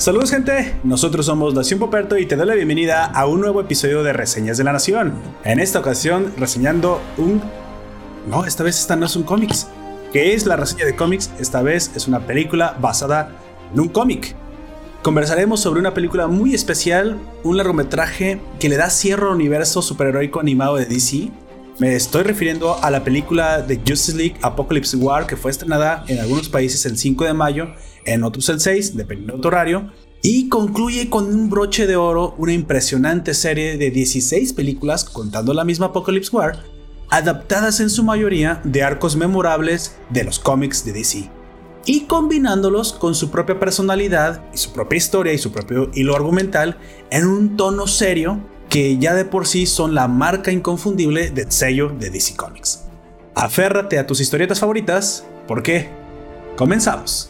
Saludos gente, nosotros somos Nación Poperto y te doy la bienvenida a un nuevo episodio de Reseñas de la Nación. En esta ocasión reseñando un... No, esta vez esta no es un cómics. ¿Qué es la reseña de cómics? Esta vez es una película basada en un cómic. Conversaremos sobre una película muy especial, un largometraje que le da cierre al universo superheroico animado de DC. Me estoy refiriendo a la película de Justice League Apocalypse War que fue estrenada en algunos países el 5 de mayo en otros el 6, dependiendo de horario. Y concluye con un broche de oro una impresionante serie de 16 películas, contando la misma Apocalypse War, adaptadas en su mayoría de arcos memorables de los cómics de DC. Y combinándolos con su propia personalidad y su propia historia y su propio hilo argumental en un tono serio que ya de por sí son la marca inconfundible del sello de DC Comics. Aférrate a tus historietas favoritas, porque comenzamos.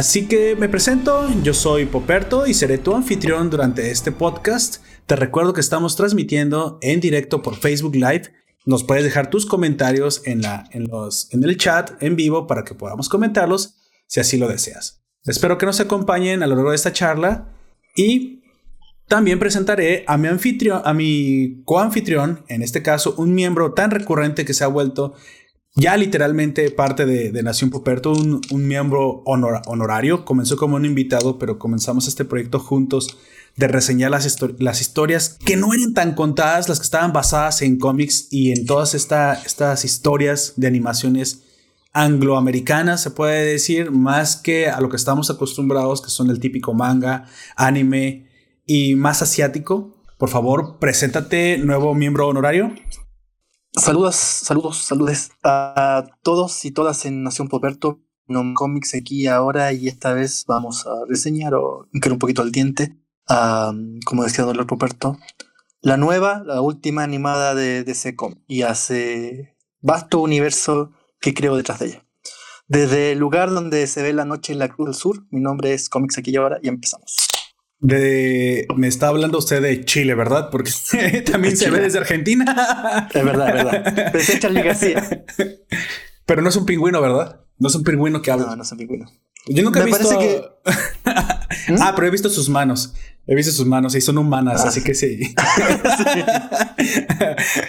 Así que me presento, yo soy Poperto y seré tu anfitrión durante este podcast. Te recuerdo que estamos transmitiendo en directo por Facebook Live. Nos puedes dejar tus comentarios en, la, en, los, en el chat en vivo para que podamos comentarlos si así lo deseas. Espero que nos acompañen a lo largo de esta charla y también presentaré a mi anfitrión, a mi coanfitrión, en este caso un miembro tan recurrente que se ha vuelto ya literalmente parte de, Nación Poperto, un, miembro honorario. Comenzó como un invitado, pero comenzamos este proyecto juntos de reseñar las, las historias que no eran tan contadas, las que estaban basadas en cómics y en todas estas historias de animaciones angloamericanas, se puede decir, más que a lo que estamos acostumbrados, que son el típico manga, anime y más asiático. Por favor, preséntate, nuevo miembro honorario. Saludos, saludos, saludes a todos y todas en Nación Poperto, no Comics aquí ahora y esta vez vamos a reseñar o que un poquito al diente, como decía Don Poperto, la nueva, la última animada de DC y hace vasto universo que creo detrás de ella. Desde el lugar donde se ve la noche en la Cruz del Sur, mi nombre es Comics aquí ahora y empezamos. De, me está hablando usted de Chile, ¿verdad? Porque también se ve desde Argentina. Es verdad, es verdad. Pero Pero no es un pingüino, ¿verdad? No es un pingüino que habla. No, no es un pingüino. Yo nunca he visto. Que... Ah, pero he visto sus manos. He visto sus manos y son humanas, ah. así que sí.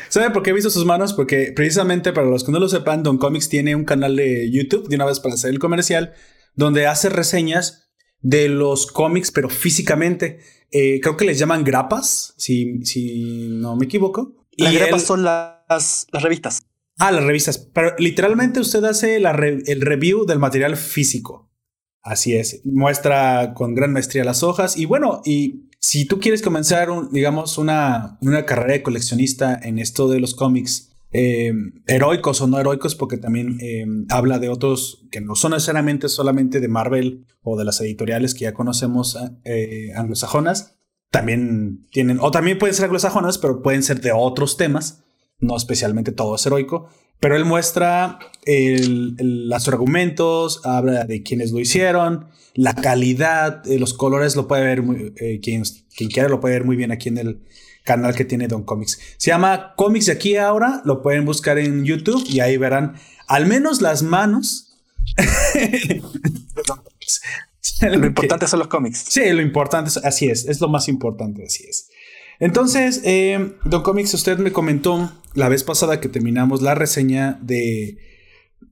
¿Sabe por qué he visto sus manos? Porque precisamente para los que no lo sepan, Don Comics tiene un canal de YouTube de una vez para hacer el comercial, donde hace reseñas de los cómics, pero físicamente. Eh, creo que les llaman grapas, si, si no me equivoco. Las grapas son las, las revistas. Ah, las revistas. Pero literalmente usted hace la el review del material físico. Así es. Muestra con gran maestría las hojas. Y bueno, y si tú quieres comenzar, un, digamos, una, una carrera de coleccionista en esto de los cómics, eh, heroicos o no heroicos, porque también eh, habla de otros que no son necesariamente solamente de Marvel o de las editoriales que ya conocemos eh, anglosajonas. También tienen, o también pueden ser anglosajonas, pero pueden ser de otros temas, no especialmente todo es heroico. Pero él muestra los argumentos, habla de quienes lo hicieron, la calidad, los colores, lo puede ver, muy, quien, quien quiera lo puede ver muy bien aquí en el, canal que tiene Don Comics. Se llama Comics de aquí ahora, lo pueden buscar en YouTube y ahí verán al menos las manos. lo importante son los cómics. Sí, lo importante es, así es, es lo más importante, así es. Entonces, eh, Don Comics, usted me comentó la vez pasada que terminamos la reseña de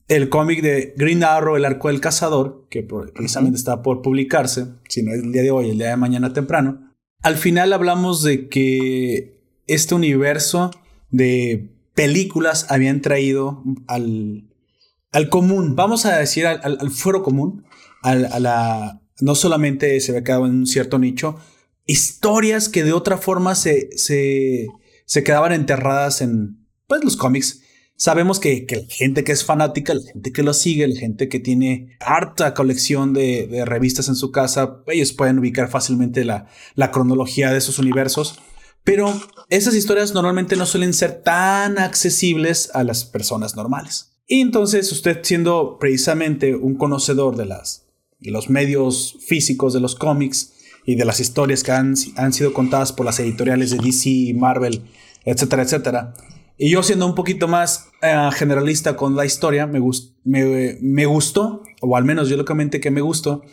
el cómic de Green Arrow, El Arco del Cazador, que precisamente está por publicarse, si no es el día de hoy, el día de mañana temprano. Al final hablamos de que este universo de películas habían traído al, al común, vamos a decir al, al, fuero común, a la, no solamente se había quedado en un cierto nicho, historias que de otra forma se, se, se quedaban enterradas en pues, los cómics. Sabemos que, la gente que es fanática, la gente que lo sigue, la gente que tiene harta colección de, revistas en su casa, ellos pueden ubicar fácilmente la, la cronología de esos universos. Pero esas historias normalmente no suelen ser tan accesibles a las personas normales. Y entonces usted siendo precisamente un conocedor de, las, de los medios físicos de los cómics y de las historias que han, han sido contadas por las editoriales de DC, Marvel, etcétera, etcétera, y yo siendo un poquito más eh, generalista con la historia, me, gustó, o al menos yo lo que me gustó,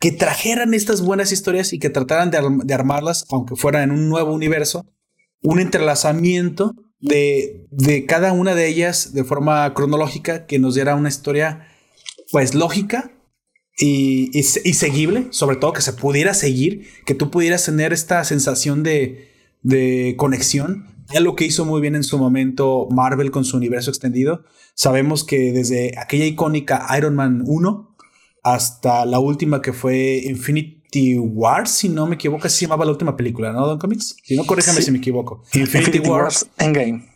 que trajeran estas buenas historias y que trataran de, armarlas, aunque fuera en un nuevo universo, un entrelazamiento de, de, cada una de ellas de forma cronológica que nos diera una historia pues lógica y, y, seguible, sobre todo que se pudiera seguir, que tú pudieras tener esta sensación de, de conexión ya lo que hizo muy bien en su momento Marvel con su universo extendido. Sabemos que desde aquella icónica Iron Man 1 hasta la última que fue Infinity Wars, si no me equivoco, así se llamaba la última película, ¿no, Don Comics? Si no, corríjame si me equivoco. Infinity, Wars, Endgame.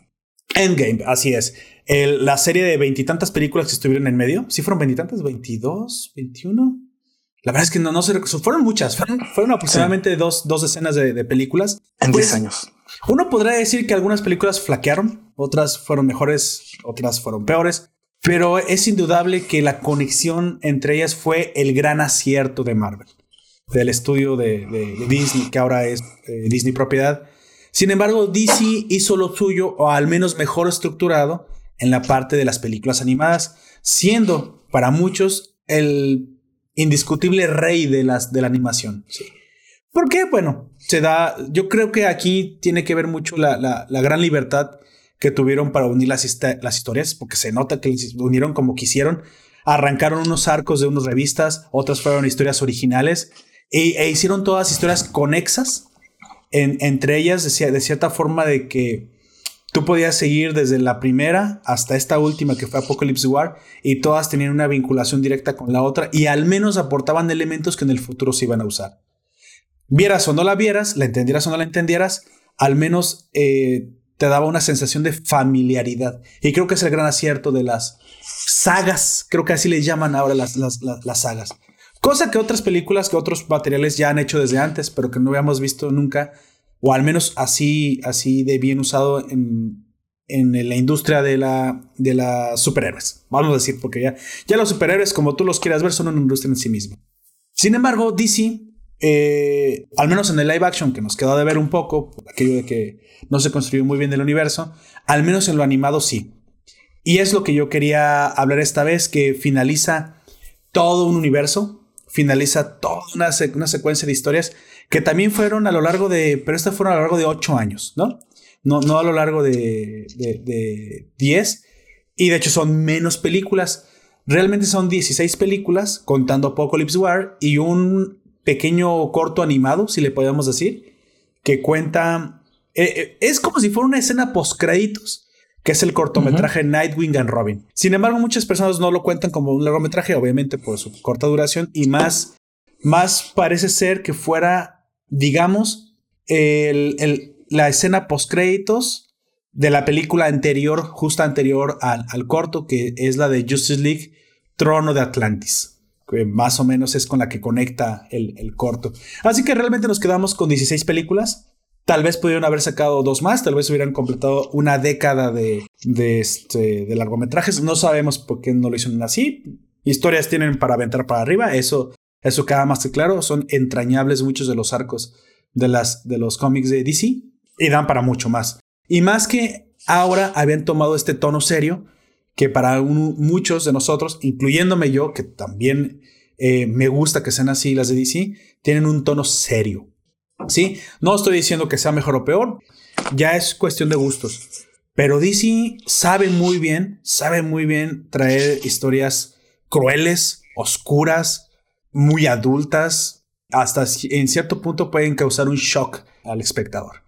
Endgame, así es. la serie de veintitantas películas que estuvieron en medio, ¿sí fueron veintitantas? ¿22? ¿21? La verdad es que no, no sé, fueron muchas, fueron, aproximadamente dos, dos, decenas de, películas. En 10 pues, años. Uno podría decir que algunas películas flaquearon, otras fueron mejores, otras fueron peores, pero es indudable que la conexión entre ellas fue el gran acierto de Marvel, del estudio de, Disney, que ahora es eh, Disney propiedad. Sin embargo, DC hizo lo suyo, o al menos mejor estructurado, en la parte de las películas animadas, siendo para muchos el indiscutible rey de, las, de la animación. Sí. ¿Por qué? Bueno, se da, yo creo que aquí tiene que ver mucho la, la, gran libertad que tuvieron para unir las, las historias, porque se nota que unieron como quisieron, arrancaron unos arcos de unas revistas, otras fueron historias originales, e, e hicieron todas historias conexas, en, entre ellas de, de cierta forma de que tú podías seguir desde la primera hasta esta última que fue Apocalypse War y todas tenían una vinculación directa con la otra y al menos aportaban elementos que en el futuro se iban a usar vieras o no la vieras, la entendieras o no la entendieras, al menos eh, te daba una sensación de familiaridad. Y creo que es el gran acierto de las sagas, creo que así le llaman ahora las, las, sagas. Cosa que otras películas, que otros materiales ya han hecho desde antes, pero que no habíamos visto nunca, o al menos así, así de bien usado en, en la industria de la de las superhéroes. Vamos a decir, porque ya, ya los superhéroes, como tú los quieras ver, son una industria en sí misma. Sin embargo, DC eh, al menos en el live action, que nos quedó de ver un poco, aquello de que no se construyó muy bien el universo, al menos en lo animado sí. Y es lo que yo quería hablar esta vez, que finaliza todo un universo, finaliza toda una, secuencia de historias que también fueron a lo largo de, pero estas fueron a lo largo de ocho años, ¿no? No, a lo largo de, de, 10, y de hecho son menos películas. Realmente son 16 películas, contando Apocalypse War, y un pequeño corto animado, si le podemos decir, que cuenta... Eh, eh, es como si fuera una escena post créditos, que es el cortometraje Nightwing and Robin. Sin embargo, muchas personas no lo cuentan como un largometraje, obviamente por su corta duración, y más, más parece ser que fuera, digamos, la escena post créditos de la película anterior, justo anterior al, al corto, que es la de Justice League, Trono de Atlantis más o menos es con la que conecta el, corto. Así que realmente nos quedamos con 16 películas. Tal vez pudieron haber sacado dos más, tal vez hubieran completado una década de, de, este, de largometrajes. No sabemos por qué no lo hicieron así. Historias tienen para aventar para arriba, eso, eso queda más que claro. Son entrañables muchos de los arcos de, las, de los cómics de DC y dan para mucho más. Y más que ahora habían tomado este tono serio, que para muchos de nosotros, incluyéndome yo, que también eh, me gusta que sean así las de DC, tienen un tono serio. ¿Sí? No estoy diciendo que sea mejor o peor, ya es cuestión de gustos. Pero DC sabe muy bien, sabe muy bien traer historias crueles, oscuras, muy adultas, hasta en cierto punto pueden causar un shock al espectador.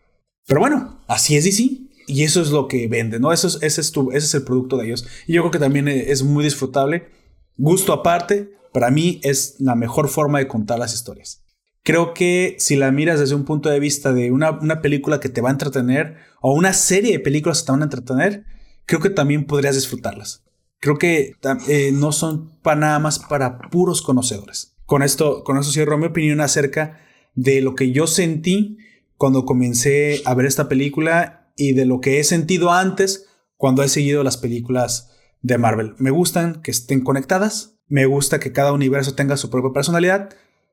Pero bueno, así es DC. Y eso es lo que vende, ¿no? Eso es, ese, es ese es el producto de ellos. Y yo creo que también es muy disfrutable. Gusto aparte, para mí es la mejor forma de contar las historias. Creo que si la miras desde un punto de vista de una, una película que te va a entretener o una serie de películas que te van a entretener, creo que también podrías disfrutarlas. Creo que eh, no son para nada más para puros conocedores. Con esto, con eso cierro mi opinión acerca de lo que yo sentí cuando comencé a ver esta película y de lo que he sentido antes cuando he seguido las películas de Marvel. Me gustan que estén conectadas, me gusta que cada universo tenga su propia personalidad,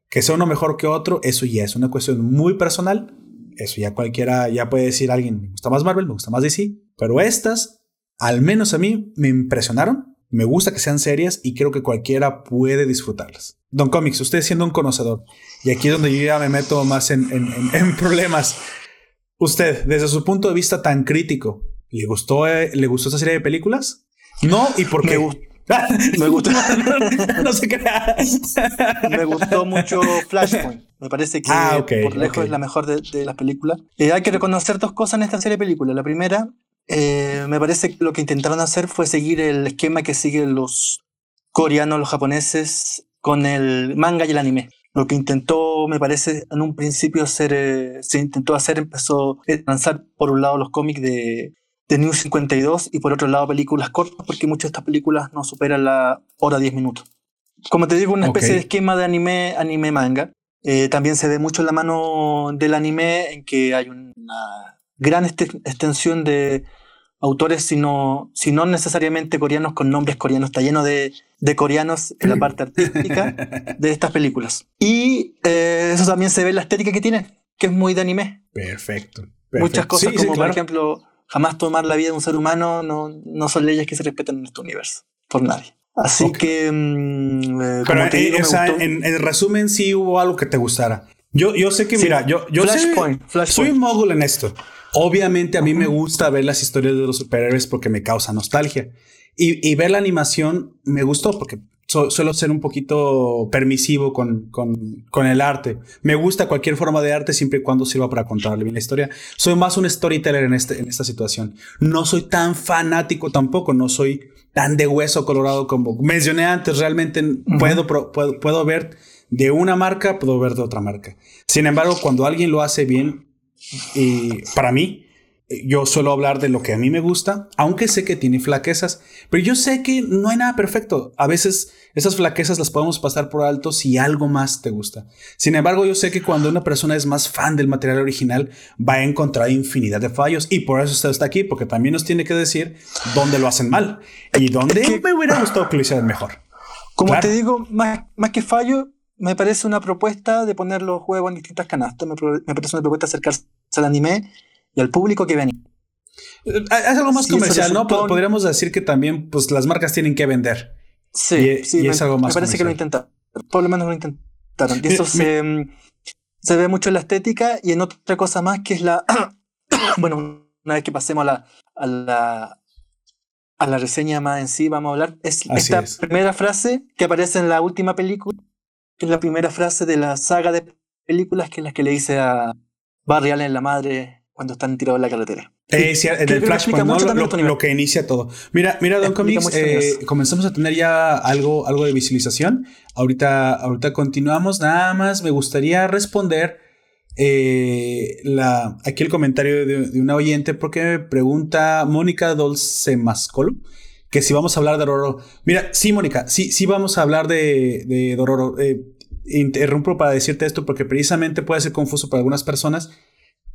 que sea uno mejor que otro, eso ya es una cuestión muy personal. Eso ya cualquiera ya puede decir alguien, me gusta más Marvel, me gusta más DC, pero estas, al menos a mí, me impresionaron. Me gusta que sean serias y creo que cualquiera puede disfrutarlas. Don Comics, usted siendo un conocedor, y aquí es donde yo ya me meto más en, problemas. Usted, desde su punto de vista tan crítico, ¿le gustó, eh, ¿le gustó esta serie de películas? No, ¿y por qué? Me, gustó. no sé qué. me gustó mucho Flashpoint. Me parece que ah, por lejos es la mejor de, las películas. Eh, hay que reconocer dos cosas en esta serie de películas. La primera, eh, me parece que lo que intentaron hacer fue seguir el esquema que siguen los coreanos, los japoneses con el manga y el anime. Lo que intentó, me parece, en un principio hacer, eh, se intentó hacer, empezó a lanzar por un lado los cómics de, de New 52 y por otro lado películas cortas, porque muchas de estas películas no superan la hora 10 minutos. Como te digo, una especie de esquema de anime, anime manga. Eh, también se ve mucho en la mano del anime en que hay una gran extensión de autores, sino, si no necesariamente coreanos con nombres coreanos. Está lleno de, de coreanos en la parte artística de estas películas. Y eh, eso también se ve en la estética que tiene, que es muy de anime. Perfecto. Muchas cosas como, por ejemplo, jamás tomar la vida de un ser humano no, no son leyes que se respetan en este universo, por nadie. Así que, mm, eh, Pero, eh, en, resumen, sí hubo algo que te gustara. Yo, yo sé que, mira, yo, yo soy un mogul en esto. Obviamente a mí me gusta ver las historias de los superhéroes porque me causa nostalgia. Y, ver la animación me gustó porque suelo ser un poquito permisivo con, con, el arte. Me gusta cualquier forma de arte siempre y cuando sirva para contarle bien la historia. Soy más un storyteller en, este, en esta situación. No soy tan fanático tampoco, no soy tan de hueso colorado como mencioné antes. Realmente puedo, puedo, puedo ver de una marca, puedo ver de otra marca. Sin embargo, cuando alguien lo hace bien, y para mí, yo suelo hablar de lo que a mí me gusta, aunque sé que tiene flaquezas, pero yo sé que no hay nada perfecto. A veces esas flaquezas las podemos pasar por alto si algo más te gusta. Sin embargo, yo sé que cuando una persona es más fan del material original, va a encontrar infinidad de fallos y por eso usted está aquí, porque también nos tiene que decir dónde lo hacen mal y dónde me hubiera gustado que lo hicieran mejor. Como te digo, más, más que fallo, me parece una propuesta de poner los juegos en distintas canastas. Me, parece una propuesta de acercarse al anime y al público que ven. Eh, es algo más comercial, ¿no? Podríamos decir que también pues, las marcas tienen que vender. Sí, sí, es algo más me parece que lo intentaron. Por lo menos lo intentaron. Y eso se, se, ve mucho en la estética y en otra cosa más que es la. bueno, una vez que pasemos a la, a la, a la reseña más en sí, vamos a hablar. Es esta primera frase que aparece en la última película que es la primera frase de la saga de películas que es la que le dice a Barry Allen, la madre, cuando están tirados en la carretera. Eh, sí, en el Flashpoint, ¿no? lo, que inicia todo. Mira, mira, Don Comics, eh, comenzamos a tener ya algo, algo de visualización. Ahorita, ahorita continuamos. Nada más me gustaría responder eh, la, aquí el comentario de, una oyente porque me pregunta Mónica Dolce Mascolo que si vamos a hablar de Dororo. Mira, sí, Mónica, sí, sí vamos a hablar de, de Dororo. Eh, interrumpo para decirte esto porque precisamente puede ser confuso para algunas personas.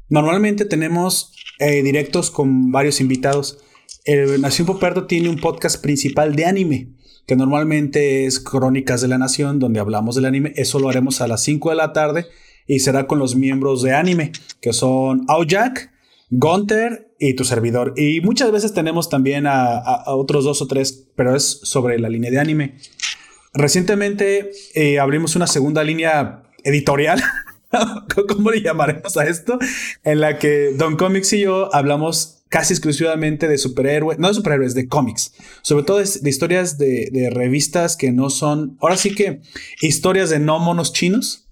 Normalmente tenemos eh, directos con varios invitados. El Nación Poperto tiene un podcast principal de anime, que normalmente es Crónicas de la Nación, donde hablamos del anime. Eso lo haremos a las 5 de la tarde y será con los miembros de anime, que son Aoyak, Gunter y tu servidor. Y muchas veces tenemos también a, otros dos o tres, pero es sobre la línea de anime. Recientemente eh, abrimos una segunda línea editorial. ¿Cómo le llamaremos a esto? En la que Don Comics y yo hablamos casi exclusivamente de superhéroes, no de superhéroes, de cómics. Sobre todo de, historias de, revistas que no son, ahora sí que historias de no monos chinos.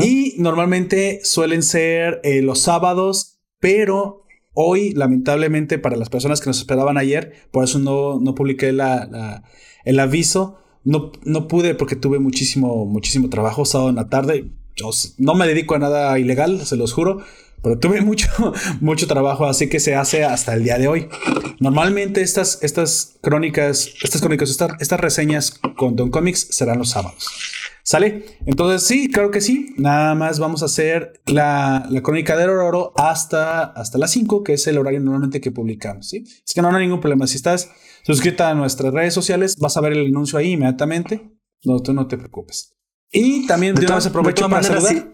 Y normalmente suelen ser eh, los sábados pero hoy, lamentablemente, para las personas que nos esperaban ayer, por eso no, no publiqué el aviso, no, no pude porque tuve muchísimo, muchísimo trabajo sábado en la tarde. Yo no me dedico a nada ilegal, se los juro, pero tuve mucho, mucho trabajo, así que se hace hasta el día de hoy. Normalmente estas, estas crónicas, estas crónicas, estas, reseñas con Don Comics serán los sábados. ¿Sale? Entonces sí, claro que sí. Nada más vamos a hacer la, la crónica del oro hasta, hasta las 5, que es el horario normalmente que publicamos. ¿sí? Es que no, hay ningún problema. Si estás suscrita a nuestras redes sociales, vas a ver el anuncio ahí inmediatamente. No, tú no te preocupes. Y también de, una vez aprovecho para saludar.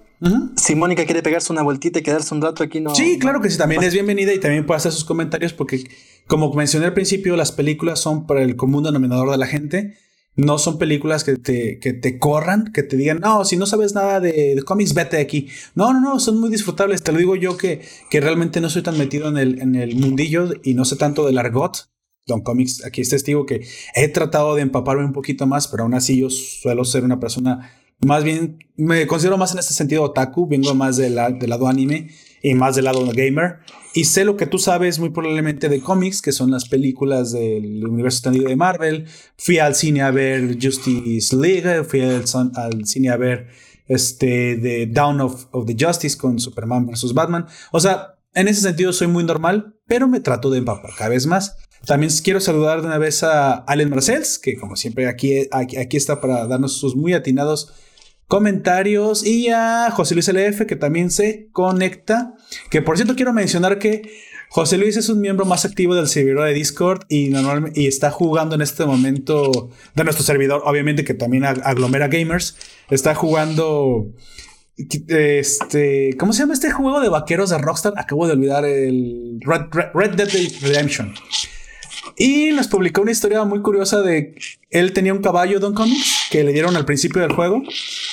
Si Mónica quiere pegarse una vueltita y quedarse un rato aquí, no. Sí, claro que sí, también es bienvenida y también puede hacer sus comentarios porque, como mencioné al principio, las películas son para el común denominador de la gente. No son películas que te, que te corran, que te digan, no, si no sabes nada de, cómics, vete de aquí. No, no, no, son muy disfrutables. Te lo digo yo que, que realmente no soy tan metido en el, en el mundillo y no sé tanto del argot. Don Comics aquí es testigo que he tratado de empaparme un poquito más, pero aún así yo suelo ser una persona más bien, me considero más en este sentido otaku, vengo más del lado anime y más del lado gamer. Y sé lo que tú sabes muy probablemente de cómics, que son las películas del universo extendido de Marvel. Fui al cine a ver Justice League, fui al, cine a ver este, The Down of, of, the Justice con Superman vs. Batman. O sea, en ese sentido soy muy normal, pero me trato de empapar cada vez más. También quiero saludar de una vez a Allen Marcells, que como siempre aquí, aquí, está para darnos sus muy atinados comentarios y a José Luis LF que también se conecta. Que por cierto quiero mencionar que José Luis es un miembro más activo del servidor de Discord y, y está jugando en este momento de nuestro servidor, obviamente que también aglomera gamers. Está jugando este, ¿cómo se llama este juego de vaqueros de Rockstar? Acabo de olvidar el Red Dead Redemption. Y nos publicó una historia muy curiosa de él tenía un caballo Don Comics que le dieron al principio del juego.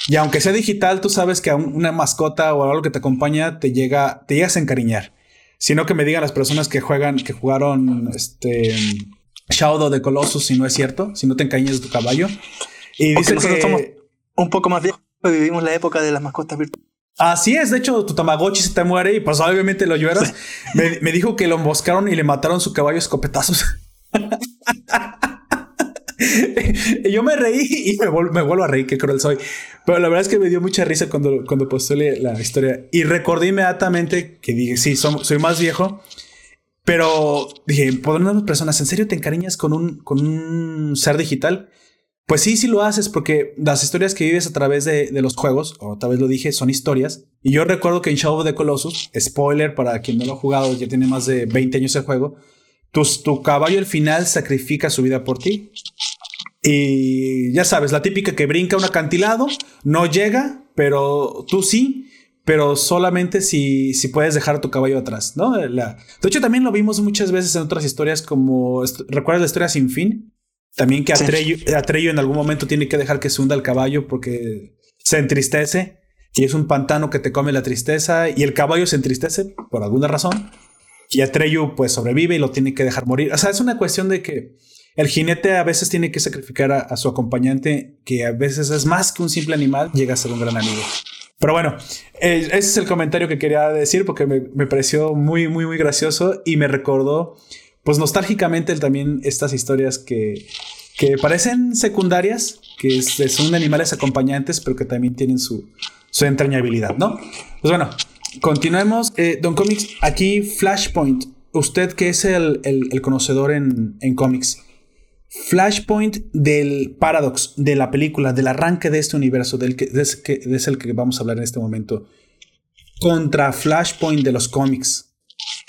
Y aunque sea digital, tú sabes que a una mascota o algo que te acompaña te llega, te llegas a encariñar. Sino que me digan las personas que juegan, que jugaron este Shadow de Colossus si no es cierto, si no te encariñas de tu caballo. Y dice que somos un poco más viejos, vivimos la época de las mascotas virtuales. Así es, de hecho, tu Tamagotchi se te muere y pues obviamente lo lloras. me, me, dijo que lo emboscaron y le mataron su caballo escopetazos. yo me reí y me, vuelvo a reír, qué cruel soy. Pero la verdad es que me dio mucha risa cuando, cuando posté la historia. Y recordé inmediatamente que dije, sí, soy, más viejo. Pero dije, ¿por unas personas en serio te encariñas con un, con un ser digital? Pues sí, sí lo haces porque las historias que vives a través de, de, los juegos, o tal vez lo dije, son historias. Y yo recuerdo que en Shadow of the Colossus, spoiler para quien no lo ha jugado, ya tiene más de 20 años el juego, tu, caballo al final sacrifica su vida por ti. Y ya sabes, la típica que brinca un acantilado, no llega, pero tú sí, pero solamente si, si puedes dejar tu caballo atrás, ¿no? de hecho, también lo vimos muchas veces en otras historias como, ¿recuerdas la historia sin fin? También que Atreyu, en algún momento tiene que dejar que se hunda el caballo porque se entristece y es un pantano que te come la tristeza y el caballo se entristece por alguna razón y Atreyu pues sobrevive y lo tiene que dejar morir. O sea, es una cuestión de que el jinete a veces tiene que sacrificar a, su acompañante, que a veces es más que un simple animal, llega a ser un gran amigo. Pero bueno, eh, ese es el comentario que quería decir porque me, pareció muy, muy, muy gracioso y me recordó, pues nostálgicamente también estas historias que, que parecen secundarias, que son animales acompañantes, pero que también tienen su, su entrañabilidad, ¿no? Pues bueno, Continuemos. Eh, Don Comics, aquí Flashpoint. Usted que es el, conocedor en, cómics. Flashpoint del paradox de la película, del arranque de este universo, del que, es, el que vamos a hablar en este momento. Contra Flashpoint de los cómics.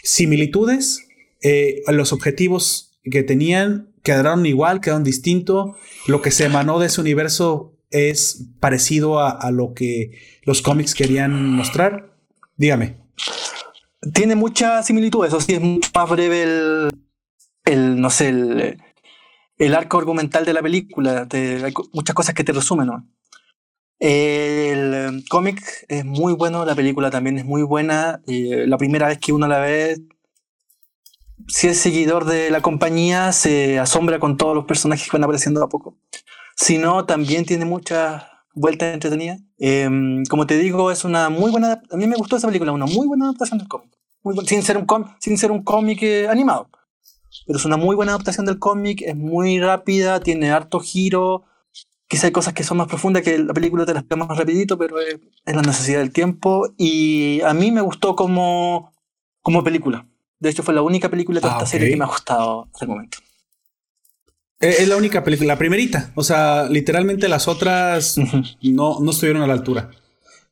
Similitudes, eh, los objetivos que tenían quedaron igual, quedaron distinto. Lo que se emanó de ese universo es parecido a, a lo que los cómics querían mostrar. Dígame. Tiene mucha similitud, eso sí, es mucho más breve el, no sé, el, el, arco argumental de la película. hay muchas cosas que te resumen. El cómic es muy bueno, la película también es muy buena. la primera vez que uno la ve, si es seguidor de la compañía, se asombra con todos los personajes que van apareciendo a poco. Si no, también tiene muchas vuelta entretenida. Em, como te digo, es una muy buena. A mí me gustó esa película, una muy buena adaptación del cómic. sin ser un cómic, sin ser un cómic eh, animado. Pero es una muy buena adaptación del cómic, es muy rápida, tiene harto giro. Quizá hay cosas que son más profundas que la película te las explica más rapidito, pero es, la necesidad del tiempo. Y a mí me gustó como, como película. De hecho, fue la única película de ah, esta serie que me ha gustado hasta el momento. Eh, es la única película, la primerita. O sea, literalmente las otras no, no estuvieron a la altura.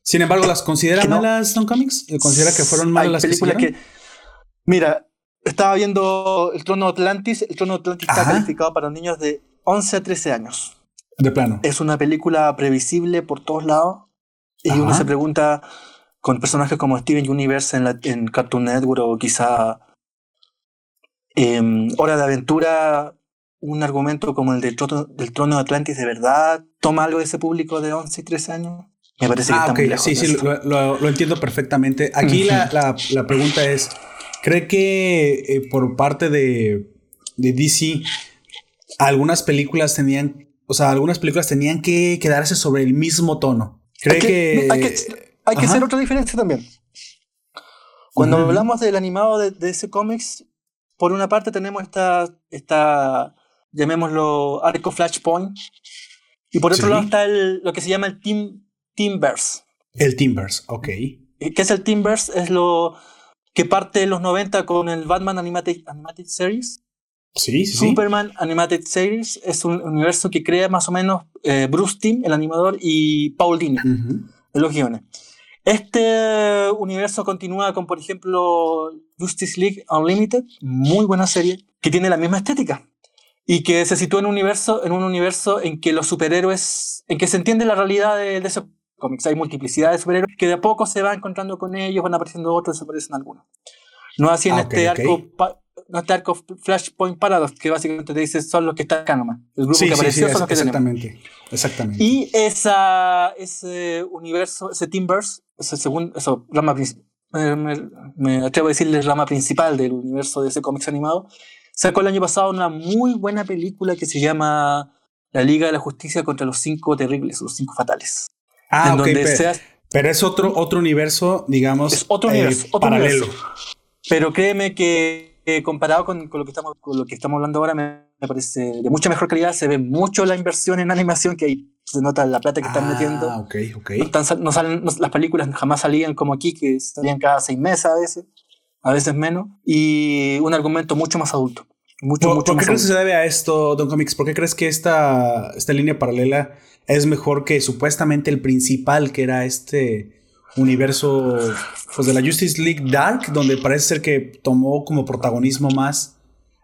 Sin embargo, ¿las considera malas Don Comics? ¿Considera que fueron malas las películas que, Mira, estaba viendo El Trono de Atlantis. El Trono de Atlantis está calificado para niños de 11 a 13 años. De plano. Es una película previsible por todos lados. Y uno se pregunta, con personajes como Steven Universe en, en Cartoon Network o quizá eh, Hora de Aventura, un argumento como el del trono, del trono de Atlantis de verdad toma algo de ese público de 11 y 13 años. Me parece que ah, está muy Sí, sí, lo, lo, entiendo perfectamente. Aquí la, la, la, pregunta es, ¿cree que eh, por parte de, de DC algunas películas tenían, o sea, algunas películas tenían que quedarse sobre el mismo tono? ¿Cree que, Hay que, hay que hacer otra diferencia también. Cuando hablamos del animado de, de, ese cómics, por una parte tenemos esta, esta llamémoslo arco Flashpoint, y por otro lado está el, lo que se llama el Team, Teamverse. El Teamverse, ok. ¿Qué es el Teamverse? Es lo que parte de los 90 con el Batman Animated, Animated Series. Sí, sí, Superman Animated Series es un universo que crea más o menos eh, Bruce Timm, el animador, y Paul Dini, en los guiones. Este universo continúa con, por ejemplo, Justice League Unlimited, muy buena serie, que tiene la misma estética y que se sitúa en un universo, en un universo en que los superhéroes, en que se entiende la realidad de, de esos cómics. Hay multiplicidad de superhéroes que de a poco se va encontrando con ellos, van apareciendo otros, desaparecen algunos. No así en ah, este arco. No este arco Flashpoint Paradox, que básicamente te dice son los que están acá nomás. El grupo que apareció son los que exactamente, Exactamente. Y esa, ese universo, ese Teamverse, ese segundo, eso, rama me, me, atrevo a decirle rama principal del universo de ese cómics animado, sacó el año pasado una muy buena película que se llama La Liga de la Justicia contra los Cinco Terribles, los Cinco Fatales. Ah, ok, pero, es otro, otro universo, digamos, es otro universo, eh, paralelo. Pero créeme que comparado con, lo que estamos, con lo que estamos hablando ahora, me, parece de mucha mejor calidad. Se ve mucho la inversión en animación, que ahí se nota la plata que están ah, metiendo. ok, ok. No, salen, las películas jamás salían como aquí, que salían cada seis meses a veces, a veces menos. Y un argumento mucho más adulto. Mucho, ¿Por, mucho ¿por qué crees que se debe a esto, Don Comics? ¿Por qué crees que esta, esta línea paralela es mejor que supuestamente el principal, que era este universo pues, de la Justice League Dark, donde parece ser que tomó como protagonismo más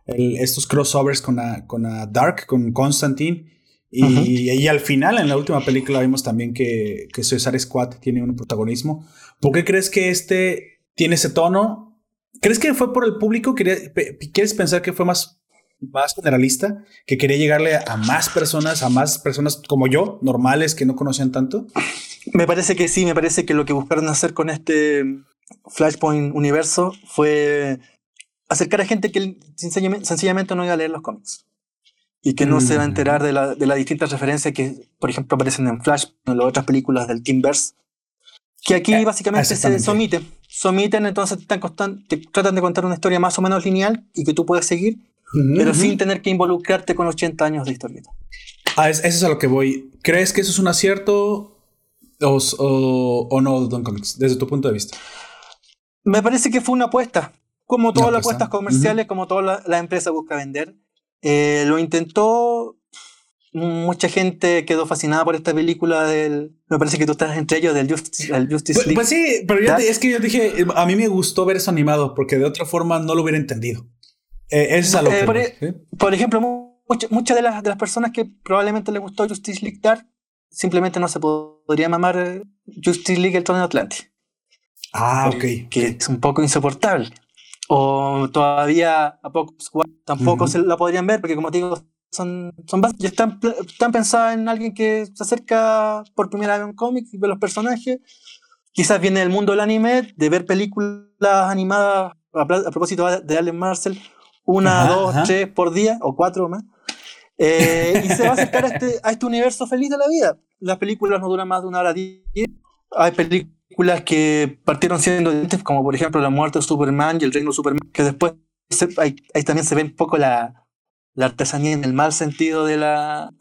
estos crossovers con, con Dark, con Constantine. Y, y, al final, en la última película, vimos también que, que Cesar Squad tiene un protagonismo. ¿Por qué crees que este tiene ese tono? ¿Crees que fue por el público? ¿Quieres pensar que fue más, más generalista? ¿Que quería llegarle a más personas, a más personas como yo, normales, que no conocían tanto? Me parece que sí, me parece que lo que buscaron hacer con este Flashpoint universo fue acercar a gente que sencillamente no iba a leer los cómics y que no se va a enterar de, la, de las distintas referencias que, por ejemplo, aparecen en Flash, en las otras películas del Teamverse, que aquí eh, básicamente se someten. Someten, entonces te, tratan de contar una historia más o menos lineal y que tú puedes seguir, pero sin tener que involucrarte con 80 años de historieta. Ah, eso es a lo que voy. ¿Crees que eso es un acierto o, no, Don Comics, desde tu punto de vista? Me parece que fue una apuesta. Como todas las apuestas comerciales, como toda la, la, empresa busca vender. Eh, lo intentó. Mucha gente quedó fascinada por esta película del. Me parece que tú estás entre ellos, del Justice, pues, League. Pues, sí, pero es que yo dije, a mí me gustó ver eso animado, porque de otra forma no lo hubiera entendido. Eh, es algo eh, por, e, por, ejemplo, muchas de las, de las personas que probablemente les gustó Justice League Dark simplemente no se podría mamar eh, Justice League el torneo Atlantis. Ah, ok. Que es un poco insoportable. O todavía a poco tampoco se la podrían ver, porque como te digo, son, son ya están, están pensadas en alguien que se acerca por primera vez a un cómic y ve los personajes. Quizás viene del mundo del anime, de ver películas animadas a, propósito de Allen Marcel, una, dos, tres por día, o cuatro más. Eh, y se va a acercar a este, a este universo feliz de la vida. Las películas no duran más de una hora diez. Hay películas que partieron siendo como por ejemplo La muerte de Superman y El reino de Superman, que después ahí, también se ve un poco la, la, artesanía en el mal sentido de la,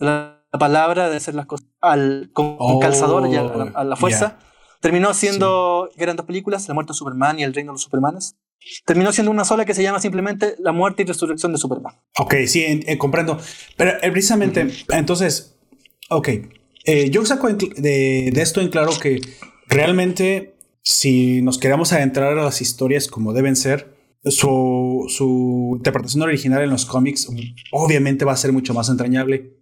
palabra, de hacer las cosas al, con, calzador y a, la, fuerza. Terminó siendo, eran dos películas, La muerte de Superman y El reino de los Supermanes. Terminó siendo una sola que se llama simplemente La muerte y resurrección de Superman. Ok, sí, comprendo. Pero eh, precisamente, entonces, ok, eh, yo saco de, esto en claro que realmente si nos queremos adentrar a las historias como deben ser, su, su interpretación original en los cómics obviamente va a ser mucho más entrañable.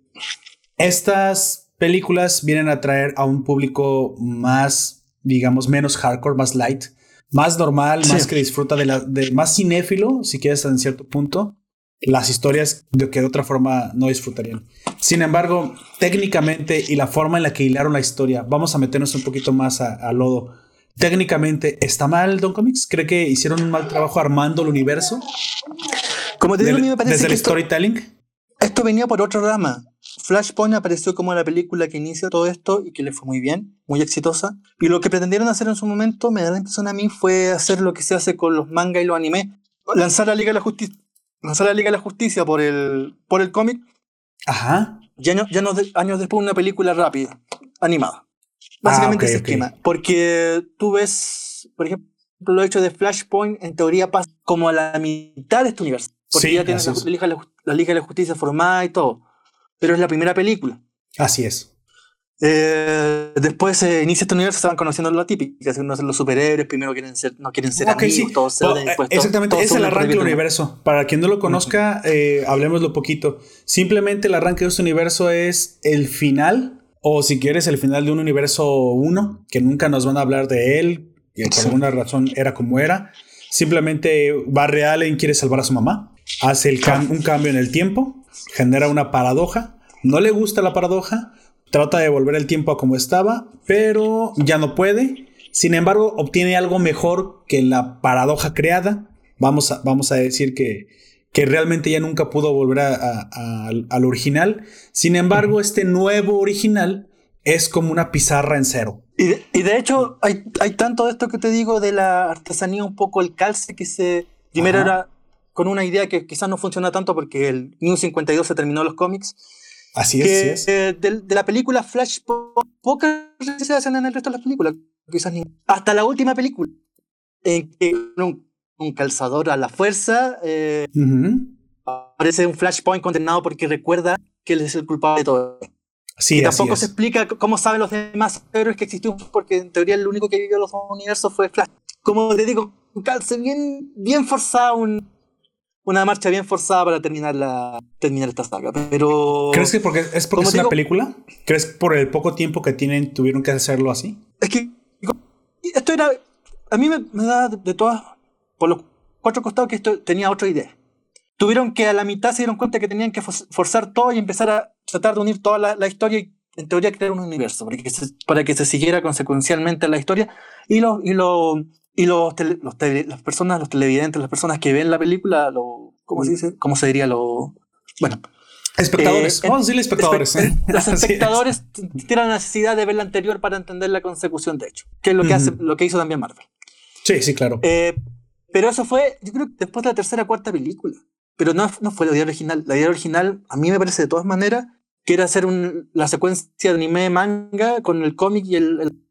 Estas películas vienen a traer a un público más, digamos, menos hardcore, más light, más normal, más que disfruta de la, de más cinéfilo, si quieres, en cierto punto, las historias de que de otra forma no disfrutarían. Sin embargo, técnicamente y la forma en la que hilaron la historia, vamos a meternos un poquito más a, lodo. Técnicamente, ¿está mal Don Comics? ¿Cree que hicieron un mal trabajo armando el universo? Como te digo, me parece desde el storytelling. Esto venía por otra rama. Flashpoint apareció como la película que inicia todo esto y que le fue muy bien, muy exitosa. Y lo que pretendieron hacer en su momento, me da la impresión a mí, fue hacer lo que se hace con los manga y los anime. Lanzar la Liga de la Justicia, lanzar la Liga de la Justicia por el, por el cómic. Ajá. Ya, no, ya no, años después una película rápida, animada. Básicamente ah, ese esquema. Porque tú ves, por ejemplo, lo hecho de Flashpoint, en teoría pasa como a la mitad de este universo. Porque ya tienes la, Liga de la Justicia formada y todo. Pero es la primera película. Así es. Eh, después se inicia este universo, se van conociendo lo típico, que los superhéroes, primero quieren ser, no quieren ser amigos, todos eh, Exactamente, es el arranque del universo. Para quien no lo conozca, eh, hablemoslo poquito. Simplemente el arranque de este universo es el final, o si quieres, el final de un universo 1, que nunca nos van a hablar de él, y por alguna razón era como era. Simplemente Barry Allen quiere salvar a su mamá, hace el un cambio en el tiempo, genera una paradoja, no le gusta la paradoja, Trata de volver el tiempo a como estaba, pero ya no puede. Sin embargo, obtiene algo mejor que la paradoja creada. Vamos a, vamos a decir que, que realmente ya nunca pudo volver al original. Sin embargo, este nuevo original es como una pizarra en cero. Y de, hecho, hay, hay, tanto de esto que te digo de la artesanía, un poco el calce que se. Primero era con una idea que quizás no funciona tanto porque el New 52 se terminó los cómics Así es. de, la película Flash, pocas se hacen en el resto de las películas. Quizás ni. Hasta la última película. En que un, calzador a la fuerza. Eh, aparece un Flashpoint condenado porque recuerda que él es el culpable de todo. Sí, y tampoco se explica cómo saben los demás héroes que existió, porque en teoría el único que vivió los universos fue Flash. Como te digo, un calce bien, bien forzado, un, una marcha bien forzada para terminar, la, terminar esta saga. Pero. ¿Crees que porque es porque es una película? ¿Crees por el poco tiempo que tienen tuvieron que hacerlo así? Es que. Esto era. A mí me, da de todas. Por los cuatro costados que esto tenía otra idea. Tuvieron que a la mitad se dieron cuenta que tenían que forzar todo y empezar a tratar de unir toda la, historia y en teoría crear un universo para que se, para que se siguiera consecuencialmente la historia. Y lo, y lo y los, las personas, los televidentes, las personas que ven la película, lo, ¿cómo se dice? ¿Cómo se diría? Lo, bueno. Espectadores. Eh, Vamos a decirle espectadores. ¿eh? Los espectadores tienen la necesidad de ver la anterior para entender la consecución de hecho, que es lo que, hace, lo que hizo también Marvel. Sí, sí, claro. Eh, pero eso fue, yo creo, después de la tercera o cuarta película. Pero no, no fue la idea original. La idea original, a mí me parece de todas maneras, que era hacer un, la secuencia de anime manga con el cómic y el,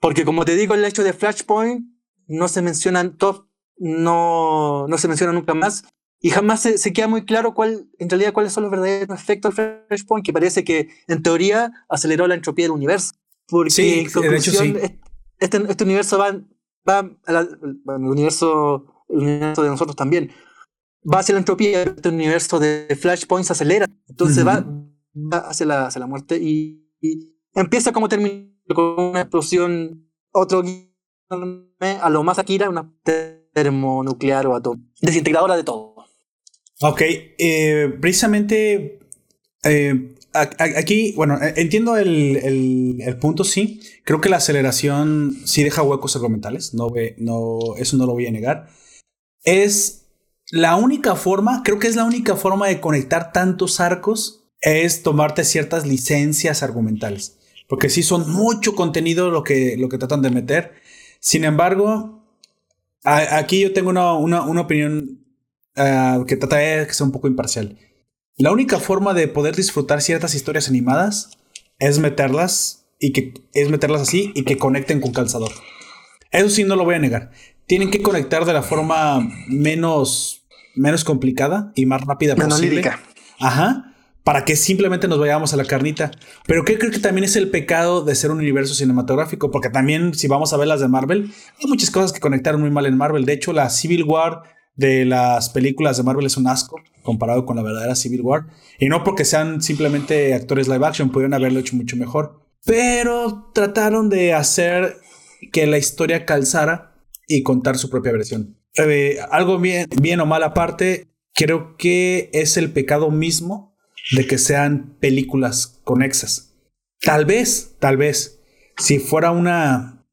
Porque como te digo, el hecho de Flashpoint no se mencionan top, no, no se menciona nunca más. Y jamás se, queda muy claro cuál, en realidad cuáles son los verdaderos efectos del Flashpoint, que parece que en teoría aceleró la entropía del universo. Porque sí, de hecho, sí. este, este, universo va, va el, universo, el universo de nosotros también. Va hacia la entropía, este universo de Flashpoint se acelera. Entonces va, hacia, la, hacia la muerte y, y empieza como termina con una explosión, otro a lo más Akira, una termonuclear o atómica, desintegradora de todo. Ok, eh, precisamente eh, aquí, bueno, eh, entiendo el, el, punto, sí. Creo que la aceleración sí deja huecos argumentales, no, no, eso no lo voy a negar. Es la única forma, creo que es la única forma de conectar tantos arcos, es tomarte ciertas licencias argumentales. Porque sí son mucho contenido lo que, lo que tratan de meter. Sin embargo, aquí yo tengo una, opinión ah, que trata de que sea un poco imparcial. La única forma de poder disfrutar ciertas historias animadas es meterlas y que es meterlas así y que conecten con calzador. Eso sí no lo voy a negar. Tienen que conectar de la forma menos menos complicada y más rápida posible. Ajá. Para que simplemente nos vayamos a la carnita. Pero ¿qué creo que también es el pecado de ser un universo cinematográfico? Porque también, si vamos a ver las de Marvel, hay muchas cosas que conectaron muy mal en Marvel. De hecho, la Civil War de las películas de Marvel es un asco comparado con la verdadera Civil War. Y no porque sean simplemente actores live action, pudieron haberlo hecho mucho mejor. Pero trataron de hacer que la historia calzara y contar su propia versión. Eh, algo bien, bien o mal aparte, creo que es el pecado mismo de que sean películas conexas. Tal vez, tal vez, si fuera una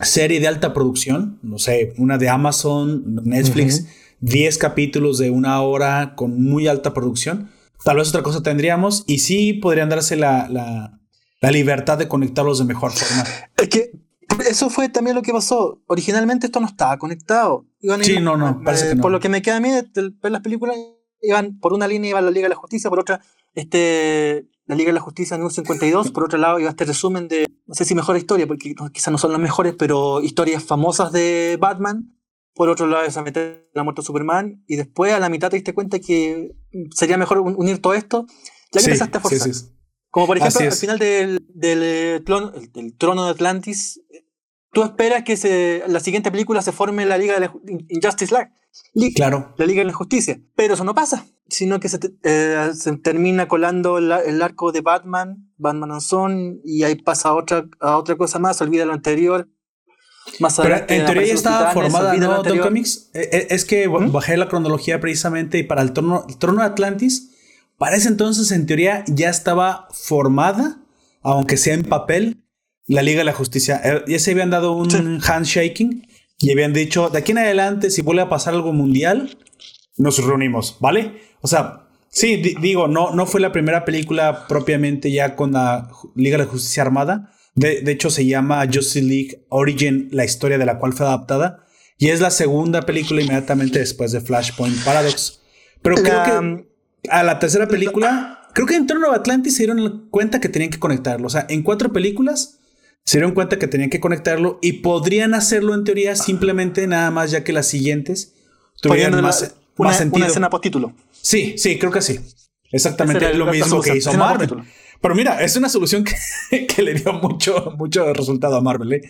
serie de alta producción, no sé, una de Amazon, Netflix, 10 capítulos de una hora con muy alta producción, tal vez otra cosa tendríamos y sí podrían darse la, la, la libertad de conectarlos de mejor forma. Es que eso fue también lo que pasó. Originalmente esto no estaba conectado. sí, no, no, eh, Por lo que me queda a mí ver las películas, iban por una línea iba la Liga de la Justicia, por otra este la Liga de la Justicia en 52, por otro lado iba este resumen de, no sé si mejor historia, porque quizás no son las mejores, pero historias famosas de Batman. Por otro lado, a meter la muerte de Superman. Y después a la mitad te diste cuenta que sería mejor unir todo esto. Ya que empezaste a forzar. Como por ejemplo, al final del, del, eh, del, trono de Atlantis, tú esperas que se, la siguiente película se forme la Liga de la Injustice League. claro. La Liga de la Justicia. Pero eso no pasa, sino que se, eh, se termina colando el arco de Batman, Batman and Son, y ahí pasa a otra, a otra cosa más, olvida lo anterior. Más Pero en teoría ya estaba formada, ¿no? Don Comics. Eh, eh, es que ¿Mm? bajé la cronología precisamente y para el trono, el trono de Atlantis, para ese entonces en teoría ya estaba formada, aunque sea en papel, la Liga de la Justicia. Eh, ya se habían dado un handshaking y habían dicho, de aquí en adelante, si vuelve a pasar algo mundial, nos reunimos, ¿vale? O sea, sí, digo, no, no fue la primera película propiamente ya con la Liga de la Justicia Armada. De, de hecho, se llama Justice League Origin, la historia de la cual fue adaptada. Y es la segunda película inmediatamente después de Flashpoint Paradox. Pero creo que a la tercera película, creo que en Trono de Atlantis se dieron cuenta que tenían que conectarlo. O sea, en cuatro películas se dieron cuenta que tenían que conectarlo y podrían hacerlo en teoría simplemente nada más ya que las siguientes tuvieran más, una, sentido. Una escena postítulo. Sí, sí, creo que sí. Exactamente lo mismo que hizo Marvel. Pero mira, es una solución que, le dio mucho, mucho resultado a Marvel. ¿eh?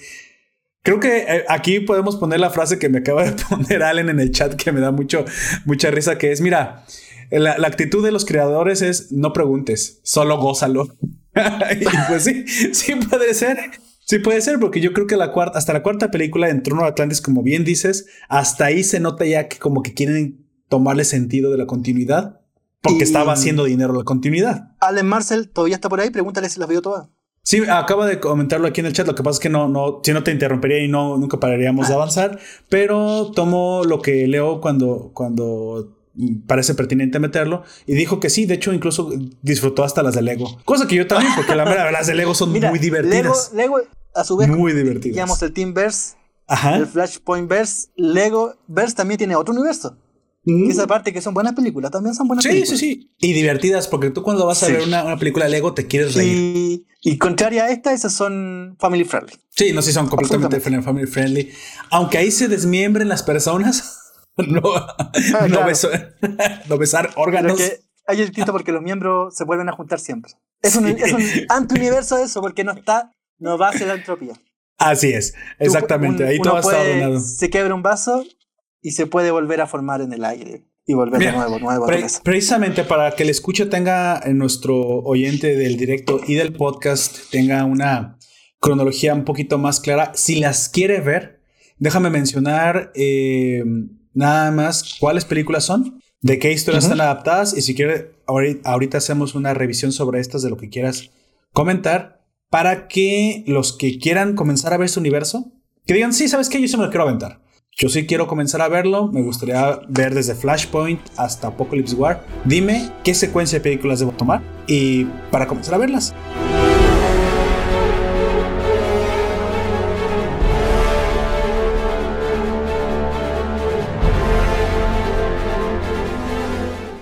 Creo que eh, aquí podemos poner la frase que me acaba de poner Allen en el chat que me da mucho, mucha risa, que es, mira, la, la actitud de los creadores es no preguntes, solo gózalo. y pues sí, sí puede ser. Sí puede ser, porque yo creo que la cuarta, hasta la cuarta película en Trono de Atlantis, como bien dices, hasta ahí se nota ya que como que quieren tomarle sentido de la continuidad, porque estaba haciendo dinero la continuidad. Allen Marcel todavía está por ahí, pregúntale si las vio todas. Sí, acaba de comentarlo aquí en el chat. Lo que pasa es que no, no, si no te interrumpería y no, nunca pararíamos de ah. avanzar. Pero tomo lo que leo cuando, cuando parece pertinente meterlo. Y dijo que sí, de hecho, incluso disfrutó hasta las de Lego. Cosa que yo también, porque la verdad, las de Lego son muy divertidas. Lego, a su vez, muy divertidas. Digamos el Teamverse, el Flashpoint Verse, Lego Verse también tiene otro universo. Mm. Esa parte que son buenas películas, también son buenas sí, películas. Sí, sí, Y divertidas, porque tú cuando vas a ver una, una, película Lego te quieres reír. Y, y contraria a esta, esas son family friendly. Sí, no, sí, son completamente family friendly. Aunque ahí se desmiembren las personas. no, ah, no, besar órganos. Que hay distinto porque los miembros se vuelven a juntar siempre. Es un, es un antiuniverso eso, porque no está, no va hacia la entropía. Así es, exactamente. Ahí todo está ordenado. Se quebra un vaso y se puede volver a formar en el aire y volver de nuevo, nuevo. precisamente para que el escucha tenga en nuestro oyente del directo y del podcast tenga una cronología un poquito más clara. Si las quiere ver, déjame mencionar eh, nada más cuáles películas son, de qué historias están adaptadas y si quieres, ahorita, hacemos una revisión sobre estas de lo que quieras comentar para que los que quieran comenzar a ver este universo, que digan, sí, ¿sabes qué? Yo sí me lo quiero aventar. Yo sí quiero comenzar a verlo, me gustaría ver desde Flashpoint hasta Apocalypse War. Dime qué secuencia de películas debo tomar y para comenzar a verlas.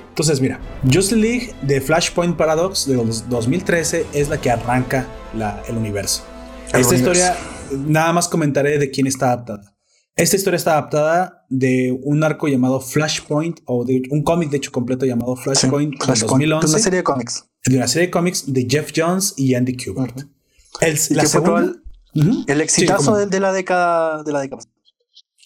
Entonces, mira, Justice League de Flashpoint Paradox de 2013 es la que arranca el universo. Esta historia, nada más comentaré de quién está adaptada. Esta historia está adaptada de un arco llamado Flashpoint, o de un cómic, de hecho, completo llamado Flashpoint, de 2011. De una serie de cómics. De una serie de cómics de Jeff Jones y Andy Kubert. el, la segunda, el, exitazo de, la década de la década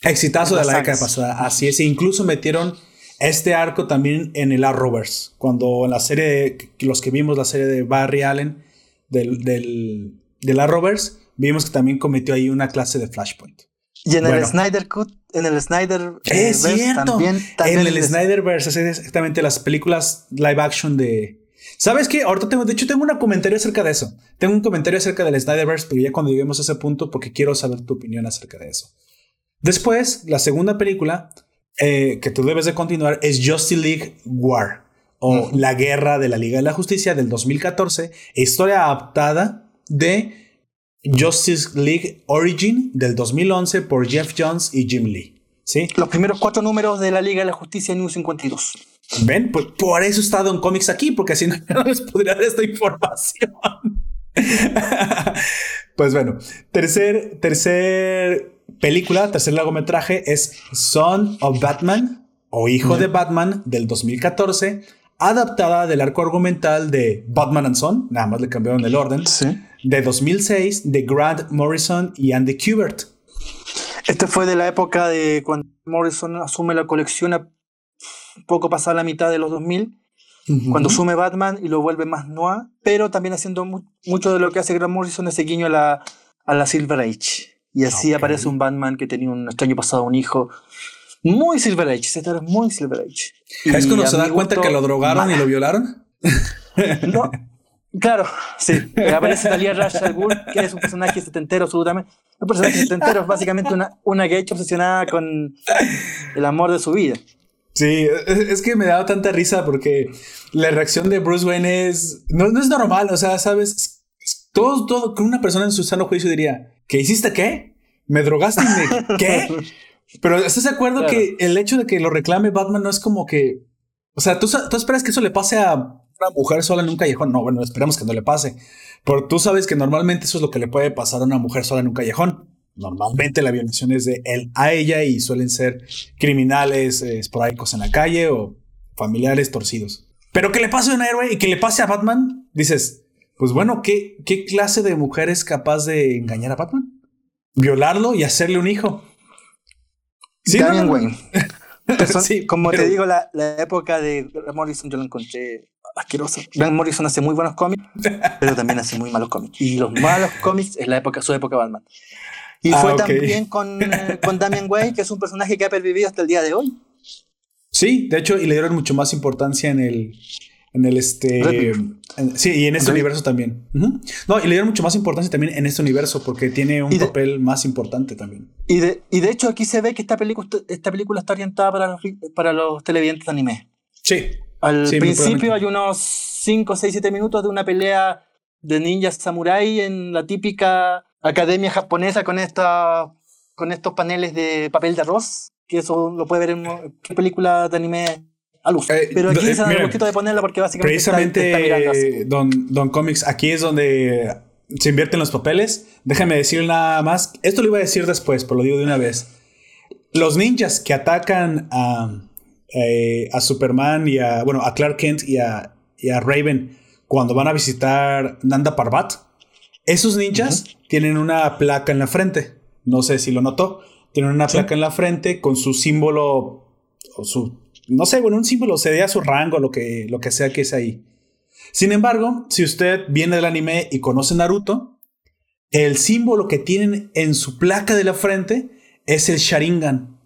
Exitazo de la década pasada, así es. E incluso metieron este arco también en el Arrowverse, cuando en la serie, de, los que vimos la serie de Barry Allen del, del, del Arrowverse, vimos que también cometió ahí una clase de Flashpoint. Y en el Snyder Cut, en el Snyder eh, es cierto. También, en el Snyderverse, es exactamente las películas live action de. ¿Sabes qué? Ahorita tengo, de hecho, tengo un comentario acerca de eso. Tengo un comentario acerca del Snyderverse, pero ya cuando lleguemos a ese punto, porque quiero saber tu opinión acerca de eso. Después, la segunda película eh, que tú debes de continuar es Justice League War o La Guerra de la Liga de la Justicia del 2014, historia adaptada de Justice League Origin del 2011 por Jeff Jones y Jim Lee. ¿Sí? Los primeros cuatro números de la Liga de la Justicia New 52. Ven, pues por eso he estado en cómics aquí, porque así no, no les podría dar esta información. pues bueno, tercer, tercer película, tercer largometraje es Son of Batman o Hijo de Batman del 2014, adaptada del arco argumental de Batman and Son, nada más le cambiaron el orden, sí. de 2006 de Grant Morrison y Andy Kubert. Este fue de la época de cuando Morrison asume la colección a poco pasada la mitad de los 2000, cuando asume Batman y lo vuelve más noir, pero también haciendo mucho de lo que hace Grant Morrison ese guiño a la, a la Silver Age. Y así aparece un Batman que tenía un extraño pasado, un hijo. Muy Silver Age, ese es muy Silver Age. ¿Es cuando se da cuenta que lo drogaron y lo violaron? No, claro, sí. Aparece Talia Rash al que es un personaje setentero, absolutamente. Un personaje setentero es básicamente una, una hecho obsesionada con el amor de su vida. Sí, es que me daba tanta risa porque la reacción de Bruce Wayne es. No, no es normal, o sea, sabes. Todo, todo, con una persona en su sano juicio diría: ¿Qué hiciste qué? ¿Me drogaste y me qué? Pero ¿estás de acuerdo que el hecho de que lo reclame Batman no es como que. O sea, ¿tú, tú esperas que eso le pase a una mujer sola en un callejón? No, bueno, esperamos que no le pase. Pero tú sabes que normalmente eso es lo que le puede pasar a una mujer sola en un callejón. Normalmente la violación es de él a ella y suelen ser criminales eh, esporádicos en la calle o familiares torcidos. Pero que le pase a un héroe y que le pase a Batman, dices, pues bueno, ¿qué, qué clase de mujer es capaz de engañar a Batman? Violarlo y hacerle un hijo. Sí, Damian Wayne. sí, como te digo, la, la, época de Morrison yo lo encontré asqueroso. Grant Morrison hace muy buenos cómics, pero también hace muy malos cómics. Y los malos cómics es la época, su época Batman. Y fue ah, también con, con Damian Wayne, que es un personaje que ha pervivido hasta el día de hoy. Sí, de hecho, y le dieron mucho más importancia en el, en el este. sí, y en este universo también. No, y le dieron mucho más importancia también en este universo porque tiene un papel más importante también. Y de, y de hecho, aquí se ve que esta película, esta película está orientada para los, para los televidentes de anime. Sí. Al principio hay unos 5, 6, 7 minutos de una pelea de ninjas samurai en la típica academia japonesa con, esta, con estos paneles de papel de arroz. Que eso lo puede ver en una película de anime eh, Pero aquí es eh, poquito de ponerla porque básicamente. Precisamente, Don, Don Comics, aquí es donde se invierten los papeles. Déjame decir nada más. Esto lo iba a decir después, pero lo digo de una vez. Los ninjas que atacan a, eh, a Superman y a. Bueno, a Clark Kent y a, y a Raven cuando van a visitar Nanda Parbat. Esos ninjas tienen una placa en la frente. No sé si lo notó. Tienen una placa en la frente con su símbolo o su no sé, bueno, un símbolo se dé a su rango, lo que, lo que sea que es ahí. Sin embargo, si usted viene del anime y conoce Naruto, el símbolo que tienen en su placa de la frente es el Sharingan.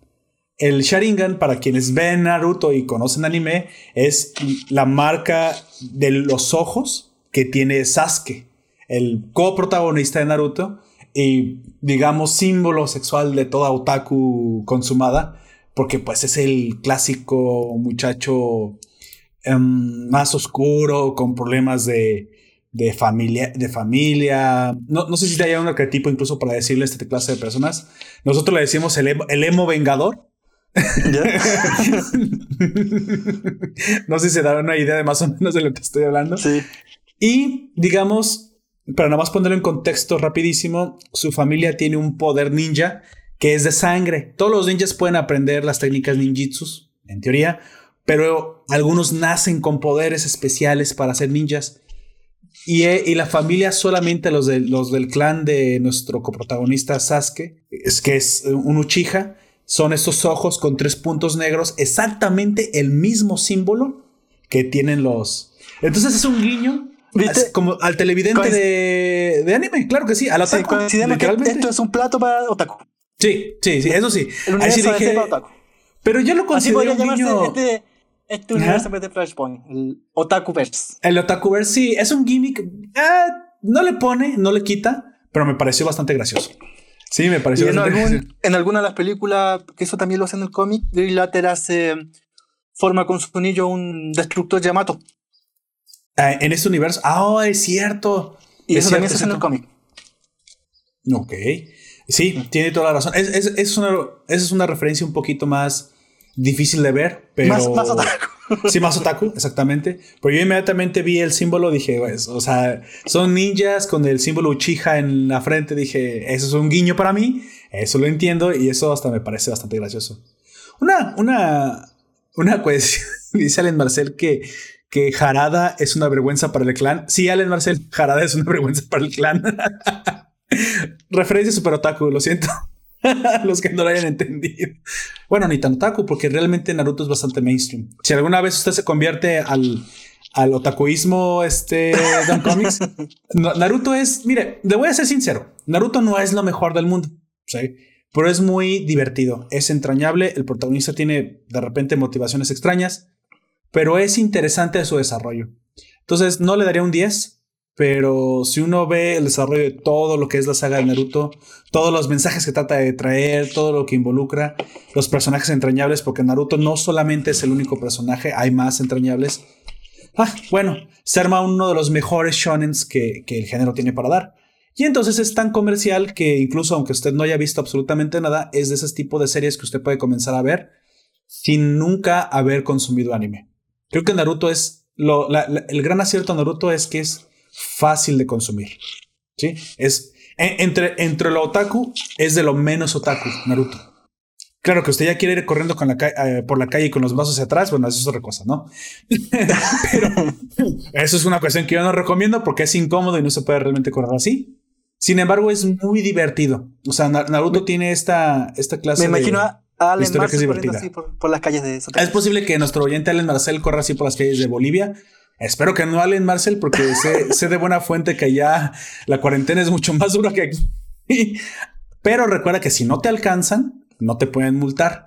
El Sharingan, para quienes ven Naruto y conocen anime, es la marca de los ojos que tiene Sasuke, el coprotagonista de Naruto y, digamos, símbolo sexual de toda otaku consumada porque pues es el clásico muchacho em, más oscuro, con problemas de, de familia, de familia. No, no sé si hay un arquetipo incluso para decirle a esta clase de personas. Nosotros le decimos el emo, el emo vengador, no sé si se da una idea de más o menos de lo que estoy hablando. Sí. Y digamos, para nada más ponerlo en contexto rapidísimo, su familia tiene un poder ninja que es de sangre. Todos los ninjas pueden aprender las técnicas ninjitsus, en teoría, pero algunos nacen con poderes especiales para ser ninjas. Y, eh, y, la familia solamente los, de, los del clan de nuestro coprotagonista Sasuke, es que es un Uchiha, son estos ojos con tres puntos negros, exactamente el mismo símbolo que tienen los... Entonces es un guiño ¿Viste? Como al televidente de, de, anime, claro que sí, al otaku. Sí, esto es un plato para otaku. Sí, sí, sí, eso sí. Ahí sí dije, otaku. Pero yo lo considero un guiño... Este, este universo de Flashpoint, el Otakuverse. El Otakuverse, sí, es un gimmick. Eh, no le pone, no le quita, pero me pareció bastante gracioso. Sí, me pareció y bastante en, algún, en alguna de las películas, que eso también lo hace en el cómic, Green Latter hace forma con su anillo un destructor Yamato. Ah, en este universo. Ah, es cierto. Y eso también se hace en el cómic. Ok. Sí, tiene toda la razón. Es, es, es, una, es una referencia un poquito más difícil de ver, pero... Más, más otaku. Sí, más otaku, exactamente. Pero yo inmediatamente vi el símbolo, dije, pues, o sea, son ninjas con el símbolo Uchiha en la frente, dije, eso es un guiño para mí, eso lo entiendo y eso hasta me parece bastante gracioso. Una, una, una cuestión, dice Allen Marcel que que Jarada es una vergüenza para el clan. Sí, Allen Marcel, Jarada es una vergüenza para el clan. Referencia super otaku, lo siento. Los que no lo hayan entendido. Bueno, ni tan otaku, porque realmente Naruto es bastante mainstream. Si alguna vez usted se convierte al, al otakuismo este Don Comics, Naruto es, mire, le voy a ser sincero, Naruto no es lo mejor del mundo, ¿sí? pero es muy divertido, es entrañable, el protagonista tiene de repente motivaciones extrañas, pero es interesante su desarrollo. Entonces, no le daría un 10, pero si uno ve el desarrollo de todo lo que es la saga de Naruto, todos los mensajes que trata de traer, todo lo que involucra, los personajes entrañables, porque Naruto no solamente es el único personaje, hay más entrañables. Ah, bueno, se arma uno de los mejores shonens que, el género tiene para dar. Y entonces es tan comercial que incluso aunque usted no haya visto absolutamente nada, es de ese tipo de series que usted puede comenzar a ver sin nunca haber consumido anime. Creo que Naruto es. El gran acierto de Naruto es que es fácil de consumir. ¿Sí? Es. entre, entre lo otaku, es de lo menos otaku, Naruto. Claro que usted ya quiere ir corriendo con la eh, por la calle con los brazos hacia atrás, bueno, eso es otra cosa, ¿no? Pero eso es una cuestión que yo no recomiendo porque es incómodo y no se puede realmente correr así. Sin embargo, es muy divertido. O sea, Naruto tiene esta, esta clase Me imagino de... Historia que es divertida. Así por, las calles de Es posible que nuestro oyente Allen Marcel corra así por las calles de Bolivia. Espero que no Allen Marcel, porque sé, sé, de buena fuente que allá la cuarentena es mucho más dura que aquí. Pero recuerda que si no te alcanzan, no te pueden multar.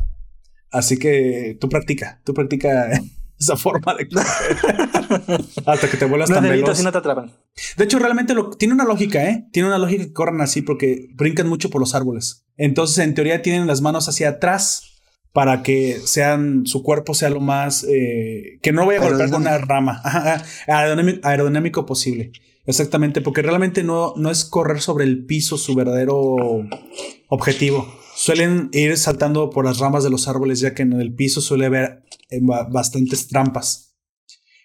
Así que tú practica, tú practica esa forma de hasta que te vuelas no tan veloz. Si no te atrapan. De hecho, realmente lo, tiene una lógica, ¿eh? Tiene una lógica que corran así porque brincan mucho por los árboles. Entonces, en teoría, tienen las manos hacia atrás para que sean su cuerpo sea lo más eh, que no vaya a golpear con una rama aerodinámico, aerodinámico, posible. Exactamente, porque realmente no, no es correr sobre el piso su verdadero objetivo. Suelen ir saltando por las ramas de los árboles, ya que en el piso suele haber eh, bastantes trampas.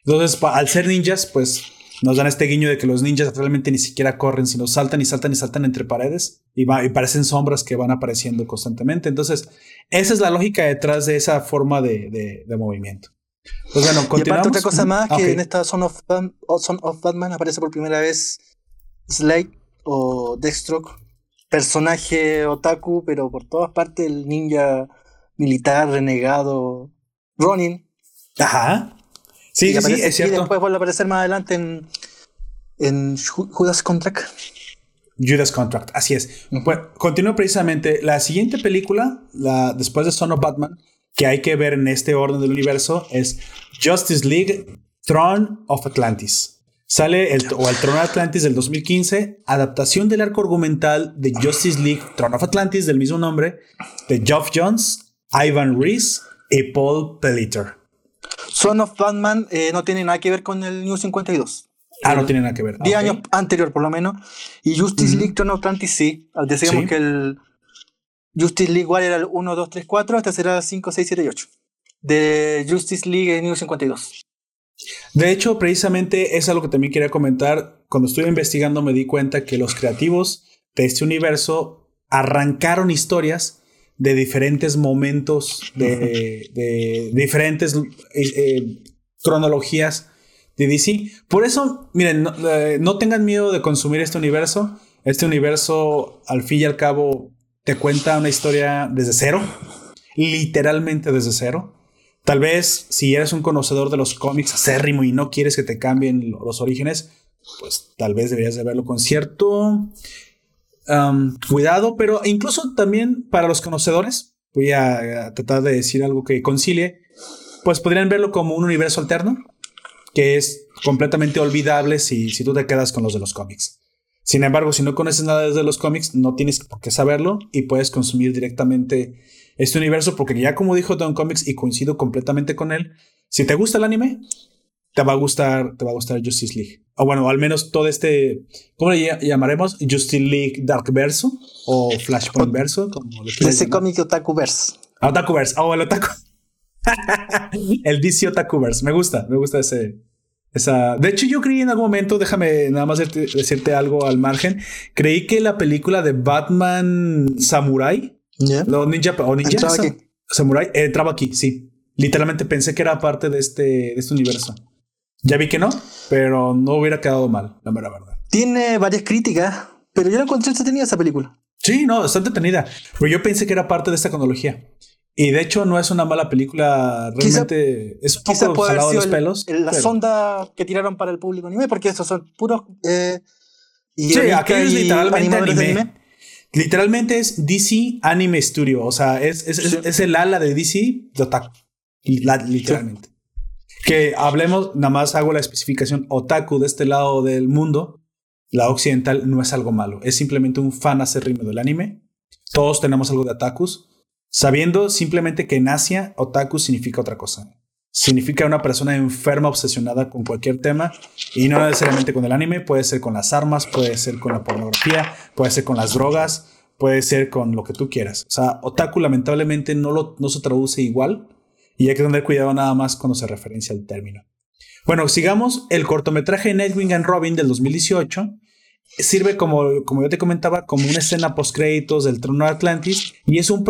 Entonces, al ser ninjas, pues nos dan este guiño de que los ninjas realmente ni siquiera corren, sino saltan y saltan y saltan entre paredes y, parecen sombras que van apareciendo constantemente. Entonces, esa es la lógica detrás de esa forma de, movimiento. Pues bueno, continuamos. Y otra cosa más, que en esta Son of, of, Batman aparece por primera vez Slade o Deathstroke, personaje otaku, pero por todas partes el ninja militar renegado Ronin. Ajá. Sí, sí, es cierto. Y después vuelve a aparecer más adelante en, en Judas Contract. Judas Contract, así es. Pues, continúo precisamente. La siguiente película, la, después de Son of Batman, que hay que ver en este orden del universo, es Justice League Throne of Atlantis. Sale el, o el Throne of Atlantis del 2015, adaptación del arco argumental de Justice League Throne of Atlantis del mismo nombre, de Geoff Jones, Ivan Reese y Paul Pelliter. Son of Batman eh, no tiene nada que ver con el New 52. Ah, no tiene nada que ver. 10 años anterior, por lo menos. Y Justice League Throne of Atlantis sí. Decíamos que el Justice League War era el 1, 2, 3, 4, esta será el 5, 6, 7 y 8. De Justice League New 52. De hecho, precisamente es algo que también quería comentar. Cuando estuve investigando me di cuenta que los creativos de este universo arrancaron historias de diferentes momentos, de, de diferentes eh, eh, cronologías de DC. Por eso, miren, no, eh, no, tengan miedo de consumir este universo. Este universo, al fin y al cabo, te cuenta una historia desde cero, literalmente desde cero. Tal vez si eres un conocedor de los cómics acérrimo y no quieres que te cambien los orígenes, pues tal vez deberías de verlo con cierto cuidado, pero incluso también para los conocedores, voy a, tratar de decir algo que concilie, pues podrían verlo como un universo alterno, que es completamente olvidable si, tú te quedas con los de los cómics. Sin embargo, si no conoces nada de los cómics, no tienes por qué saberlo y puedes consumir directamente este universo porque ya como dijo Don Comics y coincido completamente con él, si te gusta el anime, te va a gustar, te va a gustar Justice League. O bueno, al menos todo este, ¿cómo le llamaremos? Justice League Dark Verso o Flashpoint Verso. Como Ese cómic Otaku Verse. Ah, Otaku Verse. Oh, el Otaku. el DC Otaku Verse. Me gusta, me gusta ese. Esa... De hecho, yo creí en algún momento, déjame nada más decirte, algo al margen. Creí que la película de Batman Samurai no, ninja o ninja. Samurai entraba aquí, sí. Literalmente pensé que era parte de este, de este universo. Ya vi que no, pero no hubiera quedado mal, la mera verdad. Tiene varias críticas, pero yo la encontré entretenida esa película. Sí, no, está entretenida. Pero yo pensé que era parte de esta cronología. Y de hecho no es una mala película, realmente es un poco jalado de los pelos. la sonda que tiraron para el público anime, porque estos son puros... Eh, y sí, aquello es literalmente anime. Literalmente es DC Anime Studio. O sea, es, es, el ala de DC de Otaku. literalmente. Que hablemos, nada más hago la especificación Otaku de este lado del mundo. La occidental no es algo malo. Es simplemente un fan acérrimo del anime. Todos tenemos algo de otakus. Sabiendo simplemente que en Asia, otaku significa otra cosa significa una persona enferma, obsesionada con cualquier tema y no necesariamente con el anime, puede ser con las armas, puede ser con la pornografía, puede ser con las drogas, puede ser con lo que tú quieras. O sea, otaku lamentablemente no, lo, no se traduce igual y hay que tener cuidado nada más cuando se referencia al término. Bueno, sigamos. El cortometraje Nightwing and Robin del 2018 sirve como, como yo te comentaba, como una escena post créditos del trono de Atlantis y es un,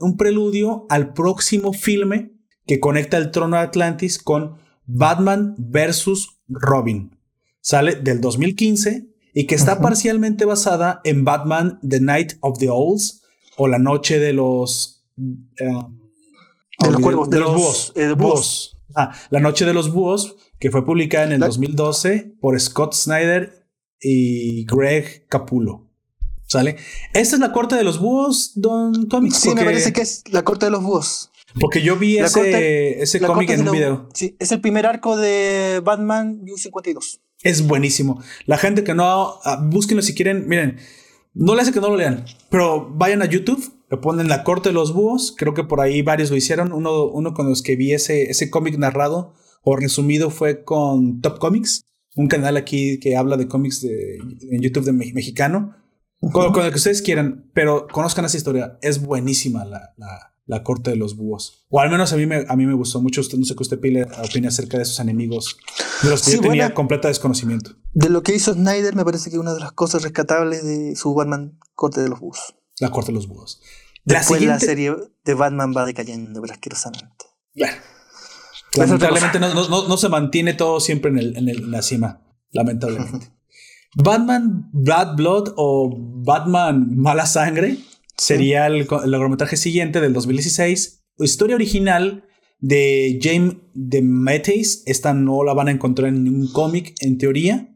un preludio al próximo filme que conecta el trono de Atlantis con Batman versus Robin. Sale del 2015 y que está parcialmente basada en Batman The Night of the Owls o La Noche de los... Eh, de los cuervos, de, los, búhos. Eh, ah, la Noche de los Búhos, que fue publicada en el 2012 por Scott Snyder y Greg Capullo. ¿Sale? Esta es la corte de los búhos, Don Comics. Sí, me parece que es la corte de los búhos. Porque yo vi ese, ese cómic en un video. Sí, es el primer arco de Batman U52. Es buenísimo. La gente que no, ah, búsquenlo si quieren. Miren, no le hace que no lo lean, pero vayan a YouTube, le ponen La Corte de los Búhos. Creo que por ahí varios lo hicieron. Uno, uno con los que vi ese, ese cómic narrado o resumido fue con Top Comics, un canal aquí que habla de cómics de, en YouTube de mexicano. Con, el que ustedes quieran, pero conozcan esa historia. Es buenísima la, la la corte de los búhos. O al menos a mí me, a mí me gustó mucho. Usted, no sé qué usted opina acerca de esos enemigos de los que yo tenía completa desconocimiento. De lo que hizo Snyder, me parece que una de las cosas rescatables de su Batman, Corte de los Búhos. La Corte de los Búhos. Después la, serie de Batman va decayendo, pero asquerosamente. Bueno. Lamentablemente no, se mantiene todo siempre en, el, en, la cima. Lamentablemente. Batman Bad Blood o Batman Mala Sangre sería el, largometraje siguiente del 2016. Historia original de James de Matthews. Esta no la van a encontrar en ningún cómic, en teoría.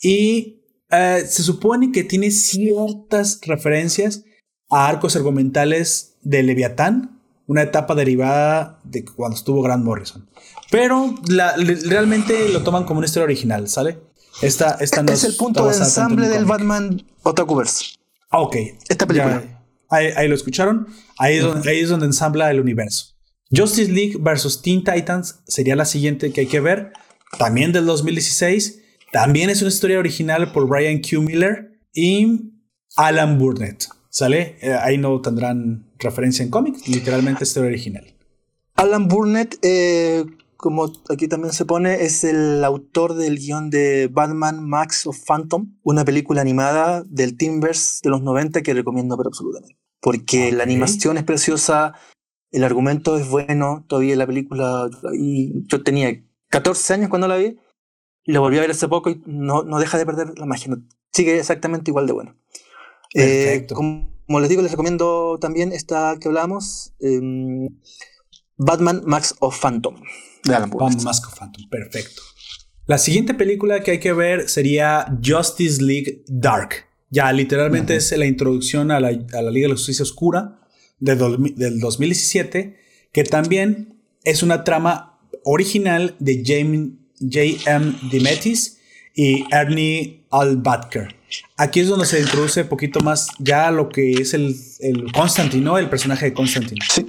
Y eh, se supone que tiene ciertas referencias a arcos argumentales de Leviatán, una etapa derivada de cuando estuvo Grant Morrison. Pero realmente lo toman como una historia original, ¿sale? Esta, esta este es el punto de ensamble del Batman Otakuverse. Ah, ok. Esta película. Ahí, lo escucharon. Ahí es, donde, ahí es donde ensambla el universo. Justice League versus Teen Titans sería la siguiente que hay que ver. También del 2016. También es una historia original por Brian Q. Miller y Alan Burnett. ¿Sale? Eh, ahí no tendrán referencia en cómics, literalmente es el original. Alan Burnett, eh, como aquí también se pone, es el autor del guion de Batman Max of Phantom, una película animada del Timbers de los 90 que recomiendo pero absolutamente. Porque la animación es preciosa, el argumento es bueno, todavía la película, y yo tenía 14 años cuando la vi, y la volví a ver hace poco y no, no deja de perder la magia, sigue exactamente igual de bueno. Eh, como, les digo, les recomiendo también esta que hablamos, em, Batman Max of Phantom. Batman Mask of Phantom, perfecto. La siguiente película que hay que ver sería Justice League Dark. Ya literalmente es la introducción a la, a la, Liga de la Justicia Oscura de del 2017, que también es una trama original de J.M. Demetis y Ernie Albatker. Aquí es donde se introduce un poquito más ya lo que es el, el Constantine, ¿no? El personaje de Constantine. Sí.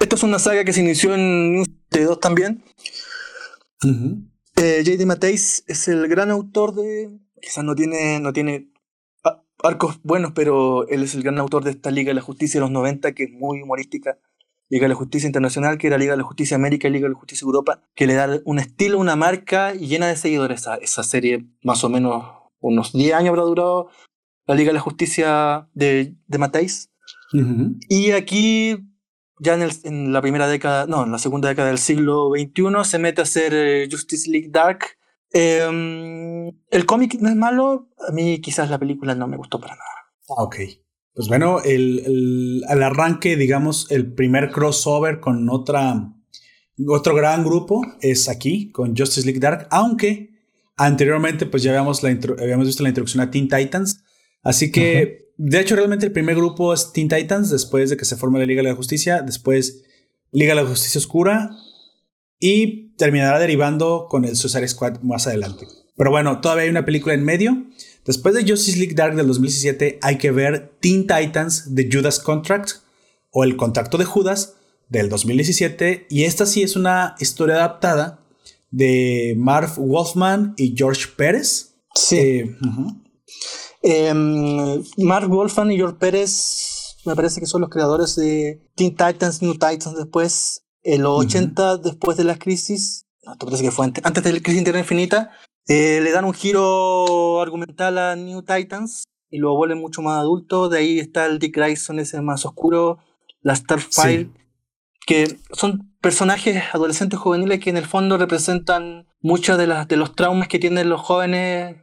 Esta es una saga que se inició en News 2 también. Eh, J.D. Mateis es el gran autor de. Quizás no tiene, no tiene arcos buenos, pero él es el gran autor de esta Liga de la Justicia de los 90, que es muy humorística. Liga de la Justicia Internacional, que era Liga de la Justicia América y Liga de la Justicia Europa, que le da un estilo, una marca y llena de seguidores. Esa, esa serie, más o menos unos 10 años habrá durado la Liga de la Justicia de, de Mateis. Y aquí, ya en, en, la primera década, no, en la segunda década del siglo XXI, se mete a hacer eh, Justice League Dark. Eh, el cómic no es malo, a mí quizás la película no me gustó para nada. Ah, ok. Pues bueno, el, el, al arranque, digamos, el primer crossover con otra, otro gran grupo es aquí, con Justice League Dark, aunque anteriormente pues ya habíamos, la habíamos visto la introducción a Teen Titans, así que de hecho realmente el primer grupo es Teen Titans, después de que se forma la Liga de la Justicia, después Liga de la Justicia Oscura y terminará derivando con el Suicide Squad más adelante. Pero bueno, todavía hay una película en medio. Después de Justice League Dark del 2017 hay que ver Teen Titans The Judas Contract o El Contrato de Judas del 2017 y esta sí es una historia adaptada de Marv Wolfman y George Pérez. Sí. Eh, em, Marv Wolfman y George Pérez me parece que son los creadores de Teen Titans, New Titans después, en los 80 después de la crisis, no, parece que fue antes, antes de la crisis interna infinita, eh, le dan un giro argumental a New Titans y lo vuelven mucho más adulto. De ahí está el Dick Grayson, ese más oscuro, la Starfire, que son personajes adolescentes juveniles que en el fondo representan muchos de, las, de los traumas que tienen los jóvenes.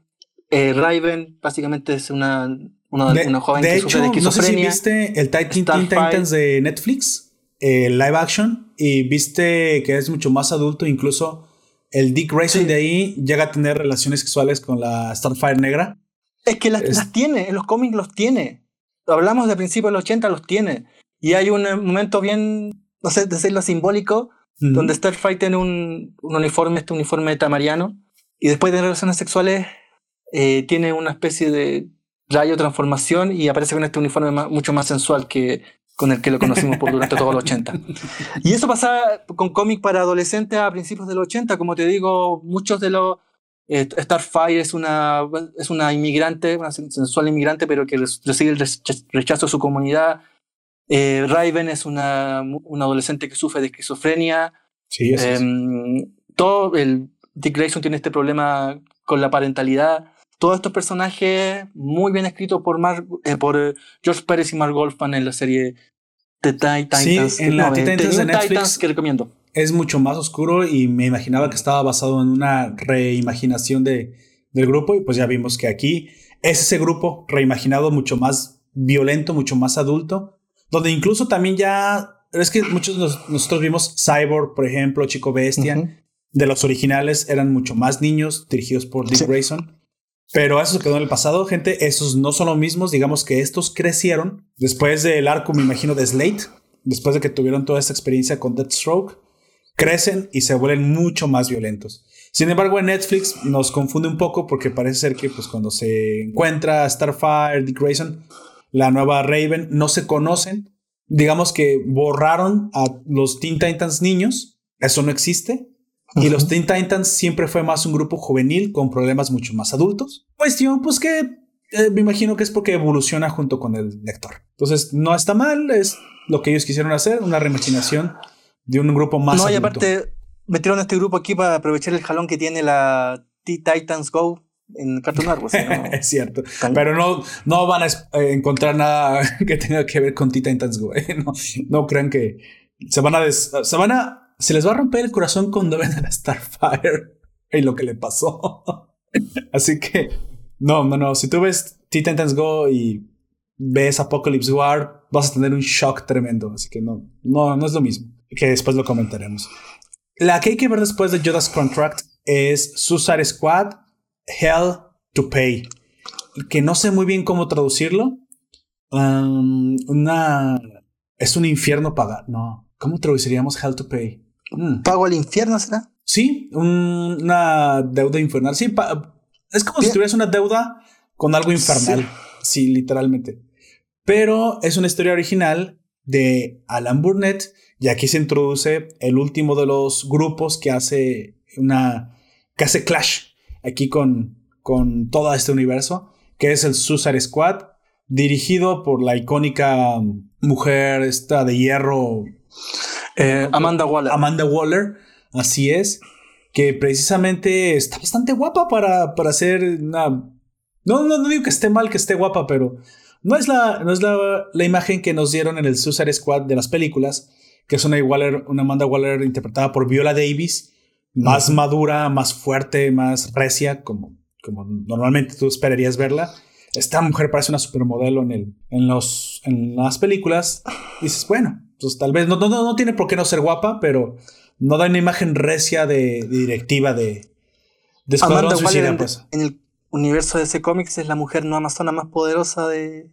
Eh, Raven, básicamente, es una, una, de, joven de que hecho, sufre de esquizofrenia. No sé si viste el Titan Titans de Netflix, eh, live action, y viste que es mucho más adulto, incluso el Dick Grayson sí. de ahí llega a tener relaciones sexuales con la Starfire negra. Es que las, es... las tiene, en los cómics los tiene. Hablamos de principios de los 80, los tiene. Y hay un momento bien, no sé, decirlo simbólico, -huh. donde Starfire tiene un, un, uniforme, este uniforme tamariano, y después de relaciones sexuales eh, tiene una especie de rayo transformación y aparece con este uniforme más, mucho más sensual que con el que lo conocimos por durante todos los 80. Y eso pasaba con cómic para adolescentes a principios de los 80, como te digo, muchos de los... Eh, Starfire es una, es una inmigrante, una sensual inmigrante, pero que recibe el rechazo de su comunidad. Eh, Raven es una, una, adolescente que sufre de esquizofrenia. Sí, eh, todo el Dick Grayson tiene este problema con la parentalidad. Todos estos personajes muy bien escritos por, Mar, eh, por George Pérez y Mark Goldman en la serie The Titans. Sí, en la no, Titans de Netflix Titans que recomiendo. Es mucho más oscuro y me imaginaba que estaba basado en una reimaginación de, del grupo y pues ya vimos que aquí es ese grupo reimaginado mucho más violento, mucho más adulto, donde incluso también ya es que muchos nos, nosotros vimos Cyborg, por ejemplo, Chico Bestia, uh -huh. de los originales eran mucho más niños dirigidos por Dick sí. Grayson. Pero eso quedó en el pasado, gente. Esos no son los mismos. Digamos que estos crecieron después del arco, me imagino, de Slate. Después de que tuvieron toda esta experiencia con Deathstroke. Crecen y se vuelven mucho más violentos. Sin embargo, en Netflix nos confunde un poco porque parece ser que pues, cuando se encuentra Starfire, Dick Grayson, la nueva Raven, no se conocen. Digamos que borraron a los Teen Titans niños. Eso no existe. Uh -huh. Y los Teen Titans siempre fue más un grupo juvenil con problemas mucho más adultos. Cuestión, pues que eh, me imagino que es porque evoluciona junto con el lector. Entonces, no está mal, es lo que ellos quisieron hacer, una reimaginación de un grupo más. No, y aparte, metieron a este grupo aquí para aprovechar el jalón que tiene la T-Titans Go en Cartoon Network. es cierto. Pero no, no van a eh, encontrar nada que tenga que ver con T-Titans Go. ¿eh? No, no crean que se van a, se van a, se les va a romper el corazón cuando ven a Starfire y lo que le pasó. Así que, no, no, no. Si tú ves T-Titans Go y ves Apocalypse War, vas a tener un shock tremendo. Así que no, no, no es lo mismo. Que después lo comentaremos. La que hay que ver después de Judas Contract es Suicide Squad Hell to Pay. Que no sé muy bien cómo traducirlo. Um, una. Es un infierno pagar. No. ¿Cómo traduciríamos Hell to Pay? Mm. ¿Pago al infierno será? Sí, una deuda infernal. Sí, es como si tuvieras una deuda con algo infernal. sí, literalmente. Pero es una historia original de Alan Burnett y aquí se introduce el último de los grupos que hace una que hace clash aquí con, con todo este universo, que es el Suicide Squad, dirigido por la icónica mujer esta de hierro. Eh, Amanda Waller. Amanda Waller, así es, que precisamente está bastante guapa para, para hacer una... No, no, no digo que esté mal que esté guapa, pero no es, la, no es la, la imagen que nos dieron en el Suicide Squad de las películas, que es una, Waller, una Amanda Waller interpretada por Viola Davis, más madura, más fuerte, más recia, como, como normalmente tú esperarías verla. Esta mujer parece una supermodelo en, el, en, los, en las películas. dices, bueno, pues tal vez no, no, no tiene por qué no ser guapa, pero no da una imagen recia de, directiva de, de Escuadrón Suicida. Pues. En el universo de ese cómics es la mujer no amazona más poderosa de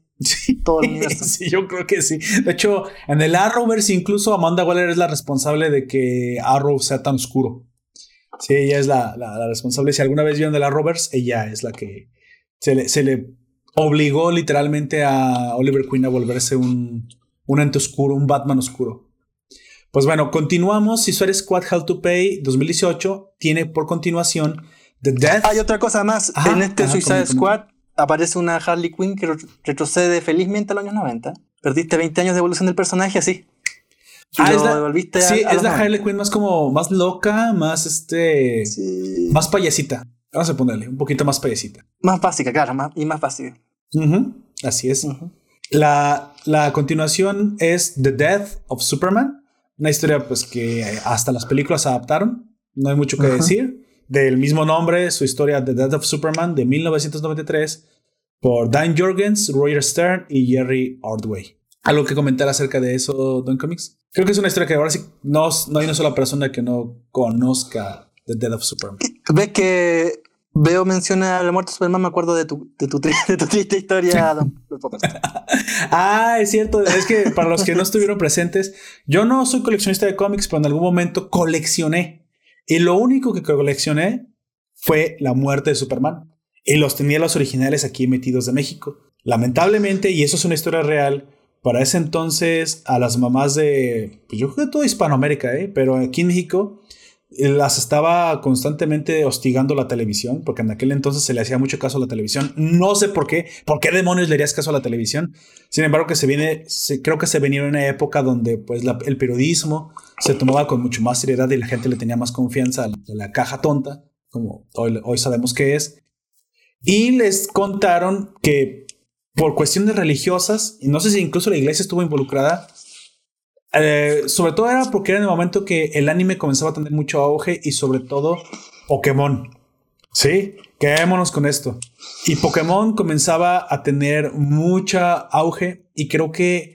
todo el universo. sí, yo creo que sí. De hecho, en el Arrowverse incluso Amanda Waller es la responsable de que Arrow sea tan oscuro. Sí, ella es la, responsable. Si alguna vez vieron de la Roberts, ella es la que se le, se le obligó literalmente a Oliver Queen a volverse un, un ente oscuro, un Batman oscuro. Pues bueno, continuamos. Si Suárez Squad How to Pay 2018 tiene por continuación The Death. Hay otra cosa más. en este Suicide Squad aparece una Harley Quinn que retrocede felizmente a los años 90. Perdiste 20 años de evolución del personaje así. Ah, es la, sí, es la Harley Quinn más como más loca, más este, más payasita. Vamos a ponerle un poquito más payasita. Más básica, claro, más, y más básica. Así es. la, la continuación es The Death of Superman, una historia pues que hasta las películas adaptaron. No hay mucho que decir. Del mismo nombre, su historia The Death of Superman de 1993 por Dan Jorgens, Roger Stern y Jerry Ordway. ¿Algo que comentar acerca de eso, Don Comics? Creo que es una historia que ahora sí no, no hay una sola persona que no conozca The Death of Superman. Ves que veo menciona la muerte de Superman, me acuerdo de tu, de tu, de tu triste historia, Don Ah, es cierto. Es que para los que no estuvieron presentes, yo no soy coleccionista de cómics, pero en algún momento coleccioné. Y lo único que coleccioné fue la muerte de Superman. Y los tenía los originales aquí metidos de México. Lamentablemente, y eso es una historia real, para ese entonces a las mamás de, pues yo creo que toda Hispanoamérica, ¿eh? pero aquí en México eh, las estaba constantemente hostigando la televisión, porque en aquel entonces se le hacía mucho caso a la televisión. No sé por qué, por qué demonios le harías caso a la televisión. Sin embargo, que se viene, creo que se venía en una época donde pues el periodismo se tomaba con mucho más seriedad y la gente le tenía más confianza a la, caja tonta, como hoy, hoy sabemos que es. Y les contaron que por cuestiones religiosas, no sé si incluso la iglesia estuvo involucrada, eh, sobre todo era porque era en el momento que el anime comenzaba a tener mucho auge y sobre todo Pokémon. Sí, quedémonos con esto. Y Pokémon comenzaba a tener mucha auge y creo que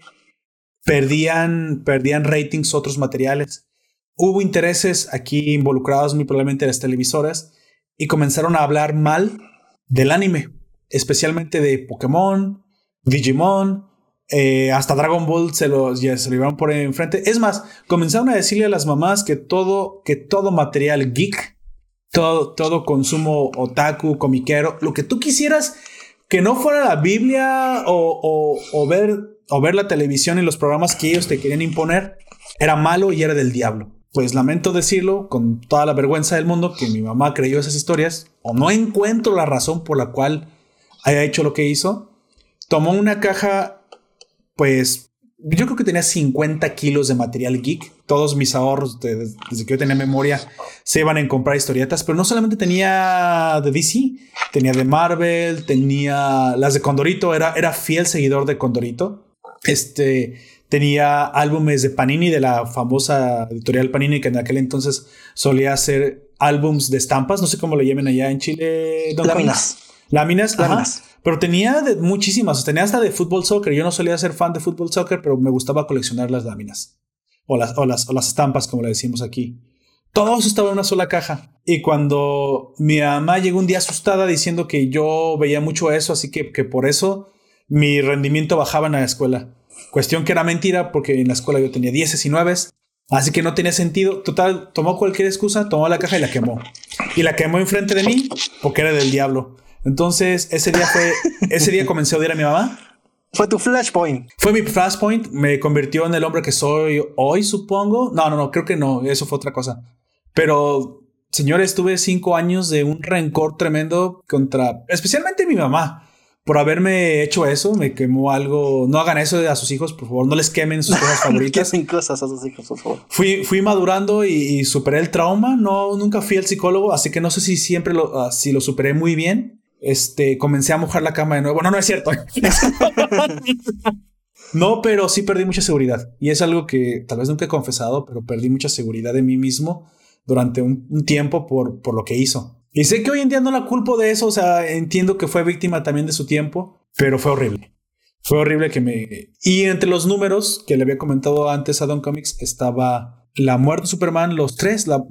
perdían, perdían ratings otros materiales. Hubo intereses aquí involucrados muy probablemente las televisoras y comenzaron a hablar mal del anime especialmente de Pokémon, Digimon, eh, hasta Dragon Ball se lo, ya se lo llevaron por enfrente. Es más, comenzaron a decirle a las mamás que todo, que todo material geek, todo, todo consumo otaku, comiquero, lo que tú quisieras, que no fuera la Biblia o, o, ver, o ver la televisión y los programas que ellos te querían imponer, era malo y era del diablo. Pues lamento decirlo con toda la vergüenza del mundo que mi mamá creyó esas historias o no encuentro la razón por la cual haya hecho lo que hizo. Tomó una caja, pues yo creo que tenía 50 kilos de material geek. Todos mis ahorros desde que yo tenía memoria se iban a comprar historietas, pero no solamente tenía de DC, tenía de Marvel, tenía las de Condorito, era, era fiel seguidor de Condorito. Este tenía álbumes de Panini, de la famosa editorial Panini, que en aquel entonces solía hacer álbums de estampas, no sé cómo lo llamen allá en Chile. Láminas. Láminas, Láminas. Pero tenía de muchísimas, tenía hasta de fútbol soccer. Yo no solía ser fan de fútbol soccer, pero me gustaba coleccionar las láminas o las, o las, o las estampas, como le decimos aquí. Todo eso estaba en una sola caja. Y cuando mi mamá llegó un día asustada diciendo que yo veía mucho eso, así que, que por eso mi rendimiento bajaba en la escuela. Cuestión que era mentira porque en la escuela yo tenía 10 y 9, así que no tenía sentido. Total, tomó cualquier excusa, tomó la caja y la quemó. Y la quemó enfrente de mí porque era del diablo. Entonces, ese día fue, ese día comencé a odiar a mi mamá. Fue tu flashpoint. Fue mi flashpoint, me convirtió en el hombre que soy hoy, supongo. No, no, no, creo que no, eso fue otra cosa. Pero, señores, tuve cinco años de un rencor tremendo contra, especialmente mi mamá por haberme hecho eso, me quemó algo. No hagan eso a sus hijos, por favor, no les quemen sus cosas favoritas. no cosas a sus hijos, por favor. Fui, fui madurando y, superé el trauma. No, nunca fui al psicólogo, así que no sé si siempre lo, uh, si lo superé muy bien. Este, comencé a mojar la cama de nuevo. No, no es cierto. no, pero sí perdí mucha seguridad. Y es algo que tal vez nunca he confesado, pero perdí mucha seguridad de mí mismo durante un, un tiempo por, por lo que hizo. Y sé que hoy en día no la culpo de eso, o sea, entiendo que fue víctima también de su tiempo, pero fue horrible. Fue horrible que me... Y entre los números que le había comentado antes a Don Comics estaba La muerte de Superman, los tres, la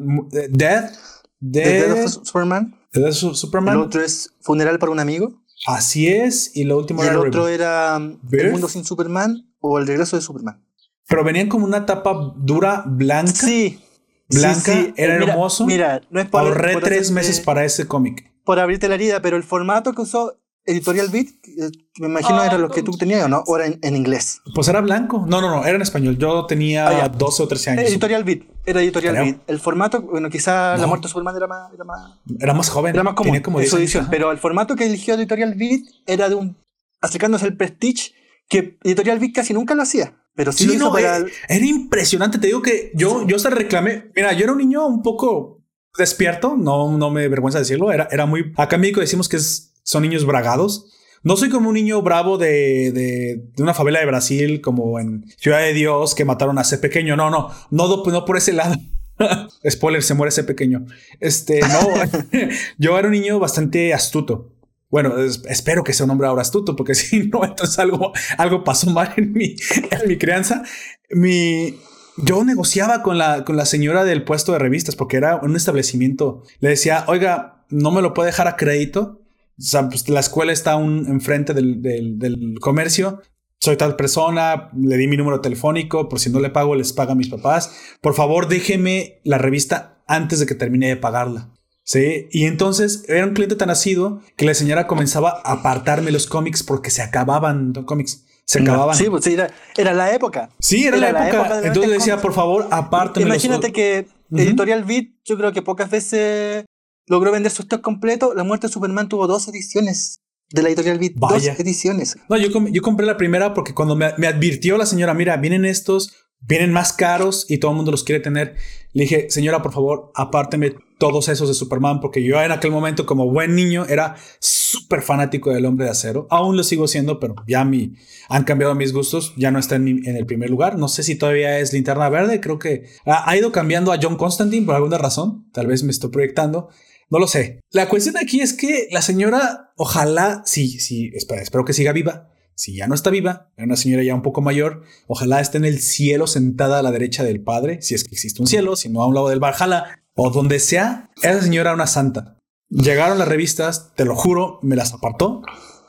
Death, Death, of Superman. Superman. El otro es Funeral para un amigo. Así es, y lo último y el otro era El mundo sin Superman o El regreso de Superman. Pero venían como una tapa dura, blanca. Sí, Blanca era hermoso. Mira, no es por, Ahorré tres meses para ese cómic. Por abrirte la herida, pero el formato que usó Editorial Beat, eh, me imagino era lo que tú tenías, ¿o no? ¿O era en, inglés? Pues era blanco. No, no, no, era en español. Yo tenía 12 o 13 años. Editorial Beat, era Editorial Beat. El formato, bueno, quizá La muerte de Superman era más, era más... Era más joven. Era más común, como edición. Pero el formato que eligió Editorial Beat era de un... acercándose al Prestige, que Editorial Beat casi nunca lo hacía. Pero sí, no, era, era, impresionante. Te digo que yo, yo hasta reclamé. Mira, yo era un niño un poco despierto. No, no me vergüenza decirlo. Era, era muy. Acá en México decimos que son niños bragados. No soy como un niño bravo de, de, de, una favela de Brasil, como en Ciudad de Dios, que mataron a ese pequeño. No, no, no, no por ese lado. Spoiler, se muere ese pequeño. Este, no, yo era un niño bastante astuto. Bueno, espero que sea un hombre ahora astuto, porque si no, entonces algo, algo pasó mal en mi, en mi crianza. Mi, yo negociaba con la, con la señora del puesto de revistas, porque era un establecimiento. Le decía, oiga, no me lo puede dejar a crédito. O sea, pues la escuela está un, enfrente del, del, del comercio soy tal persona, le di mi número telefónico, por si no le pago, les paga a mis papás. Por favor, déjeme la revista antes de que termine de pagarla. Sí, y entonces era un cliente tan asido que la señora comenzaba a apartarme los cómics porque se acababan los cómics. Se acababan. Sí, pues era, era la época. Sí, era, la, época. entonces decía, por favor, apártame Imagínate que Editorial Beat, yo creo que pocas veces logró vender su stock completo. La muerte de Superman tuvo dos ediciones de la editorial Beat. Dos ediciones. No, yo, yo compré la primera porque cuando me, me, advirtió la señora, mira, vienen estos, vienen más caros y todo el mundo los quiere tener. Le dije, señora, por favor, apárteme todos esos de Superman, porque yo en aquel momento, como buen niño, era súper fanático del hombre de acero. Aún lo sigo siendo, pero ya mi, han cambiado mis gustos. Ya no está en, en el primer lugar. No sé si todavía es linterna verde. Creo que ha, ha, ido cambiando a John Constantine por alguna razón. Tal vez me estoy proyectando. No lo sé. La cuestión aquí es que la señora, ojalá, sí, sí, espero, que siga viva si ya no está viva, era una señora ya un poco mayor, ojalá esté en el cielo sentada a la derecha del Padre, si es que existe un cielo, si no a un lado del Valhalla, o donde sea, esa señora era una santa. Llegaron las revistas, te lo juro, me las apartó.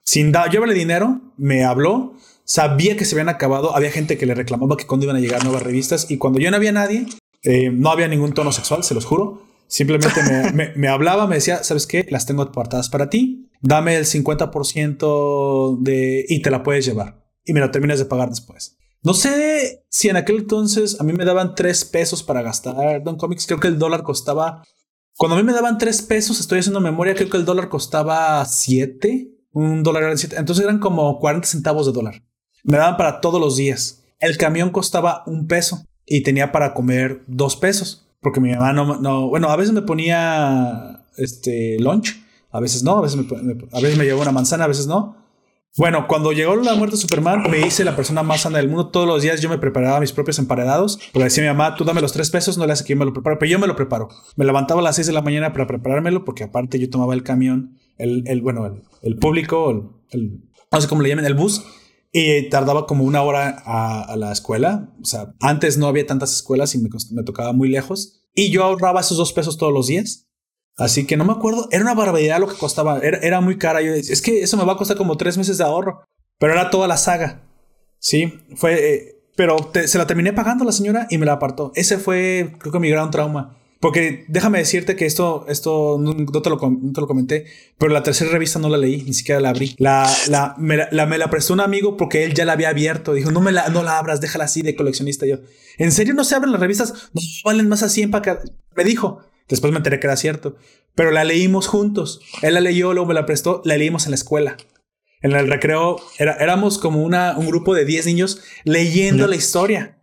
Sin dar, llévale dinero, me habló, sabía que se habían acabado, había gente que le reclamaba que cuando iban a llegar nuevas revistas y cuando yo no había nadie, eh, no había ningún tono sexual, se los juro. Simplemente me, me, hablaba, me decía, ¿sabes qué? Las tengo apartadas para ti. Dame el 50% de... y te la puedes llevar. Y me lo terminas de pagar después. No sé si en aquel entonces a mí me daban 3 pesos para gastar Don Comics. Creo que el dólar costaba... Cuando a mí me daban 3 pesos, estoy haciendo memoria, creo que el dólar costaba 7 Un dólar era de 7. Entonces eran como 40 centavos de dólar. Me daban para todos los días. El camión costaba un peso y tenía para comer dos pesos. Porque mi mamá no, no bueno, a veces me ponía este lunch, a veces no, a veces me, a veces me llevaba una manzana, a veces no. Bueno, cuando llegó la muerte de Superman, me hice la persona más sana del mundo. Todos los días yo me preparaba mis propios emparedados. Porque decía mi mamá, tú dame los tres pesos, no le hace que yo me lo preparo, pero yo me lo preparo. Me levantaba a las seis de la mañana para preparármelo, porque aparte yo tomaba el camión, el, el bueno, el, el público, el, no sé cómo le llaman, el bus, y tardaba como una hora a, la escuela. O sea, antes no había tantas escuelas y me, tocaba muy lejos. Y yo ahorraba esos dos pesos todos los días. Así que no me acuerdo, era una barbaridad lo que costaba, era, era muy cara. Yo es que eso me va a costar como tres meses de ahorro, pero era toda la saga. Sí, fue, eh, pero se la terminé pagando la señora y me la apartó. Ese fue, creo que mi gran trauma. Porque déjame decirte que esto, esto no, te lo, te lo, comenté, pero la tercera revista no la leí, ni siquiera la abrí. La, la, me, la, me la prestó un amigo porque él ya la había abierto. Dijo, no me la, no la abras, déjala así de coleccionista. Yo, ¿en serio no se abren las revistas? No valen más así en Me dijo, Después me enteré que era cierto. Pero la leímos juntos. Él la leyó, luego me la prestó, la leímos en la escuela. En el recreo era, éramos como una, un grupo de 10 niños leyendo la historia.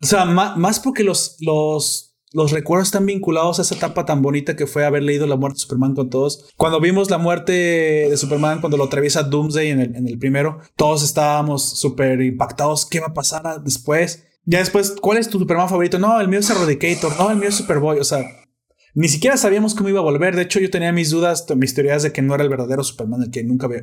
O sea, más, porque los, los, los recuerdos están vinculados a esa etapa tan bonita que fue haber leído la muerte de Superman con todos. Cuando vimos la muerte de Superman, cuando lo atraviesa Doomsday en el, primero, todos estábamos súper impactados. ¿Qué va a pasar después? Ya después, ¿cuál es tu Superman favorito? No, el mío es Eradicator. No, el mío es Superboy. O sea, ni siquiera sabíamos cómo iba a volver. De hecho, yo tenía mis dudas, mis teorías de que no era el verdadero Superman, el que nunca había.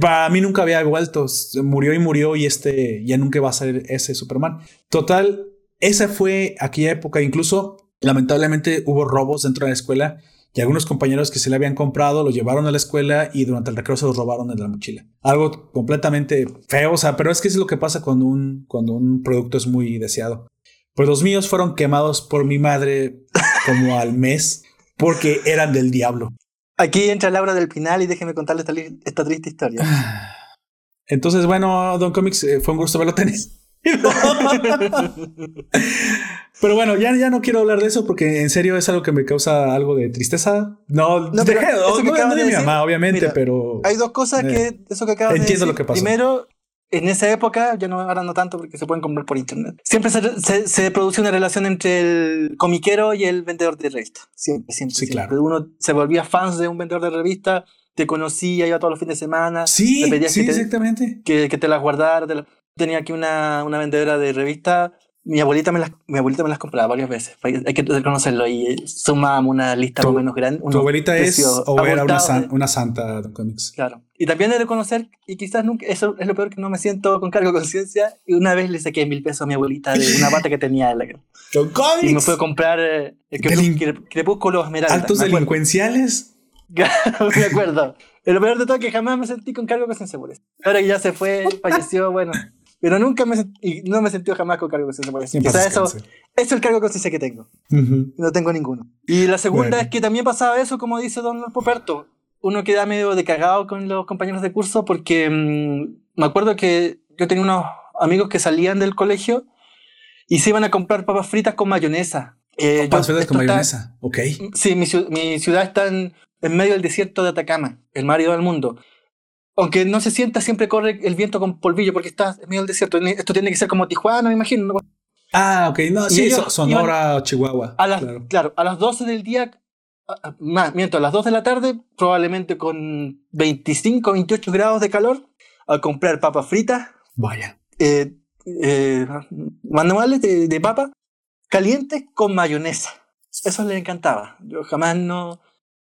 Para mí nunca había vuelto. Murió y murió, y este ya nunca va a ser ese Superman. Total, esa fue aquella época. Incluso, lamentablemente, hubo robos dentro de la escuela. Y algunos compañeros que se le habían comprado lo llevaron a la escuela y durante el recreo se los robaron en la mochila. Algo completamente feo, o sea, pero es que es lo que pasa cuando un, cuando un producto es muy deseado. Pues los míos fueron quemados por mi madre como al mes porque eran del diablo. Aquí entra Laura del final y déjeme contarle esta, triste historia. Entonces, bueno, Don Comics, eh, fue un gusto verlo tener. pero bueno, ya, ya no quiero hablar de eso porque en serio es algo que me causa algo de tristeza. No, no, pero eso que no, de, mi mamá, obviamente, pero. Hay dos cosas que eh, eso que acabas de decir. Entiendo lo que pasó. Primero, en esa época, ya no ahora no tanto porque se pueden comprar por internet. Siempre se, se, produce una relación entre el comiquero y el vendedor de revista. Siempre, siempre. Sí, claro. Uno se volvía fans de un vendedor de revista, te conocía, iba todos los fines de semana. Sí, sí, exactamente. Que, que, te las guardara. Tenía aquí una, una vendedora de revista mi abuelita me las, mi abuelita me las compraba varias veces. Hay que reconocerlo. Y sumábamos una lista muy menos grande. ¿Tu abuelita es o era una, una santa de cómics? Claro. Y también de reconocer, y quizás nunca, eso es lo peor que no me siento con cargo de conciencia. Y una vez le saqué mil pesos a mi abuelita de una bata que tenía. La, ¿Con cómics? Y me fue a comprar eh, el Crepúsculo Esmeralda. ¿Altos delincuenciales? me acuerdo. Lo peor de todo es que jamás me sentí con cargo de conciencia por eso. Ahora que ya se fue, falleció, bueno. Pero nunca me y no me he sentido jamás con cargo de conciencia. Quizás eso, eso es el cargo de conciencia que tengo. No tengo ninguno. Y la segunda es que también pasaba eso, como dice Don Poperto. Uno queda medio de cagado con los compañeros de curso porque mm, me acuerdo que yo tenía unos amigos que salían del colegio y se iban a comprar papas fritas con mayonesa. Eh, papas fritas con mayonesa, ok. Sí, mi, mi ciudad está en, en, medio del desierto de Atacama, el mar del mundo aunque no se sienta, siempre corre el viento con polvillo porque está en medio del desierto. Esto tiene que ser como Tijuana, me imagino. Ah, ok, no, sí, Sonora, Chihuahua. claro. a las 12 del día, más, miento, a las 2 de la tarde, probablemente con 25, 28 grados de calor, a comprar papas fritas. Vaya. Eh, eh, manuales de, de papa calientes con mayonesa. Eso le encantaba. Yo jamás no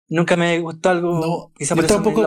Nunca me gustó algo. No, quizá yo tampoco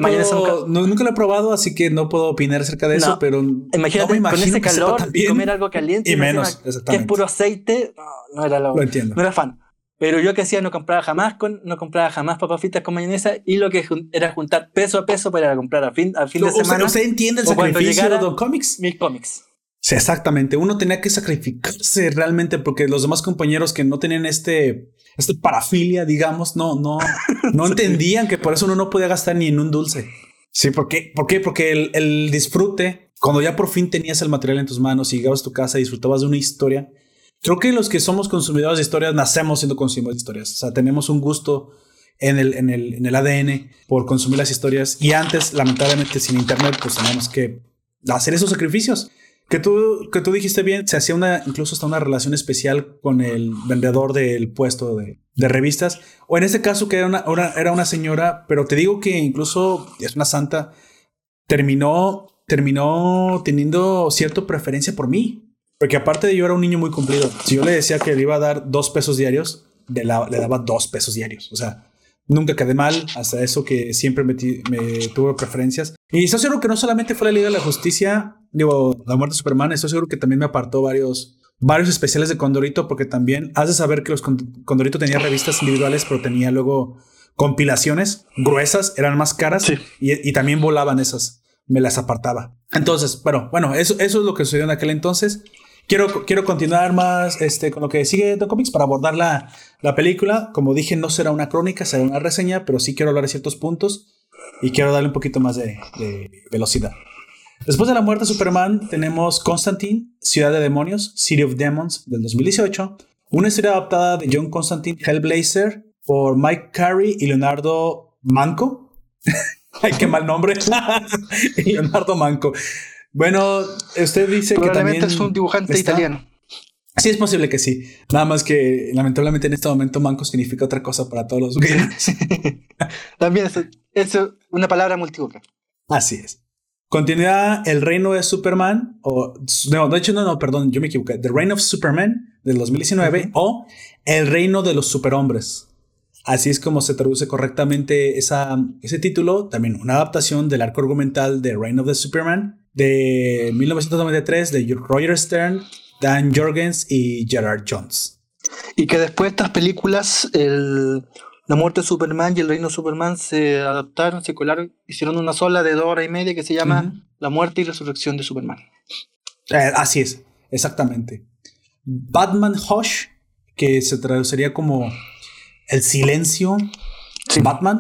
nunca... lo he probado, así que no puedo opinar acerca de eso, pero. Imagínate con ese calor comer algo caliente y menos, que es puro aceite. No, era lo, lo entiendo. No era fan. Pero yo que hacía no compraba jamás con, no compraba jamás papas fritas con mayonesa y lo que era juntar peso a peso para comprar a fin, a fin de semana. ¿Usted entiende el sacrificio de Don Comics? Mis cómics. Sí, exactamente. Uno tenía que sacrificarse realmente porque los demás compañeros que no tenían este, este parafilia, digamos, no, no, no entendían que por eso uno no podía gastar ni en un dulce. Sí, ¿por qué? ¿Por qué? Porque el, el disfrute, cuando ya por fin tenías el material en tus manos y llegabas a tu casa y disfrutabas de una historia, creo que los que somos consumidores de historias nacemos siendo consumidores de historias. O sea, tenemos un gusto en el, en el, en el ADN por consumir las historias. Y antes, lamentablemente, sin internet, pues teníamos que hacer esos sacrificios. Que tú, que tú dijiste bien, se hacía una, incluso hasta una relación especial con el vendedor del puesto de, revistas. O en este caso, que era una, era una señora, pero te digo que incluso es una santa, terminó, terminó teniendo cierta preferencia por mí. Porque aparte de yo era un niño muy cumplido. Si yo le decía que le iba a dar dos pesos diarios, le daba dos pesos diarios. O sea, nunca quedé mal, hasta eso que siempre me, me tuvo preferencias. Y estoy seguro que no solamente fue la Liga de la Justicia, digo, la muerte de Superman, estoy seguro que también me apartó varios, varios especiales de Condorito, porque también has de saber que los Condorito tenía revistas individuales, pero tenía luego compilaciones gruesas, eran más caras y, y, también volaban esas, me las apartaba. Entonces, bueno, bueno, eso, eso es lo que sucedió en aquel entonces. Quiero, quiero continuar más este, con lo que sigue de Comics para abordar la, la película. Como dije, no será una crónica, será una reseña, pero sí quiero hablar de ciertos puntos y quiero darle un poquito más de, de velocidad. Después de la muerte de Superman, tenemos Constantine, Ciudad de Demonios, City of Demons, del 2018. Una historia adaptada de John Constantine Hellblazer por Mike Carey y Leonardo Manco. Ay, qué mal nombre. Leonardo Manco. Bueno, usted dice que también es un dibujante italiano. Sí, es posible que sí. Nada más que lamentablemente en este momento manco significa otra cosa para todos los También es, es, una palabra multivocal. Así es. Continúa El Reino de Superman, o no, de hecho, no, no, perdón, yo me equivoqué. The Reign of Superman del 2019 o El Reino de los Superhombres. Así es como se traduce correctamente esa, ese título. También una adaptación del arco argumental de Reign of the Superman de 1993 de Roger Stern, Dan Jorgens y Gerard Jones. Y que después estas películas, el, La muerte de Superman y El reino de Superman, se adaptaron, se colaron, hicieron una sola de dos horas y media que se llama La muerte y resurrección de Superman. Eh, así es, exactamente. Batman Hush, que se traduciría como El silencio. Batman.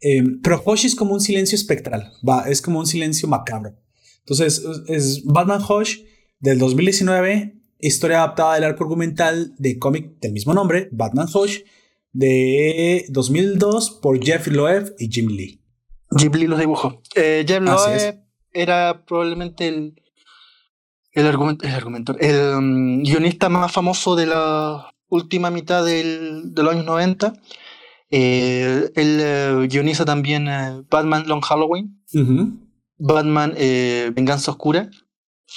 Eh, pero Hush es como un silencio espectral, va, es como un silencio macabro. Entonces, es Batman Hush del 2019, historia adaptada del arco argumental de cómic del mismo nombre, Batman Hush, de 2002 por Jeff Loeb y Jim Lee. Jim Lee los dibujó. Eh, Jeff Loeb era probablemente el, el, argumento, el um, guionista más famoso de la última mitad del, de los años 90. Eh, él eh, guioniza también Batman Long Halloween. Batman eh, Venganza Oscura.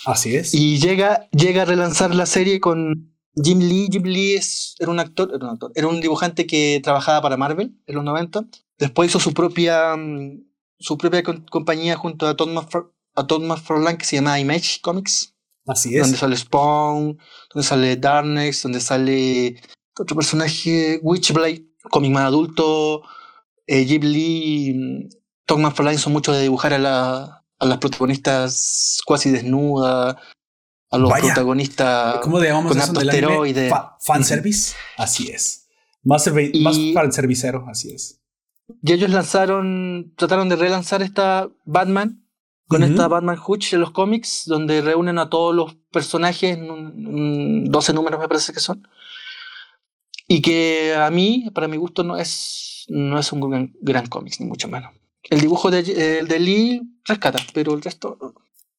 Así es. Y llega, llega a relanzar la serie con Jim Lee. Jim Lee es, era, un actor, era un actor, era un dibujante que trabajaba para Marvel en los 90. Después hizo su propia, mm, su propia compañía junto a Todd, McFarlane que se llama Image Comics. Así es. Donde sale Spawn, donde sale Darkness, donde sale otro personaje, Witchblade, cómic más adulto. Eh, Jim Lee mm, Tom McFarlane hizo mucho de dibujar a, la, a las protagonistas cuasi desnudas, a los protagonistas ¿cómo con esteroides. fanservice, así es. Más, más para el servicero, así es. Y ellos lanzaron, trataron de relanzar esta Batman con esta Batman Hutch de los cómics, donde reúnen a todos los personajes, en 12 números me parece que son. Y que a mí, para mi gusto, no es, no es un gran, gran cómic, ni mucho menos. El dibujo de, de Lee rescata, pero el resto.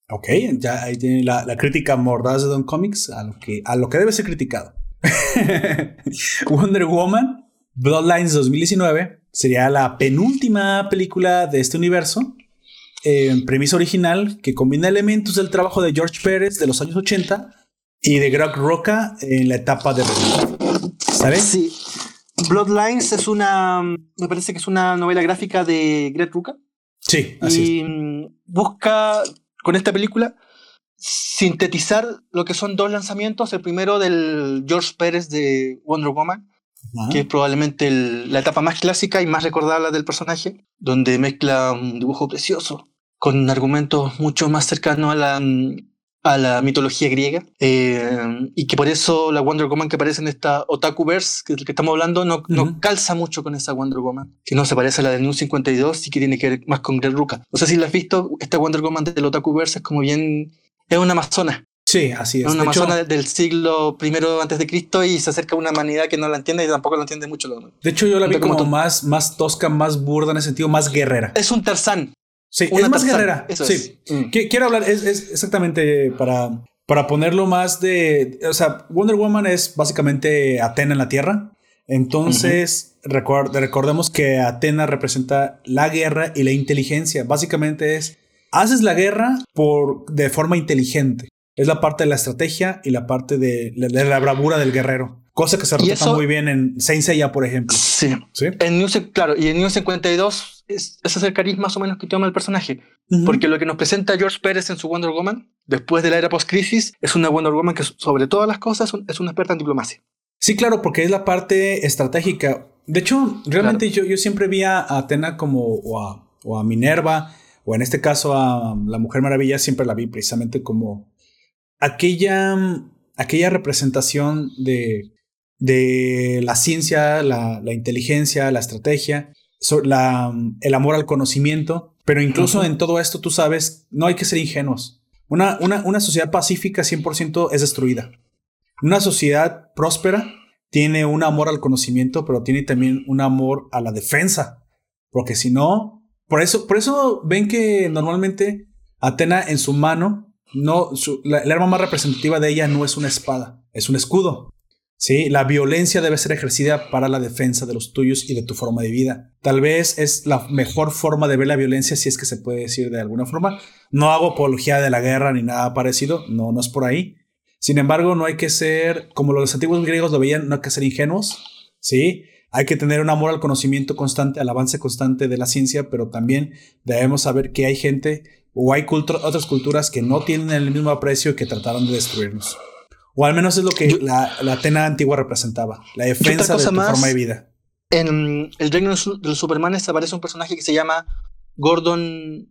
Ok, ya ahí tiene la, la crítica mordaz de Don Comics a lo que, a lo que debe ser criticado. Wonder Woman, Bloodlines 2019, sería la penúltima película de este universo. En premisa original que combina elementos del trabajo de George Pérez de los años 80 y de Greg Roca en la etapa de ¿Sabes? Sí. Bloodlines es una, me parece que es una novela gráfica de Greg Rucka. Sí, así y mm, busca con esta película sintetizar lo que son dos lanzamientos. El primero del George Pérez de Wonder Woman, que es probablemente la etapa más clásica y más recordable del personaje, donde mezcla un dibujo precioso con argumentos mucho más cercanos a la, mm, a la mitología griega eh, y que por eso la Wonder Woman que aparece en esta Otakuverse que, que estamos hablando no, no, calza mucho con esa Wonder Woman que no se parece a la de New 52 y que tiene que ver más con Greg Ruka no sé si la has visto esta Wonder Woman del Otakuverse es como bien es una amazona Sí, así es. Una amazona del siglo primero antes de Cristo y se acerca a una humanidad que no la entiende y tampoco la entiende mucho. De hecho, yo la vi como, más, más tosca, más burda en el sentido, más guerrera. Es un Tarzán. Sí, es más guerrera. Eso sí. Mm. Quiero hablar, es, exactamente para, para ponerlo más de. O sea, Wonder Woman es básicamente Atena en la Tierra. Entonces, recordemos que Atena representa la guerra y la inteligencia. Básicamente es, haces la guerra por, de forma inteligente. Es la parte de la estrategia y la parte de, la bravura del guerrero. Cosa que se refleja muy bien en Saint Seiya, por ejemplo. Sí. ¿Sí? En New, claro, y en New 52 es, ese es el carisma más o menos que toma el personaje. Porque lo que nos presenta George Pérez en su Wonder Woman, después de la era post-crisis, es una Wonder Woman que sobre todas las cosas es una experta en diplomacia. Sí, claro, porque es la parte estratégica. De hecho, realmente yo, yo siempre vi a Atena como o a, Minerva, o en este caso a la Mujer Maravilla, siempre la vi precisamente como aquella, aquella representación de, de la ciencia, la, inteligencia, la estrategia, la, el amor al conocimiento. Pero incluso en todo esto, tú sabes, no hay que ser ingenuos. Una, una, una sociedad pacífica 100% es destruida. Una sociedad próspera tiene un amor al conocimiento, pero tiene también un amor a la defensa. Porque si no, por eso, por eso ven que normalmente Atena en su mano, no, la, el arma más representativa de ella no es una espada, es un escudo. Sí, la violencia debe ser ejercida para la defensa de los tuyos y de tu forma de vida. Tal vez es la mejor forma de ver la violencia, si es que se puede decir de alguna forma. No hago apología de la guerra ni nada parecido, no, no es por ahí. Sin embargo, no hay que ser, como los antiguos griegos lo veían, no hay que ser ingenuos, ¿sí? Hay que tener un amor al conocimiento constante, al avance constante de la ciencia, pero también debemos saber que hay gente o hay otras culturas que no tienen el mismo aprecio que trataron de destruirnos. O al menos es lo que la, Atena antigua representaba, la defensa de tu forma de vida. En el reino de los Supermanes aparece un personaje que se llama Gordon.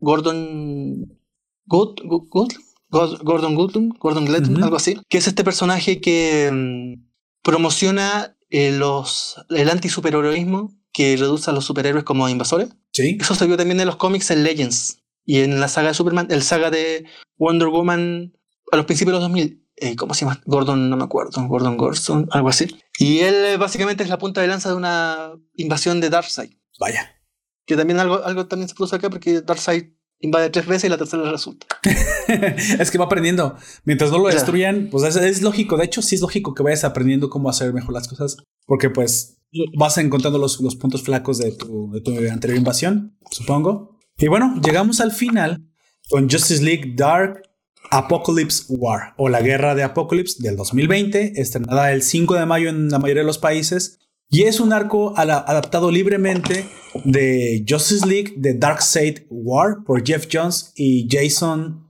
Gordon. Good, Gordon Guttum, Gordon Gletton, algo así, que es este personaje que mm, promociona eh, los, el anti-superheroísmo que reduce a los superhéroes como invasores. Sí. Eso se vio también en los cómics en Legends y en la saga de Superman, el saga de Wonder Woman a los principios de los 2000. Eh, ¿Cómo se llama? Gordon, no me acuerdo. Gordon Gordon, algo así. Y él eh, básicamente es la punta de lanza de una invasión de Darkseid. Vaya. Que también algo, algo también se puso acá porque Darkseid invade tres veces y la tercera resulta. es que va aprendiendo. Mientras no lo destruyan, pues es, lógico. De hecho, sí es lógico que vayas aprendiendo cómo hacer mejor las cosas. Porque pues vas encontrando los, los puntos flacos de tu, de tu anterior invasión, supongo. Y bueno, llegamos al final con Justice League Dark Apocalypse War o la Guerra de Apocalypse del 2020, estrenada el 5 de mayo en la mayoría de los países. Y es un arco adaptado libremente de Justice League de Darkseid War por Jeff Jones y Jason.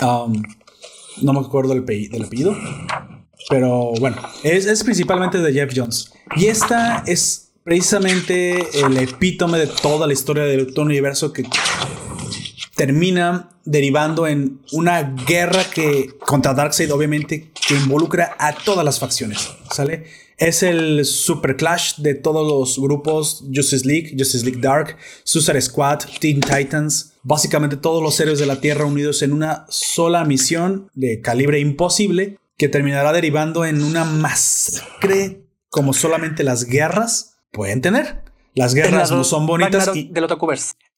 Um, no me acuerdo del, apellido. Pero bueno, es, es, principalmente de Jeff Jones. Y esta es precisamente el epítome de toda la historia del universo que termina derivando en una guerra que contra Darkseid, obviamente, que involucra a todas las facciones. ¿Sale? Es el super clash de todos los grupos Justice League, Justice League Dark, Suicide Squad, Teen Titans, básicamente todos los héroes de la Tierra unidos en una sola misión de calibre imposible que terminará derivando en una masacre como solamente las guerras pueden tener. Las guerras no son bonitas. Y... Del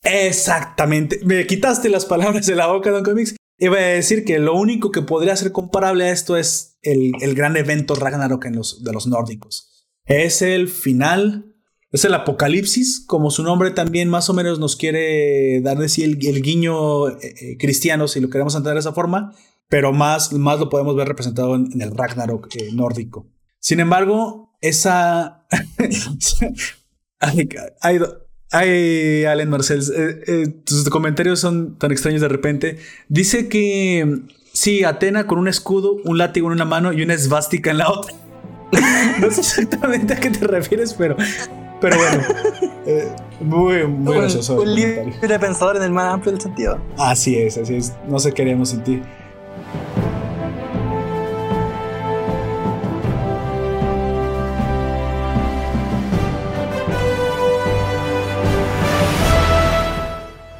Exactamente. Me quitaste las palabras de la boca, Don Comics. Iba a decir que lo único que podría ser comparable a esto es el, gran evento Ragnarok en los, de los nórdicos. Es el final, es el apocalipsis, como su nombre también más o menos nos quiere dar decir el, guiño eh, eh, cristiano, si lo queremos entender de esa forma, pero más, más lo podemos ver representado en, el Ragnarok eh, nórdico. Sin embargo, esa... hay, Ay, Allen Marcel, eh, eh, tus comentarios son tan extraños de repente. Dice que sí, Atena con un escudo, un látigo en una mano y una esvástica en la otra. no sé exactamente a qué te refieres, pero, pero bueno. Eh, muy, muy gracioso. Un libre pensador en el más amplio del sentido. Así es, así es. No sé qué haríamos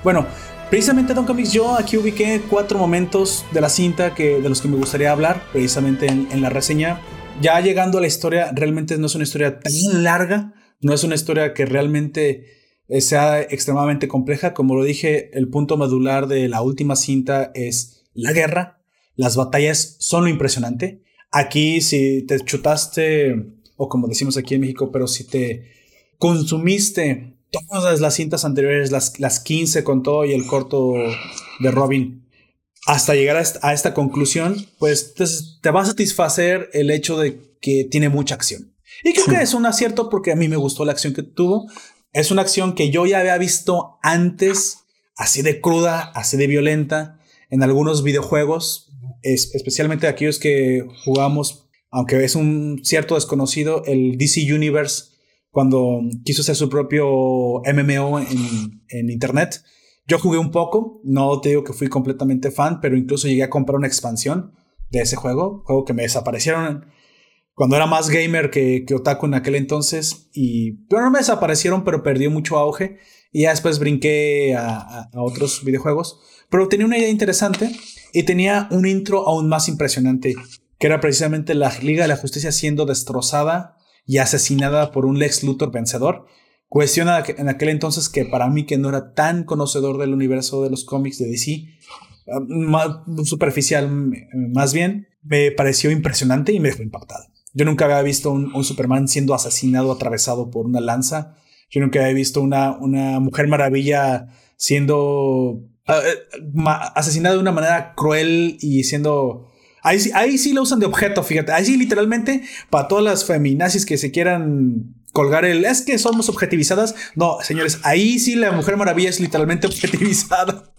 Bueno, Precisamente, Don Comics, yo aquí ubiqué cuatro momentos de la cinta que, de los que me gustaría hablar, precisamente en, la reseña. Ya llegando a la historia, realmente no es una historia tan larga, no es una historia que realmente eh, sea extremadamente compleja. Como lo dije, el punto medular de la última cinta es la guerra. Las batallas son lo impresionante. Aquí, si te chutaste, o como decimos aquí en México, pero si te consumiste todas las cintas anteriores, las, las 15 con todo y el corto de Robin, hasta llegar a esta, conclusión, pues te, va a satisfacer el hecho de que tiene mucha acción. Y creo que es un acierto porque a mí me gustó la acción que tuvo. Es una acción que yo ya había visto antes, así de cruda, así de violenta, en algunos videojuegos, especialmente aquellos que jugamos, aunque es un cierto desconocido, el DC Universe cuando quiso hacer su propio MMO en, internet. Yo jugué un poco, no te digo que fui completamente fan, pero incluso llegué a comprar una expansión de ese juego, juego que me desaparecieron cuando era más gamer que, otaku en aquel entonces, y pero no me desaparecieron, pero perdió mucho auge, y ya después brinqué a otros videojuegos, pero tenía una idea interesante y tenía un intro aún más impresionante, que era precisamente la Liga de la Justicia siendo destrozada y asesinada por un Lex Luthor vencedor. Cuestiona en aquel entonces que para mí, que no era tan conocedor del universo de los cómics de DC, superficial más bien, me pareció impresionante y me dejó impactado. Yo nunca había visto un, Superman siendo asesinado, atravesado por una lanza. Yo nunca había visto una, una Mujer Maravilla siendo ah, eh, asesinada de una manera cruel y siendo Ahí, ahí sí lo usan de objeto, fíjate. Ahí sí, literalmente, para todas las feminazis que se quieran colgar el es que somos objetivizadas. No, señores, ahí sí la Mujer Maravilla es literalmente objetivizada.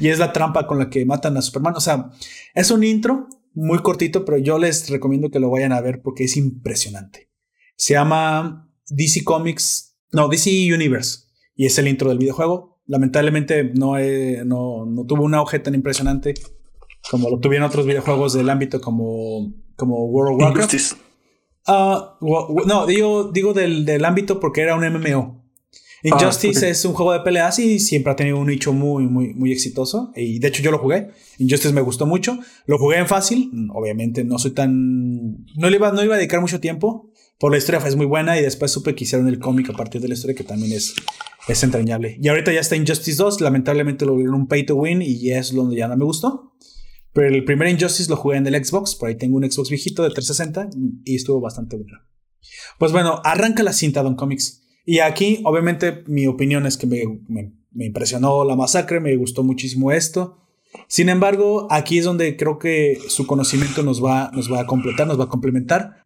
y es la trampa con la que matan a Superman. O sea, es un intro muy cortito, pero yo les recomiendo que lo vayan a ver porque es impresionante. Se llama DC Comics, no, DC Universe. Y es el intro del videojuego. Lamentablemente no, no, no tuvo un auge tan impresionante como lo tuvieron otros videojuegos del ámbito como, como World of Warcraft. Ah, no, digo, digo del, del, ámbito porque era un MMO. Ah, Injustice es un juego de peleas y siempre ha tenido un nicho muy, muy, muy exitoso. Y de hecho yo lo jugué. Injustice me gustó mucho. Lo jugué en fácil. Obviamente no soy tan... No le iba, no iba a dedicar mucho tiempo. Por la historia es muy buena y después supe que hicieron el cómic a partir de la historia que también es, es entrañable. Y ahorita ya está Injustice 2. Lamentablemente lo vieron un pay to win y es donde ya no me gustó. Pero el primer Injustice lo jugué en el Xbox, por ahí tengo un Xbox viejito de 360 y estuvo bastante bueno. Pues bueno, arranca la cinta Don Comics. Y aquí, obviamente, mi opinión es que me, me, impresionó la masacre, me gustó muchísimo esto. Sin embargo, aquí es donde creo que su conocimiento nos va, nos va a completar, nos va a complementar.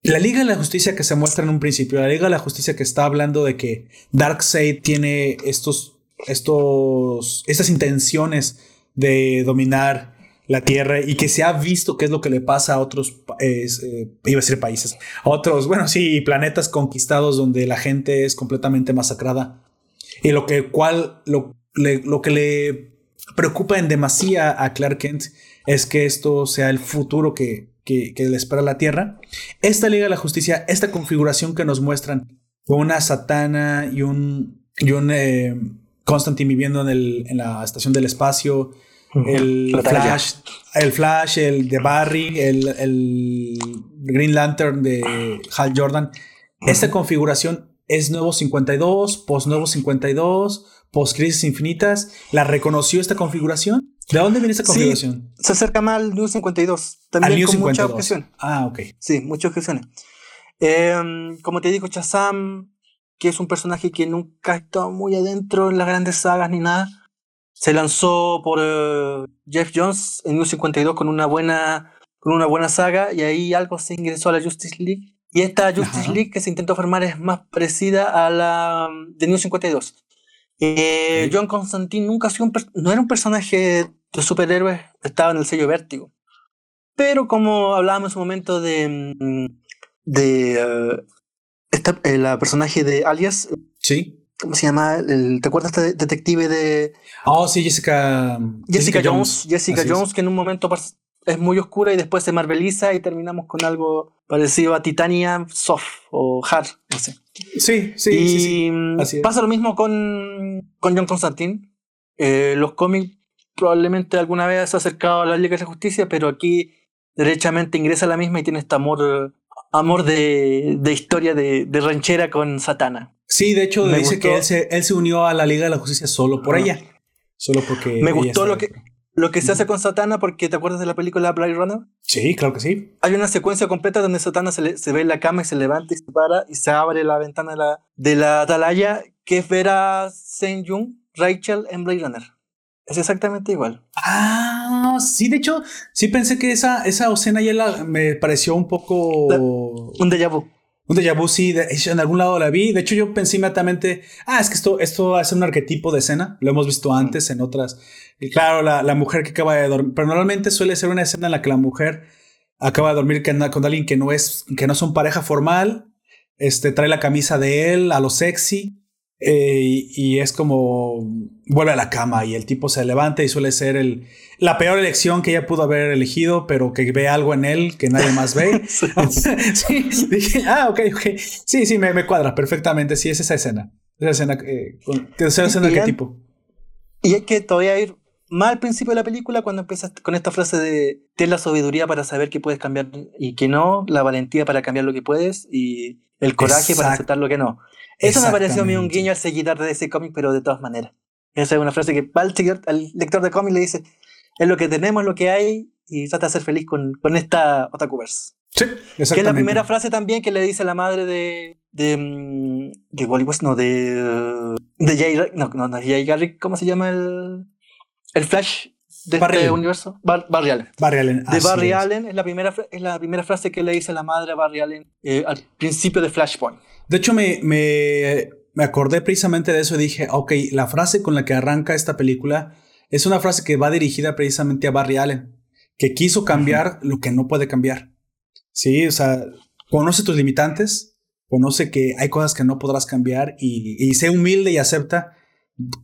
La Liga de la Justicia que se muestra en un principio, la Liga de la Justicia que está hablando de que Darkseid tiene estos, estos, estas intenciones de dominar la Tierra y que se ha visto qué es lo que le pasa a otros, eh, iba a decir países, otros, bueno, sí, planetas conquistados donde la gente es completamente masacrada. Y lo que, cual, lo, lo que le preocupa en demasía a Clark Kent es que esto sea el futuro que, que, le espera a la Tierra. Esta Liga de la Justicia, esta configuración que nos muestran con una Satana y un, y un eh, Constantine viviendo en, el, en la estación del espacio, el Flash, el Flash, el de Barry, el, Green Lantern de Hal Jordan. Esta configuración es nuevo 52, post nuevo 52, post crisis infinitas. ¿La reconoció esta configuración? ¿De dónde viene esta configuración? se acerca más al New 52. También con mucha objeción. Ah, ok. Sí, muchas objeciones. Em, como te digo, Chazam, que es un personaje que nunca ha estado muy adentro en las grandes sagas ni nada se lanzó por eh, Jeff Jones en 1952 con una buena con una buena saga y ahí algo se ingresó a la Justice League y esta Justice League que se intentó formar es más parecida a la de New 52. Eh, John Constantine nunca ha sido un no era un personaje de superhéroes, estaba en el sello Vértigo. Pero como hablábamos en su momento de mm, de eh, la personaje de Alias, sí ¿Cómo se llama? ¿Te acuerdas de este detective de. Oh, sí, Jessica. Jessica, Jones. Jessica Jones, que en un momento es muy oscura y después se marveliza y terminamos con algo parecido a Titania Soft o Hard, no sé. Sí, sí, y sí, Pasa lo mismo con, con John Constantine. eh, los cómics probablemente alguna vez se ha acercado a la Liga de la Justicia, pero aquí derechamente ingresa a la misma y tiene este amor, amor de, de historia de, de, ranchera con Satana. Sí, de hecho me dice que él se, él se, unió a la Liga de la Justicia solo por ella. Solo porque... Me gustó lo que, lo que se hace con Satana porque ¿te acuerdas de la película Blade Runner? Sí, claro que sí. Hay una secuencia completa donde Satana se, se ve en la cama y se levanta y se para y se abre la ventana de la, de la atalaya que es ver a Saint Jung, Rachel en Blade Runner. Es exactamente igual. Ah, sí, de hecho, sí pensé que esa, esa escena ya la, me pareció un poco... un déjà vu. Un déjà vu, sí, en algún lado la vi. De hecho, yo pensé inmediatamente, ah, es que esto, esto va a ser un arquetipo de escena. Lo hemos visto antes en otras. Y claro, la, la, mujer que acaba de dormir. Pero normalmente suele ser una escena en la que la mujer acaba de dormir con, con alguien que no es, que no son pareja formal. Este trae la camisa de él a lo sexy. Eh, y, es como vuelve a la cama y el tipo se levanta y suele ser el, la peor elección que ella pudo haber elegido, pero que ve algo en él que nadie más ve. sí, dije, ah, ok, ok. Sí, sí, me, me, cuadra perfectamente. Sí, es esa escena. Esa escena, eh, esa escena qué tipo. Y es que todavía ir más al principio de la película cuando empiezas con esta frase de tienes la sabiduría para saber que puedes cambiar y que no, la valentía para cambiar lo que puedes y el coraje para aceptar lo que no. Eso me pareció a mí un guiño al seguidor de ese cómic, pero de todas maneras. Esa es una frase que va al, lector de cómic le dice, es lo que tenemos, lo que hay, y trata de ser feliz con, con esta Otakuverse. Sí, exactamente. Que es la primera frase también que le dice la madre de. de. Mm, de Wally West, no, de. de Jay. No, no, no, Jay Garrick, ¿cómo se llama el. el Flash de Barry este universo? Barry Allen. Barry Allen. De Barry Allen es la, primera, es la primera frase que le dice la madre a Barry Allen eh, al principio de Flashpoint. De hecho, me, me, me acordé precisamente de eso y dije, ok, la frase con la que arranca esta película es una frase que va dirigida precisamente a Barry Allen, que quiso cambiar lo que no puede cambiar. Sí, o sea, conoce tus limitantes, conoce que hay cosas que no podrás cambiar y, y sé humilde y acepta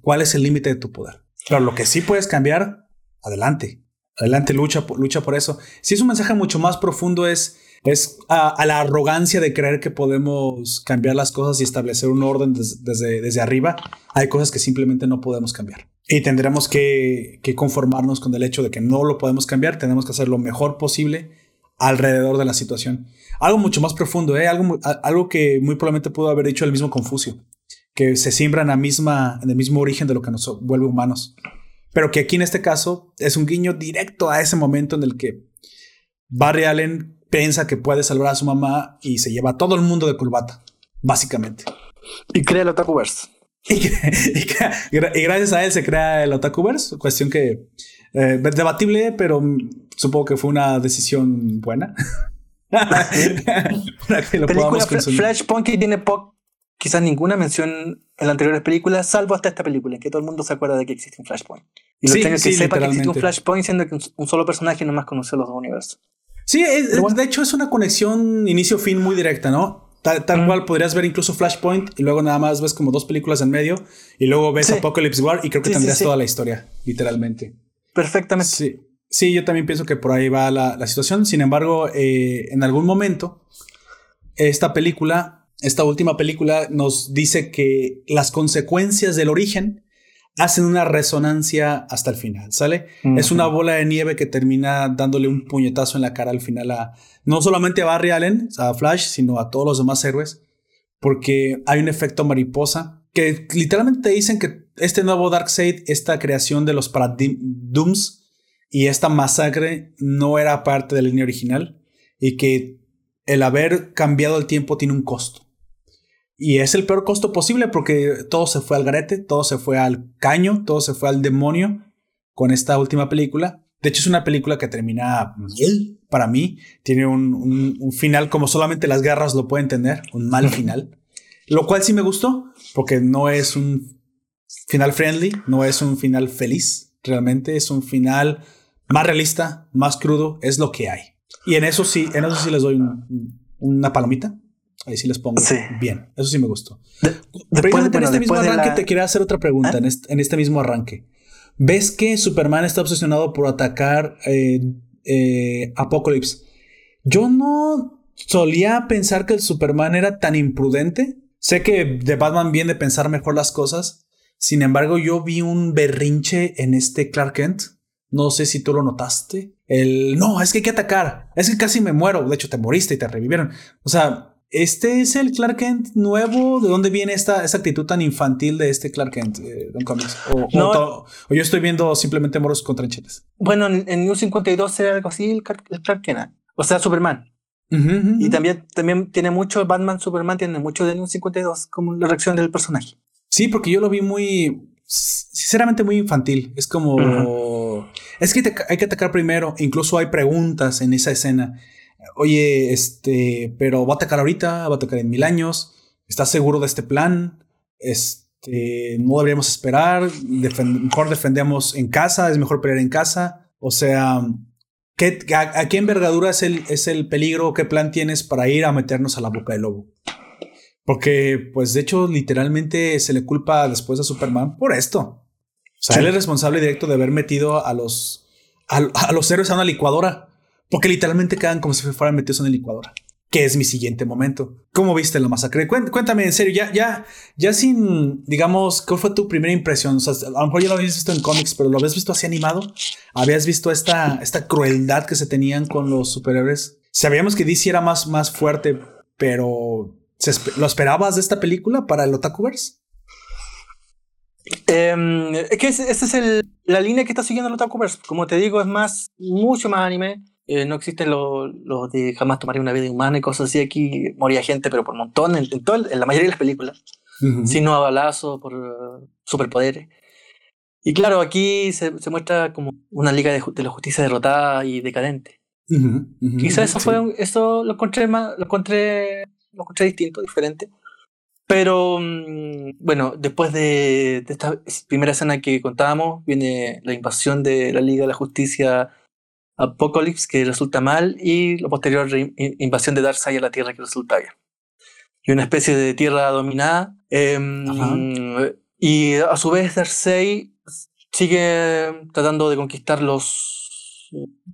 cuál es el límite de tu poder. Claro, lo que sí puedes cambiar, adelante. Adelante, lucha, lucha por eso. Si es un mensaje mucho más profundo, es es a, la arrogancia de creer que podemos cambiar las cosas y establecer un orden desde, desde arriba. Hay cosas que simplemente no podemos cambiar. Y tendremos que, conformarnos con el hecho de que no lo podemos cambiar. Tenemos que hacer lo mejor posible alrededor de la situación. Algo mucho más profundo, ¿eh? algo, algo que muy probablemente pudo haber dicho el mismo Confucio, que se siembra en, misma, en el mismo origen de lo que nos vuelve humanos. Pero que aquí en este caso es un guiño directo a ese momento en el que Barry Allen piensa que puede salvar a su mamá y se lleva a todo el mundo de corbata, básicamente. Y crea el Otakuverse. Y, y, gracias a él se crea el Otakuverse, cuestión que eh, debatible, pero supongo que fue una decisión buena. para que lo Película Flashpoint que tiene quizás ninguna mención en las anteriores películas, salvo hasta esta película, en que todo el mundo se acuerda de que existe un Flashpoint. Y lo tengo que sepa que existe un Flashpoint, siendo que un, solo personaje no más conoce los dos universos. Sí, de hecho es una conexión inicio-fin muy directa, ¿no? Tal, cual podrías ver incluso Flashpoint y luego nada más ves como dos películas en medio y luego ves Apocalypse War y creo que tendrías toda la historia, literalmente. Perfectamente. Sí, sí, yo también pienso que por ahí va la, situación. Sin embargo, eh, en algún momento, esta película, esta última película, nos dice que las consecuencias del origen hacen una resonancia hasta el final, ¿sale? Es una bola de nieve que termina dándole un puñetazo en la cara al final a no solamente a Barry Allen, a Flash, sino a todos los demás héroes, porque hay un efecto mariposa que literalmente dicen que este nuevo Darkseid, esta creación de los Paradigms y esta masacre no era parte de la línea original y que el haber cambiado el tiempo tiene un costo. Y es el peor costo posible porque todo se fue al garete, todo se fue al caño, todo se fue al demonio con esta última película. De hecho, es una película que termina para mí. Tiene un, final como solamente las guerras lo pueden tener, un mal final. Lo cual sí me gustó, porque no es un final friendly, no es un final feliz, realmente es un final más realista, más crudo, es lo que hay. Y en eso sí, en eso sí les doy una palomita. Ahí sí les pongo bien. Eso sí me gustó. después, en este mismo arranque te quería hacer otra pregunta. ¿Ah? En, este, mismo arranque. ¿Ves que Superman está obsesionado por atacar eh, eh, Apocalypse? Yo no solía pensar que el Superman era tan imprudente. Sé que de Batman viene de pensar mejor las cosas. Sin embargo, yo vi un berrinche en este Clark Kent. No sé si tú lo notaste. El no, es que hay que atacar. Es que casi me muero. De hecho, te moriste y te revivieron. O sea, este es el Clark Kent nuevo. ¿De dónde viene esta, esta actitud tan infantil de este Clark Kent, eh, Don Comics? O, No. o- o yo estoy viendo simplemente moros con tranchetes. Bueno, en, en New 52 era algo así el, Clark- el Clark Kent. O sea, Superman. Ujú, Y también, también tiene mucho, Batman, Superman tiene mucho de New 52, como la reacción del personaje. Sí, porque yo lo vi muy, sinceramente muy infantil. Es como, es que te- hay que atacar primero. Incluso hay preguntas en esa escena. Oye, este, pero va a atacar ahorita, va a atacar en mil años. ¿Estás seguro de este plan? Este, no deberíamos esperar. Mejor defendemos en casa. Es mejor pelear en casa. O sea, ¿qué, a, a qué envergadura es el, es el peligro? ¿Qué plan tienes para ir a meternos a la boca del lobo? Porque, pues, de hecho, literalmente se le culpa después a Superman por esto. O sea, Sí. él es responsable directo de haber metido a los, a, a los héroes a una licuadora. Porque literalmente quedan como si fueran metidos en una licuadora. Que es mi siguiente momento. ¿Cómo viste la masacre? Cuént- Cuéntame, en serio, ya, ya, ya sin, digamos, ¿cuál fue tu primera impresión? O sea, a lo mejor ya lo habías visto en cómics, pero lo habías visto así animado. ¿Habías visto esta, esta crueldad que se tenían con los superhéroes? Sabíamos que DC era más, más fuerte, pero ¿se espe- ¿lo esperabas de esta película para el Otakuverse? Em, es que esa es la línea que está siguiendo el Otakuverse. Como te digo, es más, mucho más anime. Eh, no existen los lo de jamás tomaré una vida humana y cosas así. Aquí moría gente, pero por montón, en, en, todo en la mayoría de las películas. Sino a balazo, por eh, superpoderes. Y claro, aquí se, se muestra como una liga de, la justicia derrotada y decadente. Ujú, Quizás eso sí. fue un- eso lo encontré más, lo encontré, lo encontré distinto, diferente. Pero mm, bueno, después de, de esta primera escena que contábamos, viene la invasión de la Liga de la Justicia Apocalypse, que resulta mal, y la posterior invasión de Darkseid a la Tierra, que resulta bien. Y una especie de tierra dominada. Ajá. y a su vez Darkseid sigue tratando de conquistar los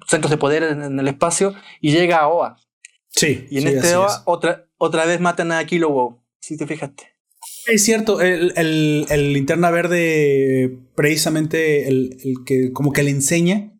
centros de poder en, en el espacio y llega a Oa. Sí. Y en sí, este Oa es. otra, otra vez matan a Kilo Wow, si te fijaste. Es cierto, el, el, el linterna verde, precisamente el, el que como que le enseña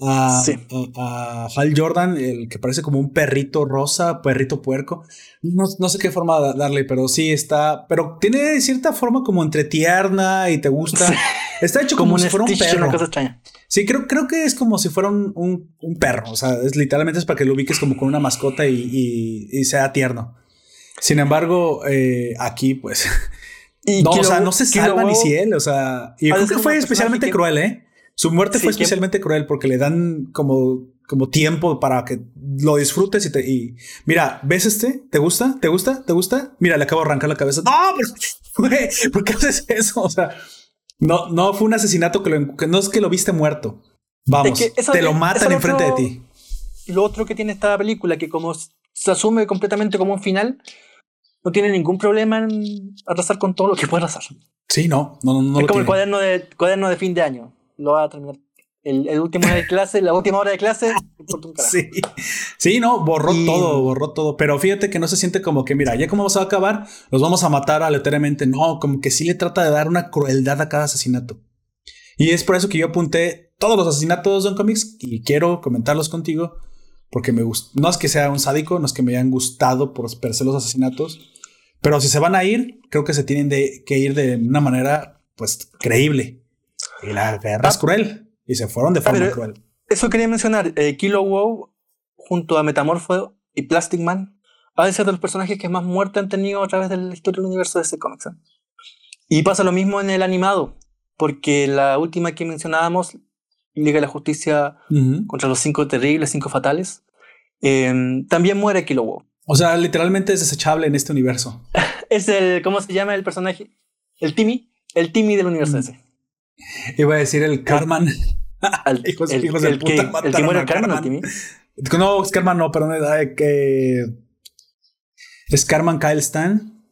a, Sí. a, a Hal Jordan, el que parece como un perrito rosa, perrito puerco. No, no sé qué forma da- darle, pero sí está, pero tiene cierta forma como entre tierna y te gusta. Sí. Está hecho como, si fuera un perro. una cosa extraña. Sí, creo, creo que es como si fuera un, un, un perro. O sea, es literalmente es para que lo ubiques como con una mascota y, y- y sea tierno. Sin embargo, eh, aquí, pues. Y no, o sea, no se salva ni si él. O sea, y creo que fue especialmente cruel, ¿eh? Su muerte Sí, fue que- especialmente cruel porque le dan como, como tiempo para que lo disfrutes y te. Y mira, ¿ves este? ¿Te gusta? ¿Te gusta? ¿Te gusta? Mira, le acabo de arrancar la cabeza. No, pero, güey, ¿por qué haces eso? O sea, no, no fue un asesinato que, lo, que no es que lo viste muerto. Vamos, Es que eso- te lo matan enfrente de ti. Lo otro que tiene esta película, que como se asume completamente como un final, no tiene ningún problema en arrasar con todo lo que puede arrasar. Sí, no, no, no, no es como tiene. el cuaderno de, cuaderno de fin de año. Lo va a terminar. El, el último día de clase, la última hora de clase, un. Sí, sí, no, borró Y- todo, borró todo. Pero fíjate que no se siente como que, mira, ya como vamos a acabar, los vamos a matar aleatoriamente. No, como que sí le trata de dar una crueldad a cada asesinato. Y es por eso que yo apunté todos los asesinatos de Don Comics y quiero comentarlos contigo. Porque me gusta. No es que sea un sádico, no es que me hayan gustado por per se los asesinatos. Pero si se van a ir, creo que se tienen de, que ir de una manera, pues, creíble. Y la guerra es Ah. cruel. Y se fueron de forma pero- cruel. Eso quería mencionar. eh, Kilo Wow, junto a Metamorfo y Plastic Man, ha de ser de los personajes que más muerte han tenido a través de la historia del universo de ese cómics. ¿eh? Y pasa lo mismo en el animado, porque la última que mencionábamos, Liga de la Justicia contra los cinco terribles, cinco fatales, eh, también muere Kilo Wow. O sea, literalmente es desechable en este universo. Es el, ¿cómo se llama el personaje? El Timmy, el Timmy del universo Mm. ese. Iba a decir el Carman. Al- Hijos- el, hijos el puta, que, el que muere el el Timmy. No, es Carman no, perdón. que es Carman Kyle Stan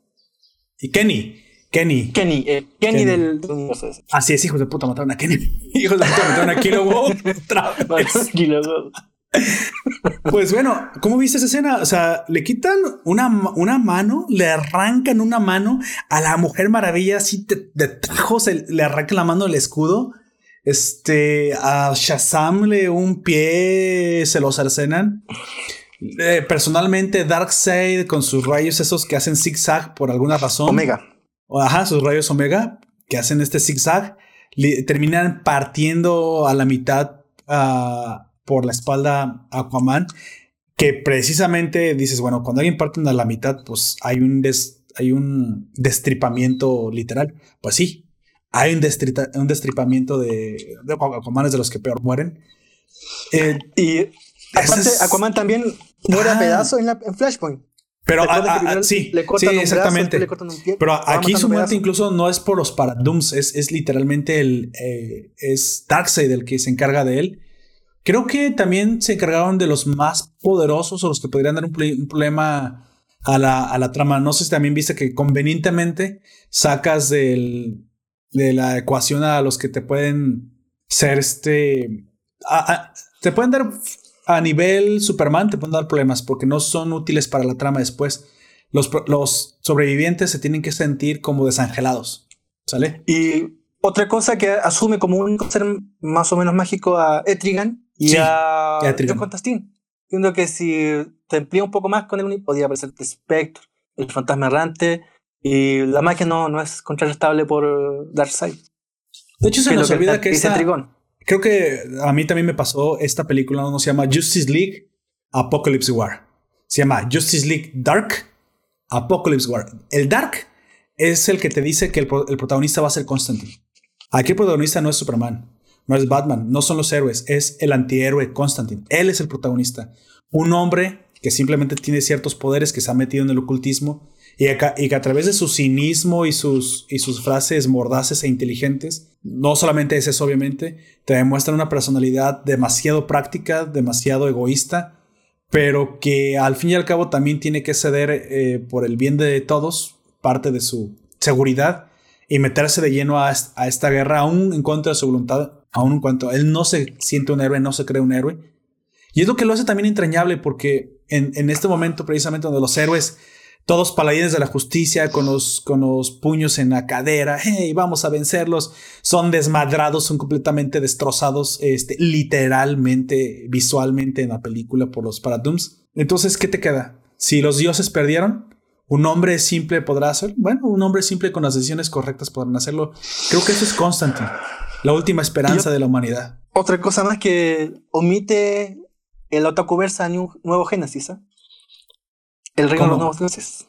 y Kenny. Kenny. Kenny, eh, Kenny, Kenny. Del, del universo. Así es, hijos de puta, mataron a Kenny. hijos de puta, mataron a Kilo otra vez. Kilo. Pues bueno, ¿cómo viste esa escena? O sea, le quitan una, una mano, le arrancan una mano a la Mujer Maravilla, así de, de tajos, le arrancan la mano del escudo. Este, a Shazam le un pie, se lo cercenan. Eh, personalmente, Darkseid con sus rayos esos que hacen zigzag por alguna razón. Omega. Ajá, sus rayos Omega que hacen este zigzag terminan partiendo a la mitad uh, por la espalda Aquaman, que precisamente dices, bueno, cuando alguien parte a la mitad, pues hay un, hay un destripamiento literal. Pues sí, hay un, un destripamiento de, de Aquaman de los que peor mueren. Eh, y aparte, Aquaman también muere a pedazos en, en Flashpoint. Pero sí, sí, exactamente. Pero aquí su muerte incluso no es por los Paradooms, es, es literalmente el eh, es Darkseid el que se encarga de él. Creo que también se encargaron de los más poderosos o los que podrían dar un, problema a la, a la, trama. No sé si también viste que convenientemente sacas del, de la ecuación a los que te pueden ser este. te pueden dar a nivel Superman te pueden dar problemas porque no son útiles para la trama después. Los, los sobrevivientes se tienen que sentir como desangelados. ¿Sale? Y otra cosa que asume como un ser más o menos mágico a Etrigan y a John Constantine. Siendo que si te emplea un poco más con él, podría aparecer el Spectre, el fantasma errante, y la magia no, no es contrarrestable por Darkseid. De hecho, se nos olvida que, que esa, Creo que a mí también me pasó esta película, no se llama Justice League Apocalypse War. Se llama Justice League Dark Apocalypse War. El Dark es el que te dice que el, protagonista va a ser Constantine. Aquí el protagonista no es Superman, no es Batman, no son los héroes, es el antihéroe Constantine. Él es el protagonista. Un hombre que simplemente tiene ciertos poderes, que se ha metido en el ocultismo y, que a través de su cinismo y sus, y sus frases mordaces e inteligentes, no solamente es eso obviamente, te demuestran una personalidad demasiado práctica, demasiado egoísta, pero que al fin y al cabo también tiene que ceder eh, por el bien de todos, parte de su seguridad, y meterse de lleno a, esta guerra, aún en contra de su voluntad, aún en cuanto él no se siente un héroe, no se cree un héroe. Y es lo que lo hace también entrañable, porque en, en este momento precisamente donde los héroes todos paladines de la justicia con los, con los puños en la cadera, hey, vamos a vencerlos, son desmadrados, son completamente destrozados, este, literalmente, visualmente en la película por los Paradooms. Entonces, ¿qué te queda? Si los dioses perdieron, un hombre simple podrá hacer, bueno, un hombre simple con las decisiones correctas podrán hacerlo. Creo que eso es Constantine, la última esperanza de la humanidad. Otra cosa más que omite el Otakuversa Nuevo Génesis, ¿eh? El reino de los nuevos dioses.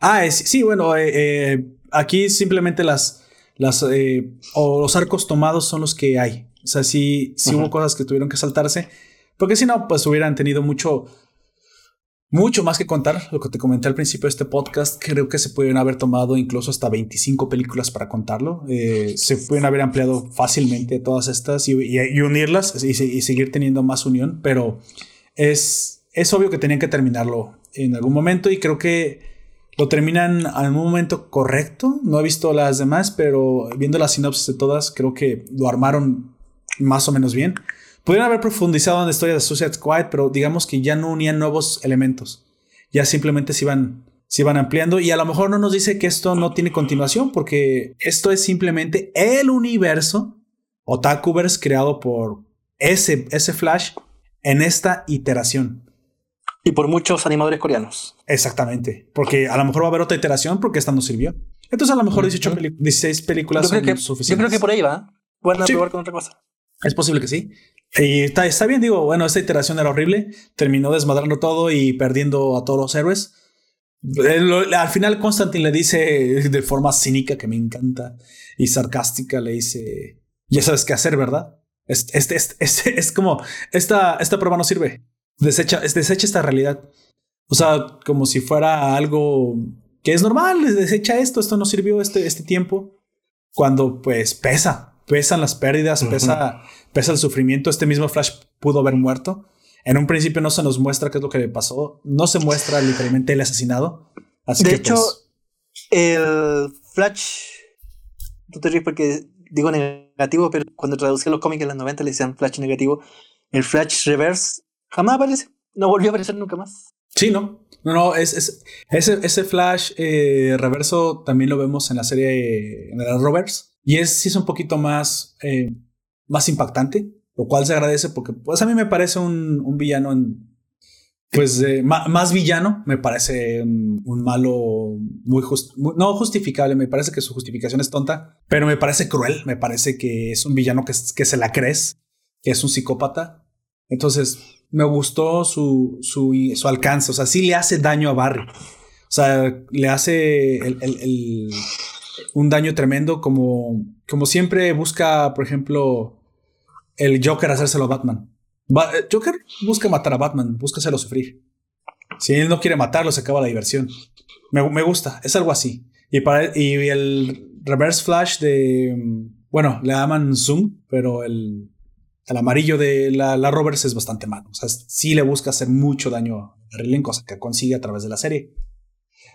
Ah, sí, bueno, eh, eh, aquí simplemente las, las eh, o los arcos tomados son los que hay. O sea, sí, sí hubo cosas que tuvieron que saltarse, porque si no, pues hubieran tenido mucho, mucho más que contar. Lo que te comenté al principio de este podcast, creo que se pudieron haber tomado incluso hasta 25 películas para contarlo. se pueden haber ampliado fácilmente todas estas y, unirlas y, seguir teniendo más unión, pero es, es obvio que tenían que terminarlo en algún momento y creo que lo terminan en un momento correcto. No he visto las demás, pero viendo la sinopsis de todas, creo que lo armaron más o menos bien. Pudieron haber profundizado en la historia de Suicide Squad, pero digamos que ya no unían nuevos elementos. Ya simplemente se iban, se iban ampliando y a lo mejor no nos dice que esto no tiene continuación, porque esto es simplemente el universo Otakuverse creado por ese, ese Flash en esta iteración. Y por muchos animadores coreanos. Exactamente. Porque a lo mejor va a haber otra iteración porque esta no sirvió. Entonces a lo mejor 18 16 películas son suficientes. Yo creo que por ahí va. Pueden sí. probar con otra cosa. Es posible que sí. Y está, está bien, digo, bueno, esta iteración era horrible. Terminó desmadrando todo y perdiendo a todos los héroes. Al final Constantine le dice de forma cínica que me encanta y sarcástica, le dice, ya sabes qué hacer, ¿verdad? Este, este, este, es como, esta, esta prueba no sirve desecha, desecha esta realidad. O sea, como si fuera algo que es normal, desecha esto, esto no sirvió este, este tiempo. Cuando pues pesa, pesan las pérdidas, pesa, pesa el sufrimiento. Este mismo Flash pudo haber muerto. En un principio no se nos muestra qué es lo que le pasó. No se muestra literalmente el asesinado. Así de que, hecho, pues, el Flash, tú te ríes porque digo negativo, pero cuando traducí los cómics en los 90 le decían Flash negativo. El Flash Reverse jamás aparece. No volvió a aparecer nunca más. Sí, no. No, no, es, es ese, ese Flash eh, reverso también lo vemos en la serie en la Rovers. Y es, sí es un poquito más, eh, más impactante, lo cual se agradece porque pues a mí me parece un, un villano en, pues más villano, me parece un, malo muy, no justificable, me parece que su justificación es tonta, pero me parece cruel, me parece que es un villano que, que se la crees, que es un psicópata. Entonces, me gustó su, su, su, alcance, o sea, sí le hace daño a Barry. O sea, le hace el, un daño tremendo como, como siempre busca, por ejemplo, el Joker hacérselo a Batman. Eh, Joker busca matar a Batman, busca hacerlo sufrir. Si él no quiere matarlo, se acaba la diversión. Me, gusta, es algo así. Y, el Reverse Flash de. Bueno, le llaman Zoom, pero el, el amarillo de la, la Roberts es bastante malo. O sea, sí le busca hacer mucho daño a Marilyn, cosa que consigue a través de la serie.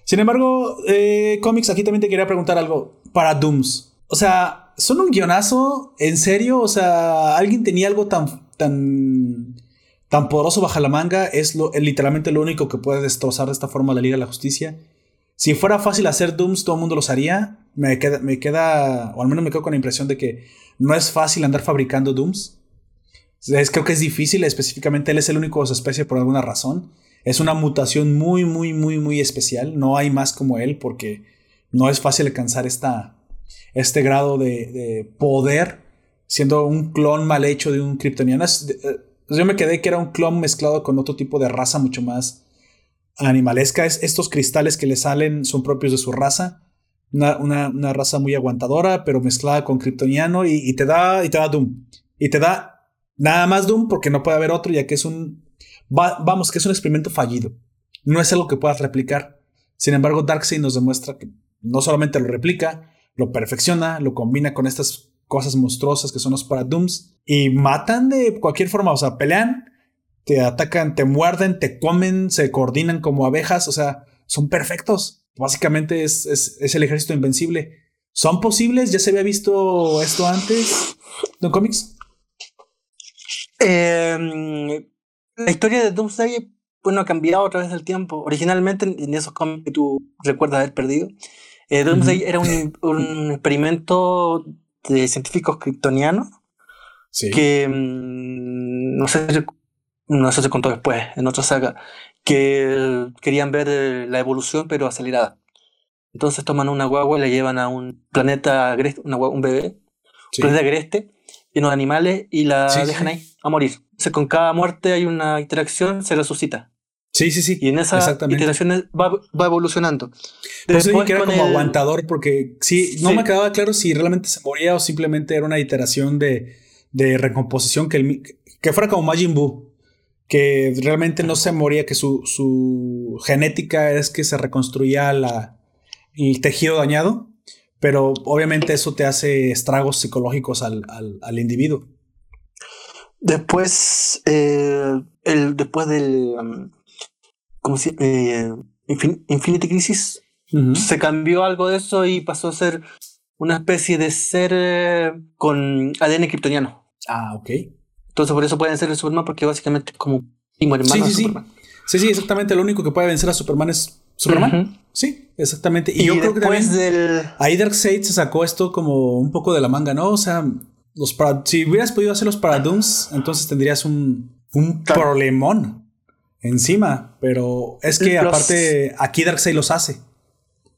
Sin embargo, eh, cómics, aquí también te quería preguntar algo. Para Dooms. O sea, ¿son un guionazo? ¿En serio? O sea, ¿alguien tenía algo tan tan, tan poderoso bajo la manga es, lo, literalmente lo único que puede destrozar de esta forma la Liga de la Justicia. Si fuera fácil hacer Dooms, todo el mundo los haría. Me queda, me queda, o al menos me quedo con la impresión de que no es fácil andar fabricando Dooms. Es, creo que es difícil, específicamente él es el único de su especie por alguna razón. Es una mutación muy, muy, muy, muy especial. No hay más como él porque no es fácil alcanzar esta, este grado de, de poder siendo un clon mal hecho de un kryptoniano. Eh, pues yo me quedé que era un clon mezclado con otro tipo de raza mucho más animalesca. Es, estos cristales que le salen son propios de su raza. Una, raza muy aguantadora, pero mezclada con kryptoniano y, te da, y te da Doom. Y te da nada más Doom porque no puede haber otro, ya que es un. vamos, que es un experimento fallido. No es algo que puedas replicar. Sin embargo, Darkseid nos demuestra que no solamente lo replica, lo perfecciona, lo combina con estas cosas monstruosas que son los Paradooms y matan de cualquier forma, o sea, pelean, te atacan, te muerden, te comen, se coordinan como abejas, o sea, son perfectos. Básicamente es, es, el ejército invencible. ¿Son posibles? ¿Ya se había visto esto antes? ¿No cómics? Em, la historia de Doomsday bueno, ha cambiado a través del tiempo. Originalmente, en esos cómics que tú recuerdas haber perdido, eh, Doomsday era un, un, experimento de científicos kryptonianos que mm, no sé no sé se contó después en otra saga que querían ver eh, la evolución pero acelerada. Entonces toman una guagua y la llevan a un planeta agreste, una un bebé un planeta agreste lleno de animales y la dejan ahí a morir. Entonces con cada muerte hay una interacción se resucita Sí, sí, sí. Y en esa iteración va, va evolucionando. Por eso que era como aguantador, porque sí, no me quedaba claro si realmente se moría o simplemente era una iteración de, de recomposición que, el, que fuera como Majin Buu, que realmente no se moría, que su, su genética es que se reconstruía la, el tejido dañado, pero obviamente eso te hace estragos psicológicos al, al, al individuo. Después, eh, el, después del... Um, como si, eh, Infinity Crisis se cambió algo de eso y pasó a ser una especie de ser eh, con ADN kryptoniano. Ah, ok. Entonces por eso pueden ser el Superman porque básicamente es como primo hermano sí, sí, sí. Superman. Sí, sí, exactamente. Lo único que puede vencer a Superman es Superman. Sí, exactamente. Y, yo creo que también del... ahí Darkseid se sacó esto como un poco de la manga, ¿no? O sea, los si hubieras podido hacer los Paradooms, entonces tendrías un, un problemón encima, pero es que aparte aquí Darkseid los hace.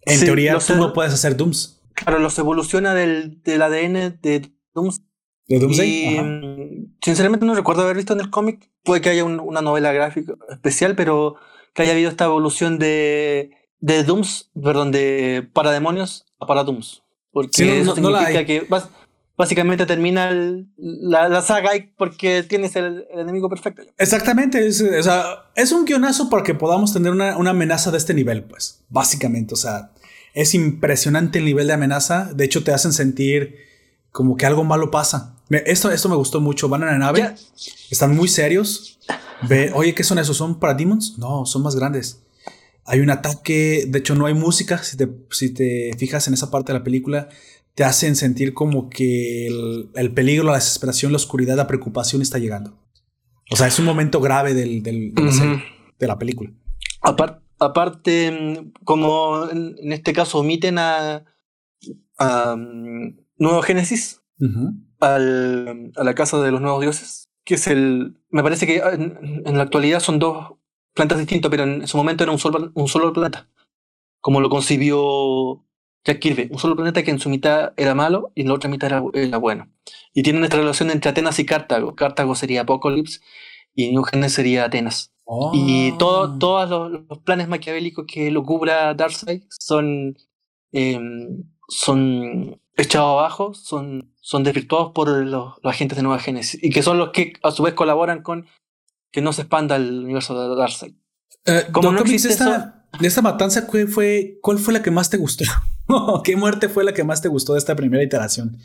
En teoría tú no puedes hacer Dooms. Claro, los evoluciona del, del ADN de Dooms. ¿De Doomsday? Y, mm, sinceramente no recuerdo haber visto en el cómic. Puede que haya una novela gráfica especial, pero que haya habido esta evolución de, de Dooms, perdón, de parademonios a paradooms. Porque eso significa que básicamente termina la, saga porque tienes el, enemigo perfecto. Exactamente, es, o sea, es un guionazo para que podamos tener una, amenaza de este nivel, pues, básicamente, o sea, es impresionante el nivel de amenaza, de hecho te hacen sentir como que algo malo pasa. Esto, esto me gustó mucho, van a la nave, están muy serios, Ve, oye, ¿qué son esos? ¿Son Parademons? No, son más grandes. Hay un ataque, de hecho no hay música, si te, si te fijas en esa parte de la película, te hacen sentir como que el, peligro, la desesperación, la oscuridad, la preocupación está llegando. O sea, es un momento grave del, del- de, la serie, de la película. Apar- aparte, como en, en este caso omiten a, a Nuevo Génesis, al- a la casa de los nuevos dioses, que es el... Me parece que en, en la actualidad son dos planetas distintos, pero en su momento era un solo, un solo planeta, como lo concibió Jack Kirby, un solo planeta que en su mitad era malo y en la otra mitad era, era bueno. Y tienen esta relación entre Atenas y Cartago. Cartago sería Apocalypse y New Genesis sería Atenas. Y Oh. todo, todos los, los planes maquiavélicos que lo cubra Darkseid son, em, son echados abajo, son, son desvirtuados por los, los agentes de Nueva Génesis. Y que son los que a su vez colaboran con que no se expanda el universo de Darkseid. Eh, como no existe esta, de esta matanza, ¿cuál fue, ¿cuál fue la que más te gustó? ¿Qué muerte fue la que más te gustó de esta primera iteración?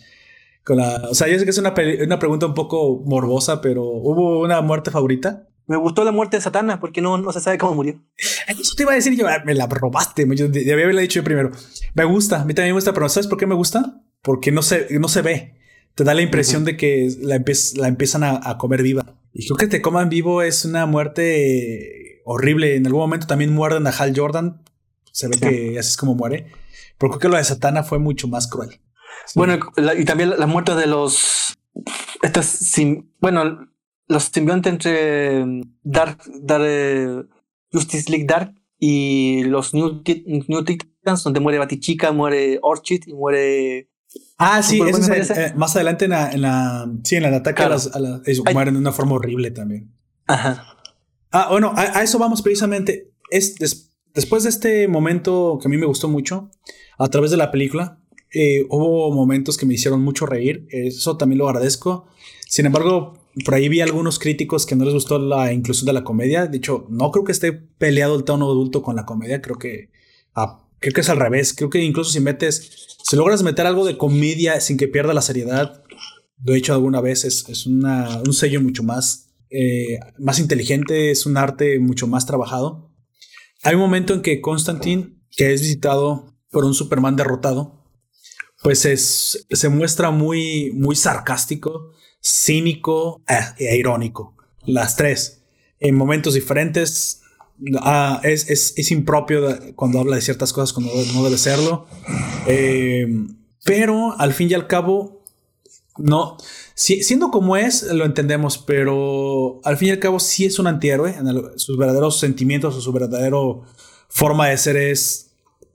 Con la, o sea, yo sé que es una, una pregunta un poco morbosa, pero ¿hubo una muerte favorita? Me gustó la muerte de Satanás porque no, no se sabe cómo murió. Eso te iba a decir yo, ah, me la robaste, yo debía haberla dicho yo primero. Me gusta, a mí también me gusta, pero ¿sabes por qué me gusta? Porque no se, no se ve. Te da la impresión de que la, empe- la empiezan a, a comer viva. Y creo que te coman vivo es una muerte horrible. En algún momento también muerden a Hal Jordan. Se ve que así es como muere. Pero creo que lo de Satana fue mucho más cruel. Sí. Bueno, la- y también las muertes de los. Estas sim- bueno, los simbiontes entre Dark, Dark eh, Justice League Dark y los New, Tit- New Titans, donde muere Batichica, muere Orchid y muere. Ah, sí, ¿Por ese qué me es el- eh, más adelante en la, en la- sí, en el ataque a las, a las- mueren de una forma horrible también. Ajá. Ah, bueno, a, a eso vamos precisamente. Es después de este momento que a mí me gustó mucho, a través de la película, eh, hubo momentos que me hicieron mucho reír. Eso también lo agradezco. Sin embargo, por ahí vi algunos críticos que no les gustó la inclusión de la comedia. De hecho, no creo que esté peleado el tono adulto con la comedia. Creo que, ah, creo que es al revés. Creo que incluso si metes, si logras meter algo de comedia sin que pierda la seriedad, lo he hecho alguna vez, es, es una- un sello mucho más, eh, más inteligente, es un arte mucho más trabajado. Hay un momento en que Constantine, que es visitado por un Superman derrotado, pues es, se muestra muy, muy sarcástico, cínico eh, e irónico. Las tres. En momentos diferentes. ah, es, es, es impropio de- cuando habla de ciertas cosas cuando no debe serlo. Eh, pero al fin y al cabo, no. si- siendo como es, lo entendemos, pero al fin y al cabo sí es un antihéroe. Sus verdaderos sentimientos o su verdadero forma de ser es.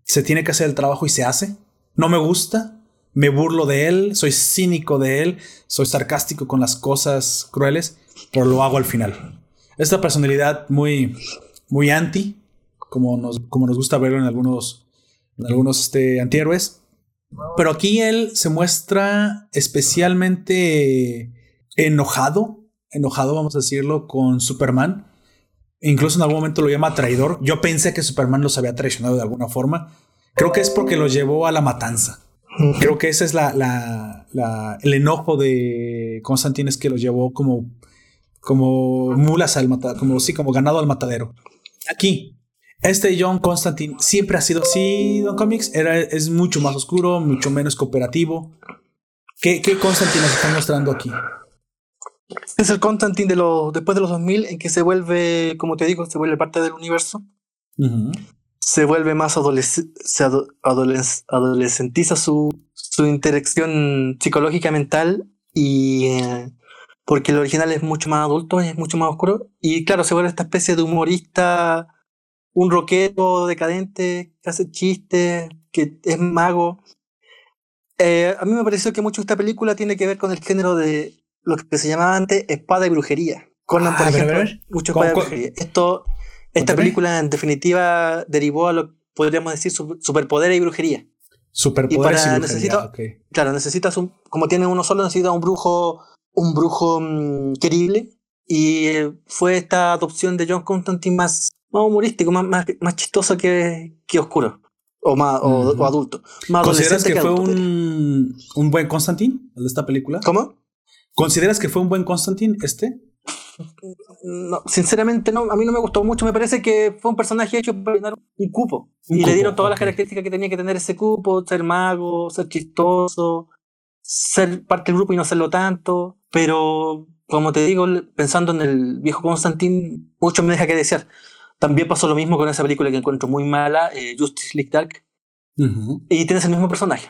Se tiene que hacer el trabajo y se hace. No me gusta. Me burlo de él. Soy cínico de él. Soy sarcástico con las cosas crueles. Pero lo hago al final. Esta personalidad muy, muy anti. Como nos, como nos gusta verlo en algunos, en algunos este, antihéroes. Pero aquí él se muestra especialmente enojado, enojado, vamos a decirlo, con Superman. Incluso en algún momento lo llama traidor. Yo pensé que Superman los había traicionado de alguna forma. Creo que es porque los llevó a la matanza. Creo que ese es la, la- la- el enojo de Constantine es que los llevó como, como mulas al matadero, como sí, como ganado al matadero. Aquí, este John Constantine siempre ha sido así, Don Comics. Era, es mucho más oscuro, mucho menos cooperativo. ¿Qué, qué Constantine nos está mostrando aquí? Es el Constantine de los, después de los 2000 en que se vuelve, como te digo, se vuelve parte del universo. Ujú. se vuelve más adolesc se ado- adolesc- adolescentiza su, su interacción psicológica mental y eh, porque el original es mucho más adulto, es mucho más oscuro y claro, se vuelve esta especie de humorista, un rockero decadente que hace chistes, que es mago. Eh, a mí me pareció que mucho esta película tiene que ver con el género de lo que se llamaba antes espada y brujería. Conan, Ah, por ejemplo, ver. mucho ¿Cómo- espada y brujería. Esto, esta película en definitiva derivó a lo que podríamos decir su- superpoderes y brujería. Superpoderes y, para- brujería, necesito- ok. Claro, necesitas un, como tiene uno solo, necesitas un brujo, un brujo mm, querible. Y eh, fue esta adopción de John Constantine más, más humorístico, más, más, más chistoso que, que oscuro. O más o, Ujú. o adulto. Más ¿Consideras que fue adulto, diría. un, un buen Constantine, el de esta película? ¿Cómo? ¿Consideras que fue un buen Constantine este? No, sinceramente no, a mí no me gustó mucho. Me parece que fue un personaje hecho para llenar un cupo. Un y cupo, le dieron todas las ok. características que tenía que tener ese cupo, ser mago, ser chistoso, ser parte del grupo y no serlo tanto. Pero como te digo, pensando en el viejo Constantine, mucho me deja que desear. También pasó lo mismo con esa película que encuentro muy mala, eh, Justice League Dark. Y tienes el mismo personaje.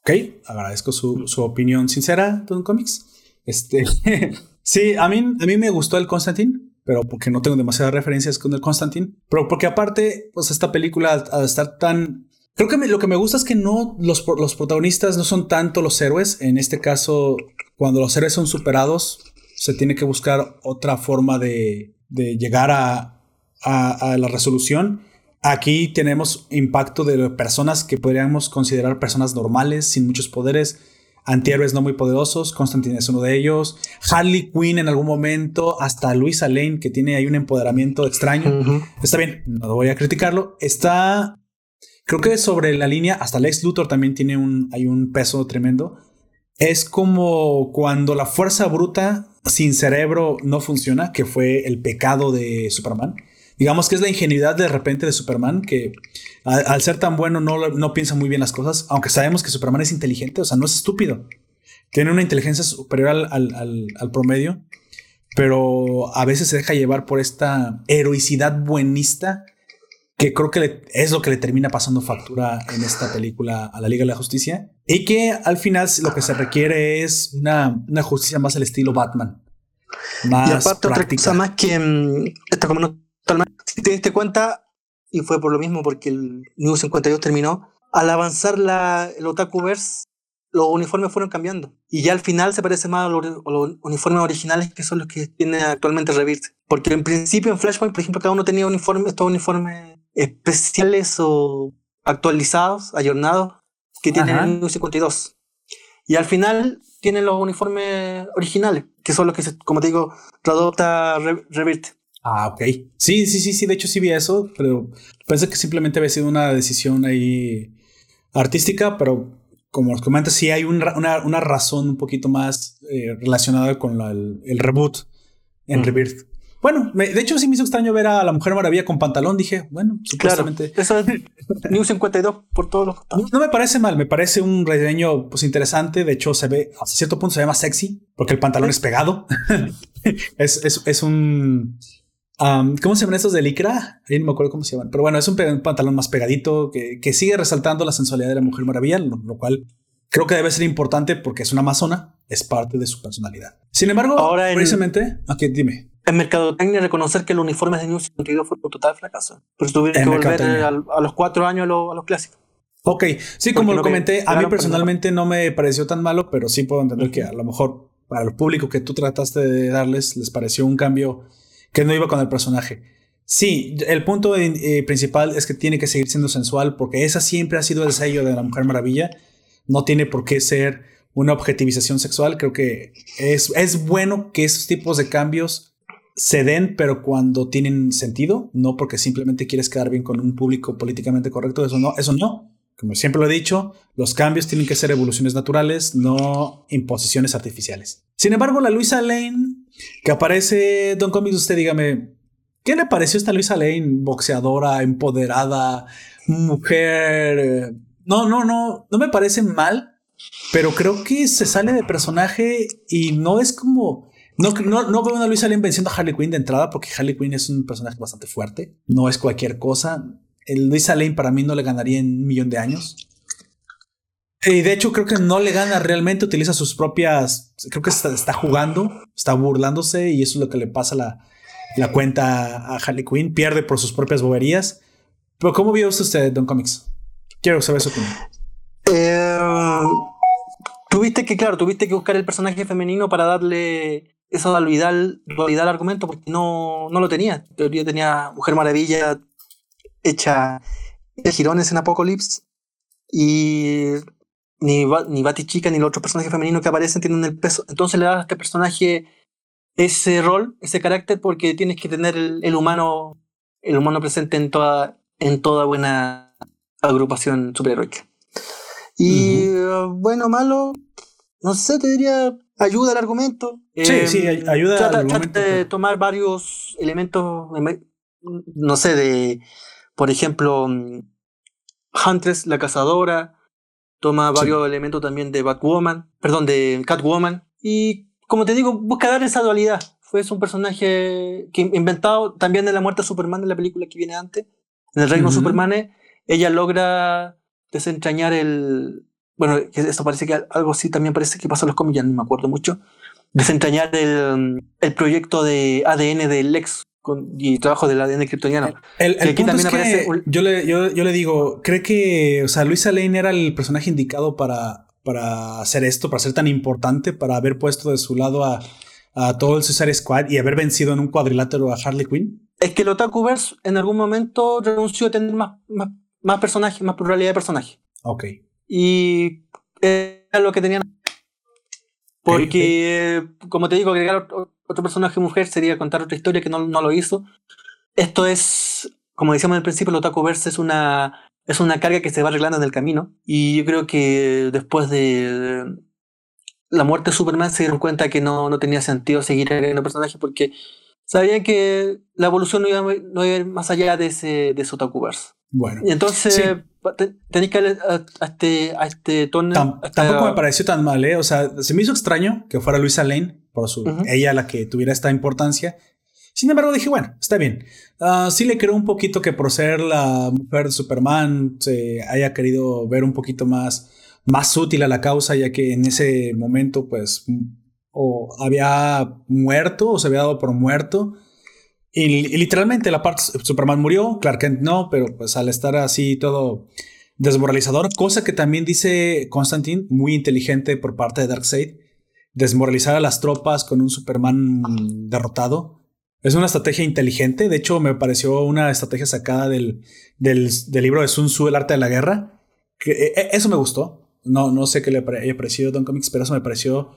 Ok, agradezco su, su opinión sincera, Don Comics. Este, sí, a mí, a mí me gustó el Constantine, pero porque no tengo demasiadas referencias con el Constantine. Pero porque aparte, pues esta película, al estar tan Creo que lo que me gusta es que no los, los protagonistas no son tanto los héroes. En este caso, cuando los héroes son superados, se tiene que buscar otra forma de, de llegar a, a, la resolución. Aquí tenemos impacto de personas que podríamos considerar personas normales, sin muchos poderes, antihéroes no muy poderosos. Constantine es uno de ellos. Harley Quinn en algún momento, hasta Luisa Lane, que tiene ahí un empoderamiento extraño. Está bien, no voy a criticarlo. Está Creo que sobre la línea, hasta Lex Luthor también tiene un, hay un peso tremendo. Es como cuando la fuerza bruta sin cerebro no funciona, que fue el pecado de Superman. Digamos que es la ingenuidad de repente de Superman, que al, ser tan bueno no, no piensa muy bien las cosas, aunque sabemos que Superman es inteligente, o sea, no es estúpido. Tiene una inteligencia superior al, al, al promedio, pero a veces se deja llevar por esta heroicidad buenista que creo que es lo que le termina pasando factura en esta película a la Liga de la Justicia y que al final lo que se requiere es una, una justicia más al estilo Batman. Más y aparte otra cosa más que mm, esta como no, si te diste cuenta y fue por lo mismo porque el New 52 terminó al avanzar la, el Otakuverse los uniformes fueron cambiando. Y ya al final se parece más a los, uniformes originales que son los que tiene actualmente Rebirth. Porque en principio en Flashpoint, por ejemplo, cada uno tenía uniforme, estos uniformes especiales o actualizados, ayornados, que tienen el New 52. Y al final tienen los uniformes originales, que son los que, como te digo, adopta Rebirth. Ah, ok. Sí, sí, sí, sí, de hecho sí vi eso, pero pensé que simplemente había sido una decisión ahí artística, pero como os comento, sí hay una, una, razón un poquito más eh, relacionada con el, reboot en Rebirth. Bueno, de hecho sí me hizo extraño ver a la Mujer Maravilla con pantalón. Dije, bueno, supuestamente. eso es New 52 por todos los no, no, me parece mal, me parece un rediseño pues interesante. De hecho, se ve, a cierto punto se ve más sexy porque el pantalón es pegado. es, es, es, un. ¿Cómo se llaman estos de licra? Ahí no me acuerdo cómo se llaman. Pero bueno, es un, pantalón más pegadito que, que, sigue resaltando la sensualidad de la Mujer Maravilla, lo cual creo que debe ser importante porque es una amazona, es parte de su personalidad. Sin embargo, ahora precisamente, aquí dime en mercadotecnia reconocer que el uniforme de New 52 fue un total fracaso. Pero tuvieron que volver a, los cuatro años a, los clásicos. Ok, sí, como lo comenté, a mí personalmente no me pareció tan malo, pero sí puedo entender que a lo mejor para el público que tú trataste de darles les pareció un cambio que no iba con el personaje. Sí, el punto eh, principal es que tiene que seguir siendo sensual porque esa siempre ha sido el sello de la Mujer Maravilla. No tiene por qué ser una objetivización sexual. Creo que es, es bueno que esos tipos de cambios se den, pero cuando tienen sentido, no porque simplemente quieres quedar bien con un público políticamente correcto, eso no, eso no. Como siempre lo he dicho, los cambios tienen que ser evoluciones naturales, no imposiciones artificiales. Sin embargo, la Luisa Lane, que aparece, Don Comics, usted dígame, ¿qué le pareció esta Luisa Lane? Boxeadora, empoderada, mujer. No, no, no, no me parece mal, pero creo que se sale de personaje y no es como no, no, no veo a Luisa Lane venciendo a Harley Quinn de entrada porque Harley Quinn es un personaje bastante fuerte. No es cualquier cosa. El Luisa Lane para mí no le ganaría en un millón de años. Y de hecho creo que no le gana realmente, utiliza sus propias, creo que está, jugando, está burlándose y eso es lo que le pasa la, la cuenta a Harley Quinn, pierde por sus propias boberías. Pero ¿cómo vio usted Don Comics? Quiero saber su opinión. Eh, tuviste que, claro, tuviste que buscar el personaje femenino para darle esa dualidad, al argumento porque no, no lo tenía. En teoría tenía Mujer Maravilla hecha de girones en Apocalypse y ni, ni Chica ni los otros personajes femeninos que aparecen tienen el peso. Entonces le das a este personaje ese rol, ese carácter, porque tienes que tener el, humano el humano presente en toda, en toda buena agrupación superheroica. Y bueno, malo, no sé, te diría ayuda al argumento. Sí, sí, em, ayuda al argumento. Trata de tomar varios elementos, no sé, de, por ejemplo, Huntress, la cazadora, toma varios elementos también de Batwoman, perdón, de Catwoman, y como te digo, busca dar esa dualidad. Fue un personaje que inventado también en la muerte de Superman de la película que viene antes, en el reino de Superman, ella logra desentrañar el... Bueno, esto parece que algo así también parece que pasó en los cómics, ya no me acuerdo mucho. Desentrañar el, el proyecto de ADN del Lex con, y trabajo del ADN kryptoniano. El, el punto es que yo, le, yo, yo, le digo, ¿cree que, o sea, Luisa Lane era el personaje indicado para, para hacer esto, para ser tan importante, para haber puesto de su lado a, a todo el Cesar Squad y haber vencido en un cuadrilátero a Harley Quinn? Es que el Otakuverse en algún momento renunció a tener más, más, más personajes, más pluralidad de personajes. Ok. Y era lo que tenían. Porque, como te digo, agregar otro personaje mujer sería contar otra historia que no, no lo hizo. Esto es, como decíamos al principio, el Otakuverse es una, es una carga que se va arreglando en el camino. Y yo creo que después de la muerte de Superman se dieron cuenta que no, no tenía sentido seguir agregando personajes porque sabían que la evolución no iba, no iba más allá de ese, de ese Otakuverse. Bueno. Y entonces tenéis que a, a, este, a este tono. tampoco me pareció tan mal, ¿eh? O sea, se me hizo extraño que fuera Luisa Lane, por su, ella la que tuviera esta importancia. Sin embargo, dije, bueno, está bien. Uh, sí le creo un poquito que por ser la mujer de Superman se haya querido ver un poquito más, más útil a la causa, ya que en ese momento, pues, o había muerto o se había dado por muerto y, literalmente la parte Superman murió, Clark Kent no, pero pues al estar así todo desmoralizador, cosa que también dice Constantine, muy inteligente por parte de Darkseid, desmoralizar a las tropas con un Superman derrotado. Es una estrategia inteligente, de hecho me pareció una estrategia sacada del, del, libro de Sun Tzu, El arte de la guerra, que e, e, eso me gustó. No, no sé qué le haya parecido Don Comics, pero eso me pareció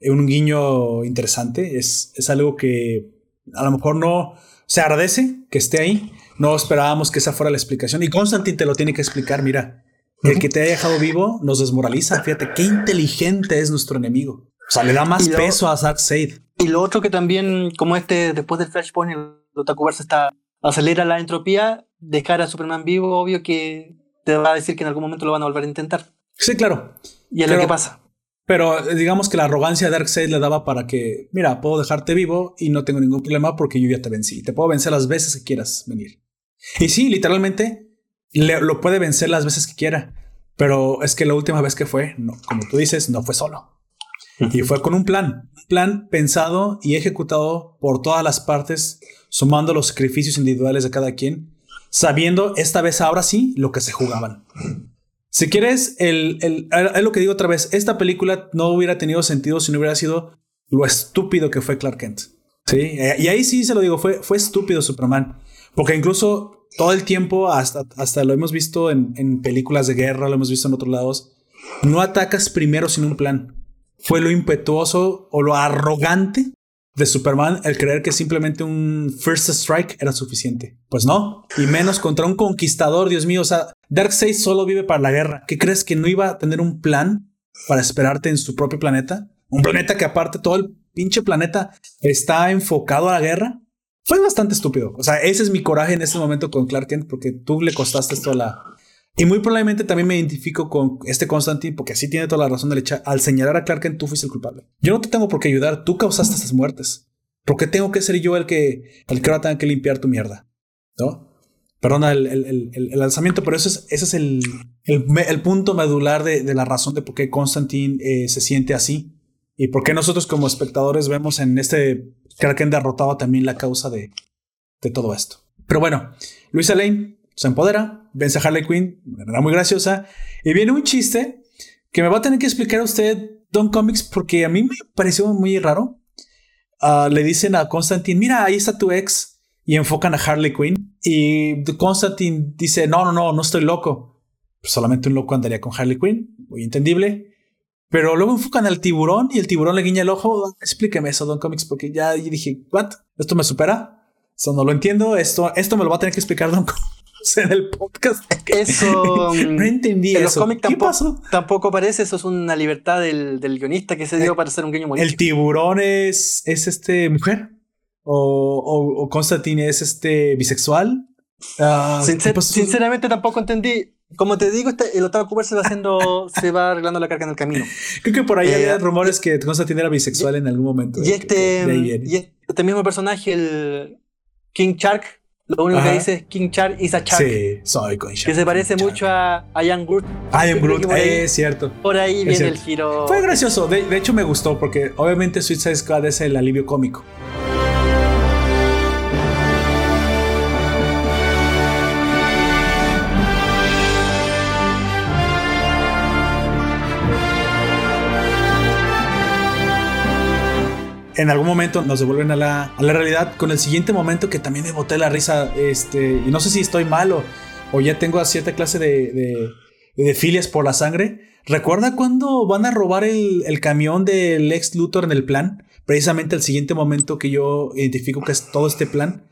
un guiño interesante. Es, es algo que a lo mejor no se agradece que esté ahí. No esperábamos que esa fuera la explicación. Y Constantine te lo tiene que explicar. Mira, el que te haya dejado vivo nos desmoraliza. Fíjate qué inteligente es nuestro enemigo. O sea, le da más peso a Darkseid. Y lo otro que también, como este, después del Flashpoint, el Otakuverse está acelera la entropía, dejar a Superman vivo, obvio que te va a decir que en algún momento lo van a volver a intentar. Sí, claro. Y es lo que pasa. Pero eh, digamos que la arrogancia de Darkseid le daba para que, mira, puedo dejarte vivo y no tengo ningún problema porque yo ya te vencí. Te puedo vencer las veces que quieras venir. Y sí, literalmente lo puede vencer las veces que quiera. Pero es que la última vez que fue, no, como tú dices, no fue solo. Y fue con un plan, un plan pensado y ejecutado por todas las partes, sumando los sacrificios individuales de cada quien, sabiendo esta vez ahora sí lo que se jugaban. Si quieres, el, el, es lo que digo otra vez, esta película no hubiera tenido sentido si no hubiera sido lo estúpido que fue Clark Kent. Sí, y ahí sí se lo digo, fue, fue estúpido Superman. Porque incluso todo el tiempo, hasta, hasta lo hemos visto en, en películas de guerra, lo hemos visto en otros lados, no atacas primero sin un plan. Fue lo impetuoso o lo arrogante de Superman el creer que simplemente un first strike era suficiente. Pues no, y menos contra un conquistador, Dios mío, o sea, Darkseid solo vive para la guerra. ¿Qué crees que no iba a tener un plan para esperarte en su propio planeta? Un planeta que aparte todo el pinche planeta está enfocado a la guerra. Fue bastante estúpido. O sea, ese es mi coraje en este momento con Clark Kent porque tú le costaste esto a la, y muy probablemente también me identifico con este Constantine porque así tiene toda la razón de echar. Al señalar a Clark Kent, tú fuiste el culpable. Yo no te tengo por qué ayudar. Tú causaste estas muertes. ¿Por qué tengo que ser yo el que, el que ahora tenga que limpiar tu mierda? ¿No? Perdona el, el, el, lanzamiento, pero ese es, ese es el, el, punto medular de, de, la razón de por qué Constantine eh, se siente así. Y por qué nosotros como espectadores vemos en este Clark Kent derrotado también la causa de, de todo esto. Pero bueno, Luisa Lane se empodera, vence a Harley Quinn, manera muy graciosa, y viene un chiste que me va a tener que explicar a usted, Don Comics, porque a mí me pareció muy raro. Uh, le dicen a Constantine, mira, ahí está tu ex, y enfocan a Harley Quinn, y Constantine dice, no, no, no, no estoy loco. Pues solamente un loco andaría con Harley Quinn, muy entendible. Pero luego enfocan al tiburón y el tiburón le guiña el ojo. Explíqueme eso, Don Comics, porque ya dije, ¿what? ¿Esto me supera? Eso no lo entiendo. Esto, esto me lo va a tener que explicar Don Comics en el podcast. Eso. no entendí en Los cómics tampoco, tampoco parece, eso es una libertad del, del guionista que se dio eh, para hacer un guiño El tiburón es, es este mujer. O, o, Constantine es este bisexual. Uh, sinceramente tampoco entendí. como te digo, este, el Otaku Cooper se va haciendo, se va arreglando la carga en el camino. Creo que por ahí había rumores que Constantine era bisexual en algún momento. Y este, y este mismo personaje, el King Shark, lo único que dice es King Shark is a Shark. Sí, soy King Shark. Que se parece mucho a, a Young Groot. A Young Groot, es cierto. Por ahí viene el giro. Fue gracioso, de, de, hecho me gustó porque obviamente Suicide Squad es el alivio cómico. En algún momento nos devuelven a la, a la, realidad con el siguiente momento que también me boté la risa. Este, y no sé si estoy malo o ya tengo cierta clase de, de, filias por la sangre. ¿Recuerda cuando van a robar el, el camión del ex Luthor en el plan? Precisamente el siguiente momento que yo identifico que es todo este plan.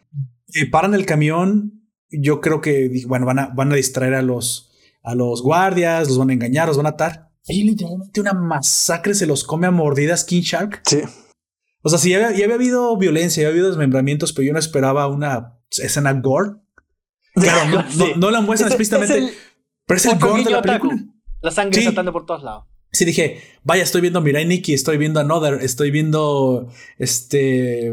y paran el camión. Yo creo que bueno, van a, van a distraer a los, a los guardias, los van a engañar, los van a atar. Y literalmente una masacre se los come a mordidas King Shark. Sí. O sea, sí, ya, había habido violencia, ya había habido desmembramientos, pero yo no esperaba una escena gore. Claro, no, la muestran explícitamente, pero es el gore de la película. La sangre saltando por todos lados. Sí, dije, vaya, estoy viendo Mirai Nikki, estoy viendo Another, estoy viendo este.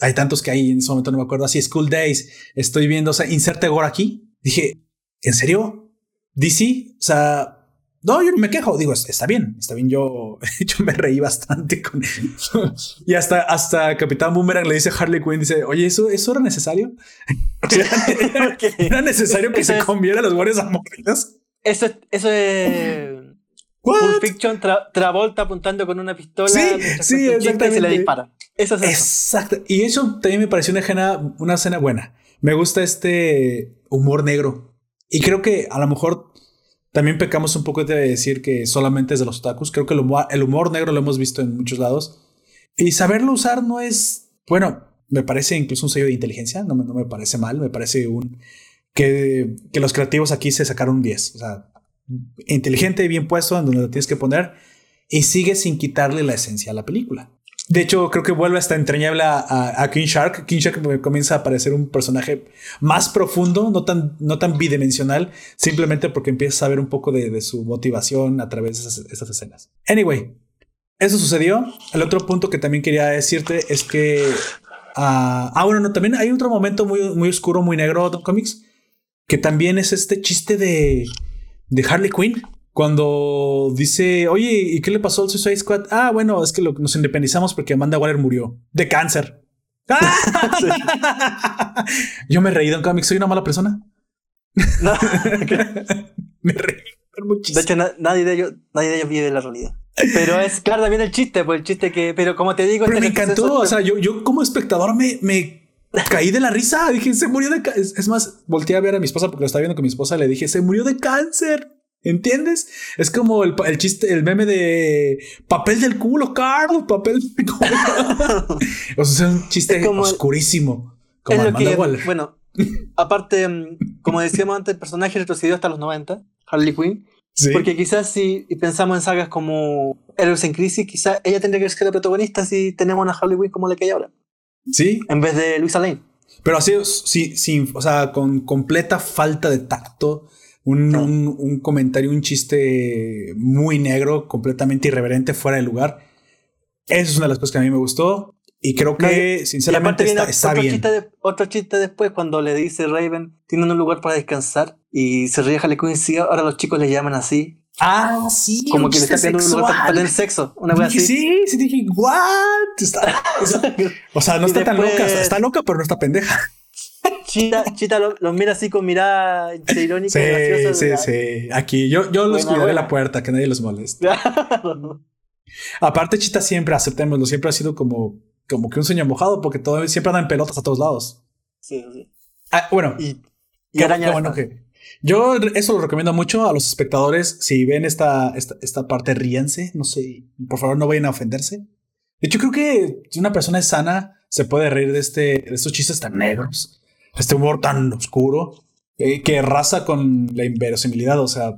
Hay tantos que hay en ese momento, no me acuerdo, así, School Days, estoy viendo, o sea, inserte gore aquí. Dije, ¿en serio? DC, o sea, no, yo no me quejo. Digo, está bien, está bien. Yo, yo me reí bastante con Y hasta, hasta Capitán Boomerang le dice a Harley Quinn, dice, oye, ¿eso, eso era necesario? ¿Era, necesario que se conviera los guardias a mordidas? Eso, eso es... Pulp Fiction, Travolta apuntando con una pistola. Sí, sí, exactamente. Y se le dispara. Eso es eso. Exacto. Y eso también me pareció una escena, una escena buena. Me gusta este humor negro. Y creo que a lo mejor también pecamos un poco de decir que solamente es de los otakus. Creo que el humor, negro lo hemos visto en muchos lados. Y saberlo usar no es, bueno, me parece incluso un sello de inteligencia, no me, no me parece mal, me parece un que, que, los creativos aquí se sacaron un 10. O sea, inteligente y bien puesto en donde lo tienes que poner y sigue sin quitarle la esencia a la película. De hecho, creo que vuelve hasta entrañable a, King Shark. King Shark comienza a parecer un personaje más profundo, no tan, no tan bidimensional, simplemente porque empiezas a ver un poco de, su motivación a través de esas, escenas. Anyway, eso sucedió. El otro punto que también quería decirte es que. ah, ah bueno, no, también hay otro momento muy, muy oscuro, muy negro de cómics, que también es este chiste de, de Harley Quinn. Cuando dice, oye, ¿y qué le pasó al Suicide Squad? Ah, bueno, es que nos independizamos porque Amanda Waller murió de cáncer. Yo me he reído en cómics, soy una mala persona. No. me reí muchísimo. De hecho, nadie, de ellos, nadie de ellos vive la realidad. Pero es claro también el chiste, pues el chiste que, pero como te digo, pero este me encantó. O sea, yo, yo como espectador me, me caí de la risa. Dije, se murió de cáncer. Es más, volteé a ver a mi esposa porque lo estaba viendo con mi esposa. Le dije, se murió de cáncer. ¿Entiendes? Es como el, chiste, el meme de papel del culo, Carlos, papel del culo. o sea, es un chiste oscurísimo. Como es que, bueno, aparte, mm, como decíamos antes, el personaje retrocedió hasta los 90, Harley Quinn. Porque quizás si pensamos en sagas como Héroes en Crisis, quizás ella tendría que ser la protagonista si tenemos una Harley Quinn como la que hay ahora. Sí. En vez de Luisa Lane. Pero así, sí, sí, o sea, con completa falta de tacto un, comentario, un chiste muy negro, completamente irreverente, fuera de lugar. Esa es una de las cosas que a mí me gustó. Y creo que, sinceramente, está, otro bien. Chiste otro chiste después, cuando le dice Raven, tienen un lugar para descansar. Y se ríe Harley Quinn y ahora los chicos le llaman así. Ah, sí. Como que le está pidiendo un lugar para tener sexo. Una vez así. Sí, sí, dije, ¿what? o sea, no está tan loca. Está loca, pero no está pendeja. Chita, Chita los mira así con mirada irónica. Sí, sí, sí. Aquí yo, yo los cuidaré la puerta, que nadie los moleste. Aparte, Chita siempre, aceptémoslo, siempre ha sido como, como que un sueño mojado, porque todo, siempre anda en pelotas a todos lados. Sí, sí. Ah, bueno, y, bueno que. Yo eso lo recomiendo mucho a los espectadores. Si ven esta, esta, esta parte, ríense. No sé, por favor, no vayan a ofenderse. De hecho, creo que si una persona es sana, se puede reír de, este, de estos chistes tan negros este humor tan oscuro eh, que raza con la inverosimilidad. O sea,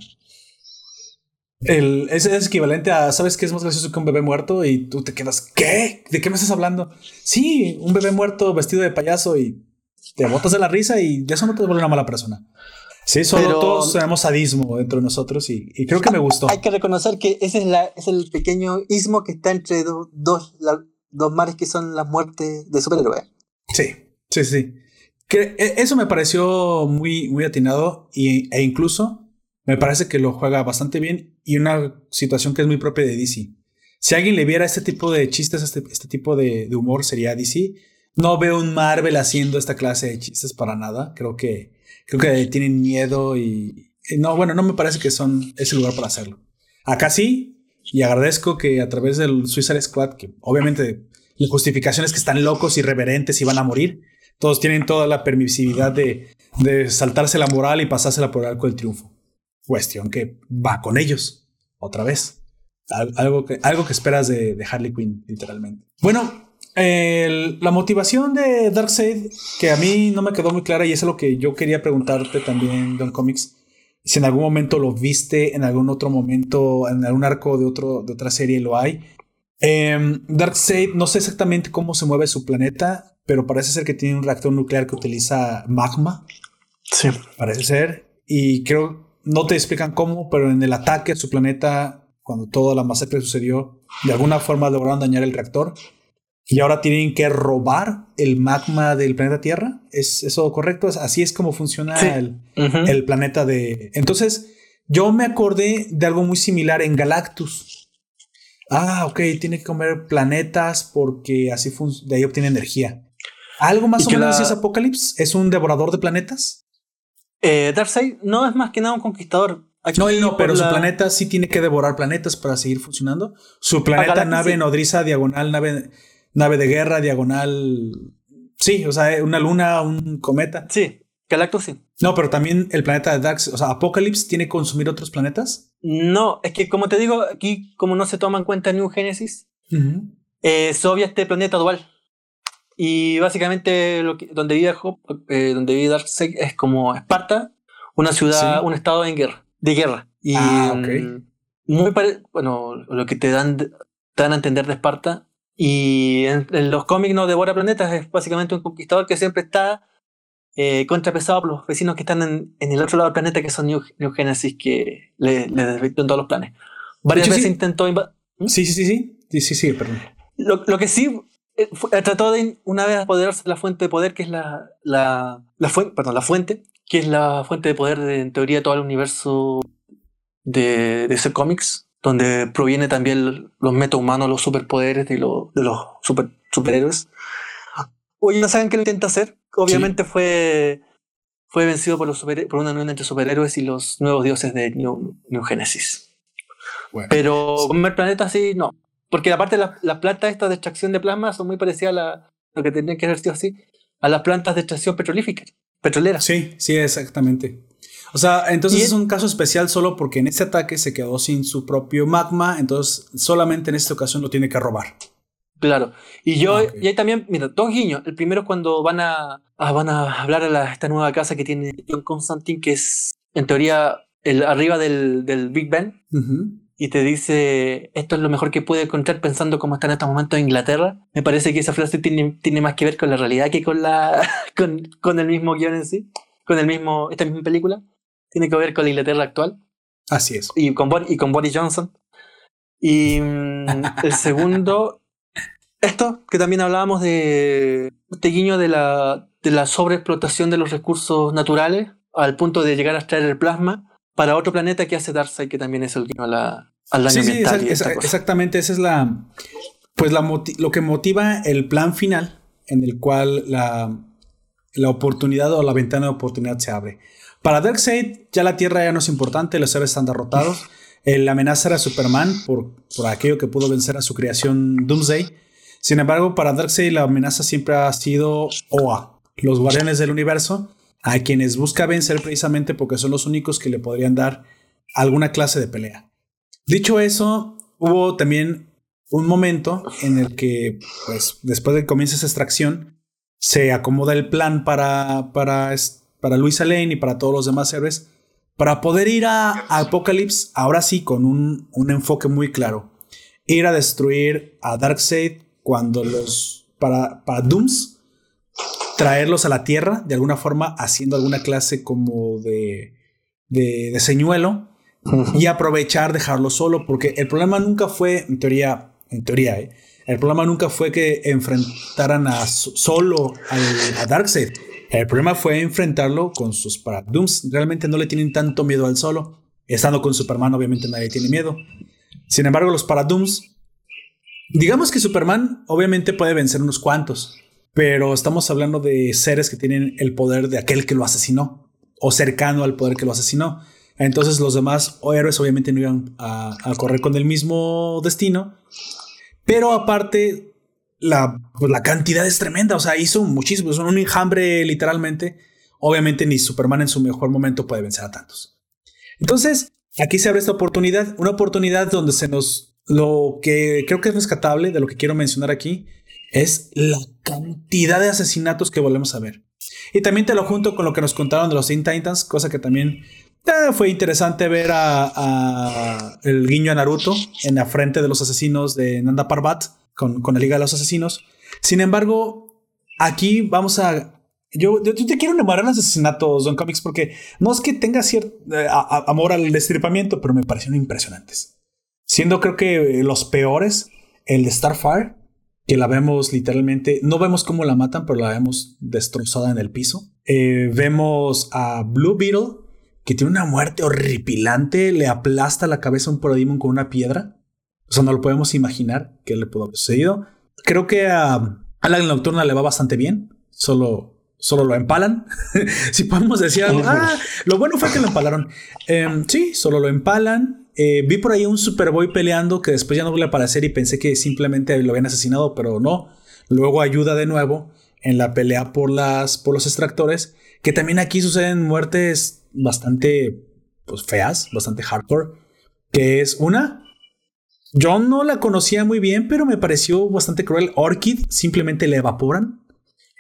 el, es, es, equivalente a, ¿sabes qué es más gracioso que un bebé muerto? Y tú te quedas, ¿qué? ¿De qué me estás hablando? Sí, un bebé muerto vestido de payaso y te botas de la risa y de eso no te vuelve una mala persona. Sí, solo todos tenemos sadismo dentro de nosotros y, creo que me gustó. Hay que reconocer que ese es, la, es el pequeño ismo que está entre dos, dos mares que son las muertes de superhéroes. Sí, sí, sí. Que e, eso me pareció muy, muy atinado y, e incluso me parece que lo juega bastante bien y una situación que es muy propia de DC. Si alguien le viera este tipo de chistes, este, este tipo de, humor, sería DC. No veo un Marvel haciendo esta clase de chistes para nada. Creo que creo que tienen miedo y, no, bueno, no me parece que son ese lugar para hacerlo. Acá sí, y agradezco que a través del Suicide Squad, que obviamente la justificación es que están locos, irreverentes y van a morir, todos tienen toda la permisividad de, de saltarse la moral y pasársela por el arco del triunfo. Cuestión que va con ellos, otra vez. algo, que, algo que esperas de, de Harley Quinn, literalmente. Bueno, la motivación de Darkseid, que a mí no me quedó muy clara y es lo que yo quería preguntarte también, Don Comics, si en algún momento lo viste, en algún otro momento, en algún arco de, otro, de otra serie lo hay. Eh, Darkseid, no sé exactamente cómo se mueve su planeta, pero parece ser que tiene un reactor nuclear que utiliza magma. Sí. Parece ser. Y creo, no te explican cómo, pero en el ataque a su planeta, cuando toda la masacre sucedió, de alguna forma lograron dañar el reactor y ahora tienen que robar el magma del planeta Tierra. ¿Es eso correcto? Así es como funciona el, planeta de... Entonces, yo me acordé de algo muy similar en Galactus. Ah, ok, tiene que comer planetas porque así de ahí obtiene energía. ¿Algo más o menos es Apocalypse? ¿Es un devorador de planetas? Eh, Darkseid no es más que nada un conquistador. no, no, pero su planeta sí tiene que devorar planetas para seguir funcionando. Su planeta, nave nodriza, diagonal, nave nave de guerra, diagonal. Sí, o sea, una luna, un cometa. Sí, Galactus sí. No, pero también el planeta de Dax, o sea, Apocalypse tiene que consumir otros planetas. No, es que como te digo, aquí como no se toma en cuenta New Genesis, eh, se obvia este planeta dual. Y básicamente lo que, donde vive eh, donde vive Darkseid es como Esparta, una ciudad, un estado en guerra, de guerra. Y ah, mm, muy bueno, lo que te dan, te dan a entender de Esparta y en, los cómics no devora planetas, es básicamente un conquistador que siempre está eh, contrapesado por los vecinos que están en, el otro lado del planeta, que son New, Genesis, que le, le todos los planes. Varias veces intentó invadir. ¿Mm? Sí, sí, sí, sí, sí, sí, perdón. Lo, lo que sí eh, trató de una vez apoderarse de la fuente de poder, que es la, la, la fuente, perdón, la fuente, que es la fuente de poder de, en teoría, todo el universo de, de ese cómics, donde proviene también los metahumanos, los superpoderes de, los, de los super, superhéroes. Oye, ¿no saben qué lo intenta hacer? Obviamente fue, fue vencido por, los por una unión entre superhéroes y los nuevos dioses de New, New Genesis. Pero con el planeta sí, no. Porque aparte las la plantas estas de extracción de plasma son muy parecidas a la, lo que tendrían que haber sido así, a las plantas de extracción petrolífica, petrolera. Sí, sí, exactamente. O sea, entonces es un caso especial solo porque en este ataque se quedó sin su propio magma, entonces solamente en esta ocasión lo tiene que robar. Claro. Y yo, ah, y ahí también, mira, dos guiños. El primero es cuando van a, van a hablar a esta nueva casa que tiene John Constantine, que es en teoría el, arriba del, del Big Ben. Y te dice, esto es lo mejor que puede encontrar pensando cómo está en estos momentos en Inglaterra. Me parece que esa frase tiene, tiene más que ver con la realidad que con, la, con, con el mismo guion en sí, con el mismo, esta misma película tiene que ver con la Inglaterra actual. Así es. Y con, y con Boris Johnson. Y mm, el segundo, esto que también hablábamos de este guiño de la, de la sobreexplotación de los recursos naturales al punto de llegar a extraer el plasma para otro planeta que hace Darkseid, que también es el guiño a la, al daño sí, Sí, exactamente, esa es la, pues la lo que motiva el plan final en el cual la, la oportunidad o la ventana de oportunidad se abre. Para Darkseid ya la Tierra ya no es importante, los seres están derrotados. La amenaza era Superman por, por aquello que pudo vencer a su creación Doomsday. Sin embargo, para Darkseid la amenaza siempre ha sido OA, los guardianes del universo, a quienes busca vencer precisamente porque son los únicos que le podrían dar alguna clase de pelea. Dicho eso, hubo también un momento en el que, pues, después de que comienza esa extracción, se acomoda el plan para, para para Luisa Lane y para todos los demás héroes, para poder ir a, Apocalypse, ahora sí, con un, enfoque muy claro. Ir a destruir a Darkseid cuando los. para, para Dooms, traerlos a la Tierra, de alguna forma, haciendo alguna clase como de. de, de señuelo y aprovechar dejarlo solo, porque el problema nunca fue, en teoría, en teoría, ¿eh? el problema nunca fue que enfrentaran a solo a Darkseid. El problema fue enfrentarlo con sus Paradooms. Realmente no le tienen tanto miedo al solo. Estando con Superman, obviamente nadie tiene miedo. Sin embargo, los Paradooms, digamos que Superman obviamente puede vencer unos cuantos, pero estamos hablando de seres que tienen el poder de aquel que lo asesinó o cercano al poder que lo asesinó. Entonces los demás héroes obviamente no iban a, correr con el mismo destino. Pero aparte, la, pues, la, cantidad es tremenda. O sea, hizo muchísimo. Es un enjambre literalmente. Obviamente ni Superman en su mejor momento puede vencer a tantos. Entonces, aquí se abre esta oportunidad. Una oportunidad donde se nos... Lo que creo que es rescatable de lo que quiero mencionar aquí es la cantidad de asesinatos que volvemos a ver. Y también te lo junto con lo que nos contaron de los Teen Titans, cosa que también eh, fue interesante ver a, el guiño a Naruto en la frente de los asesinos de Nanda Parbat con, con la Liga de los Asesinos. Sin embargo, aquí vamos a yo, yo, te quiero enamorar los asesinatos, Don Comics, porque no es que tenga cierto eh, amor al destripamiento, pero me parecieron impresionantes. Siendo creo que los peores, el de Starfire, que la vemos literalmente, no vemos cómo la matan, pero la vemos destrozada en el piso. Eh, vemos a Blue Beetle, que tiene una muerte horripilante, le aplasta la cabeza a un Parademon con una piedra. O sea, no lo podemos imaginar qué le pudo haber sucedido. Creo que a Alan Nocturna le va bastante bien, solo solo lo empalan. si podemos decir algo. Ah, lo bueno fue que lo empalaron. Em, sí, solo lo empalan. Eh, vi por ahí un Superboy peleando que después ya no vuelve a aparecer y pensé que simplemente lo habían asesinado, pero no. Luego ayuda de nuevo en la pelea por, las, por los extractores, que también aquí suceden muertes bastante pues, feas, bastante hardcore, que es una... Yo no la conocía muy bien, pero me pareció bastante cruel. Orchid simplemente le evaporan.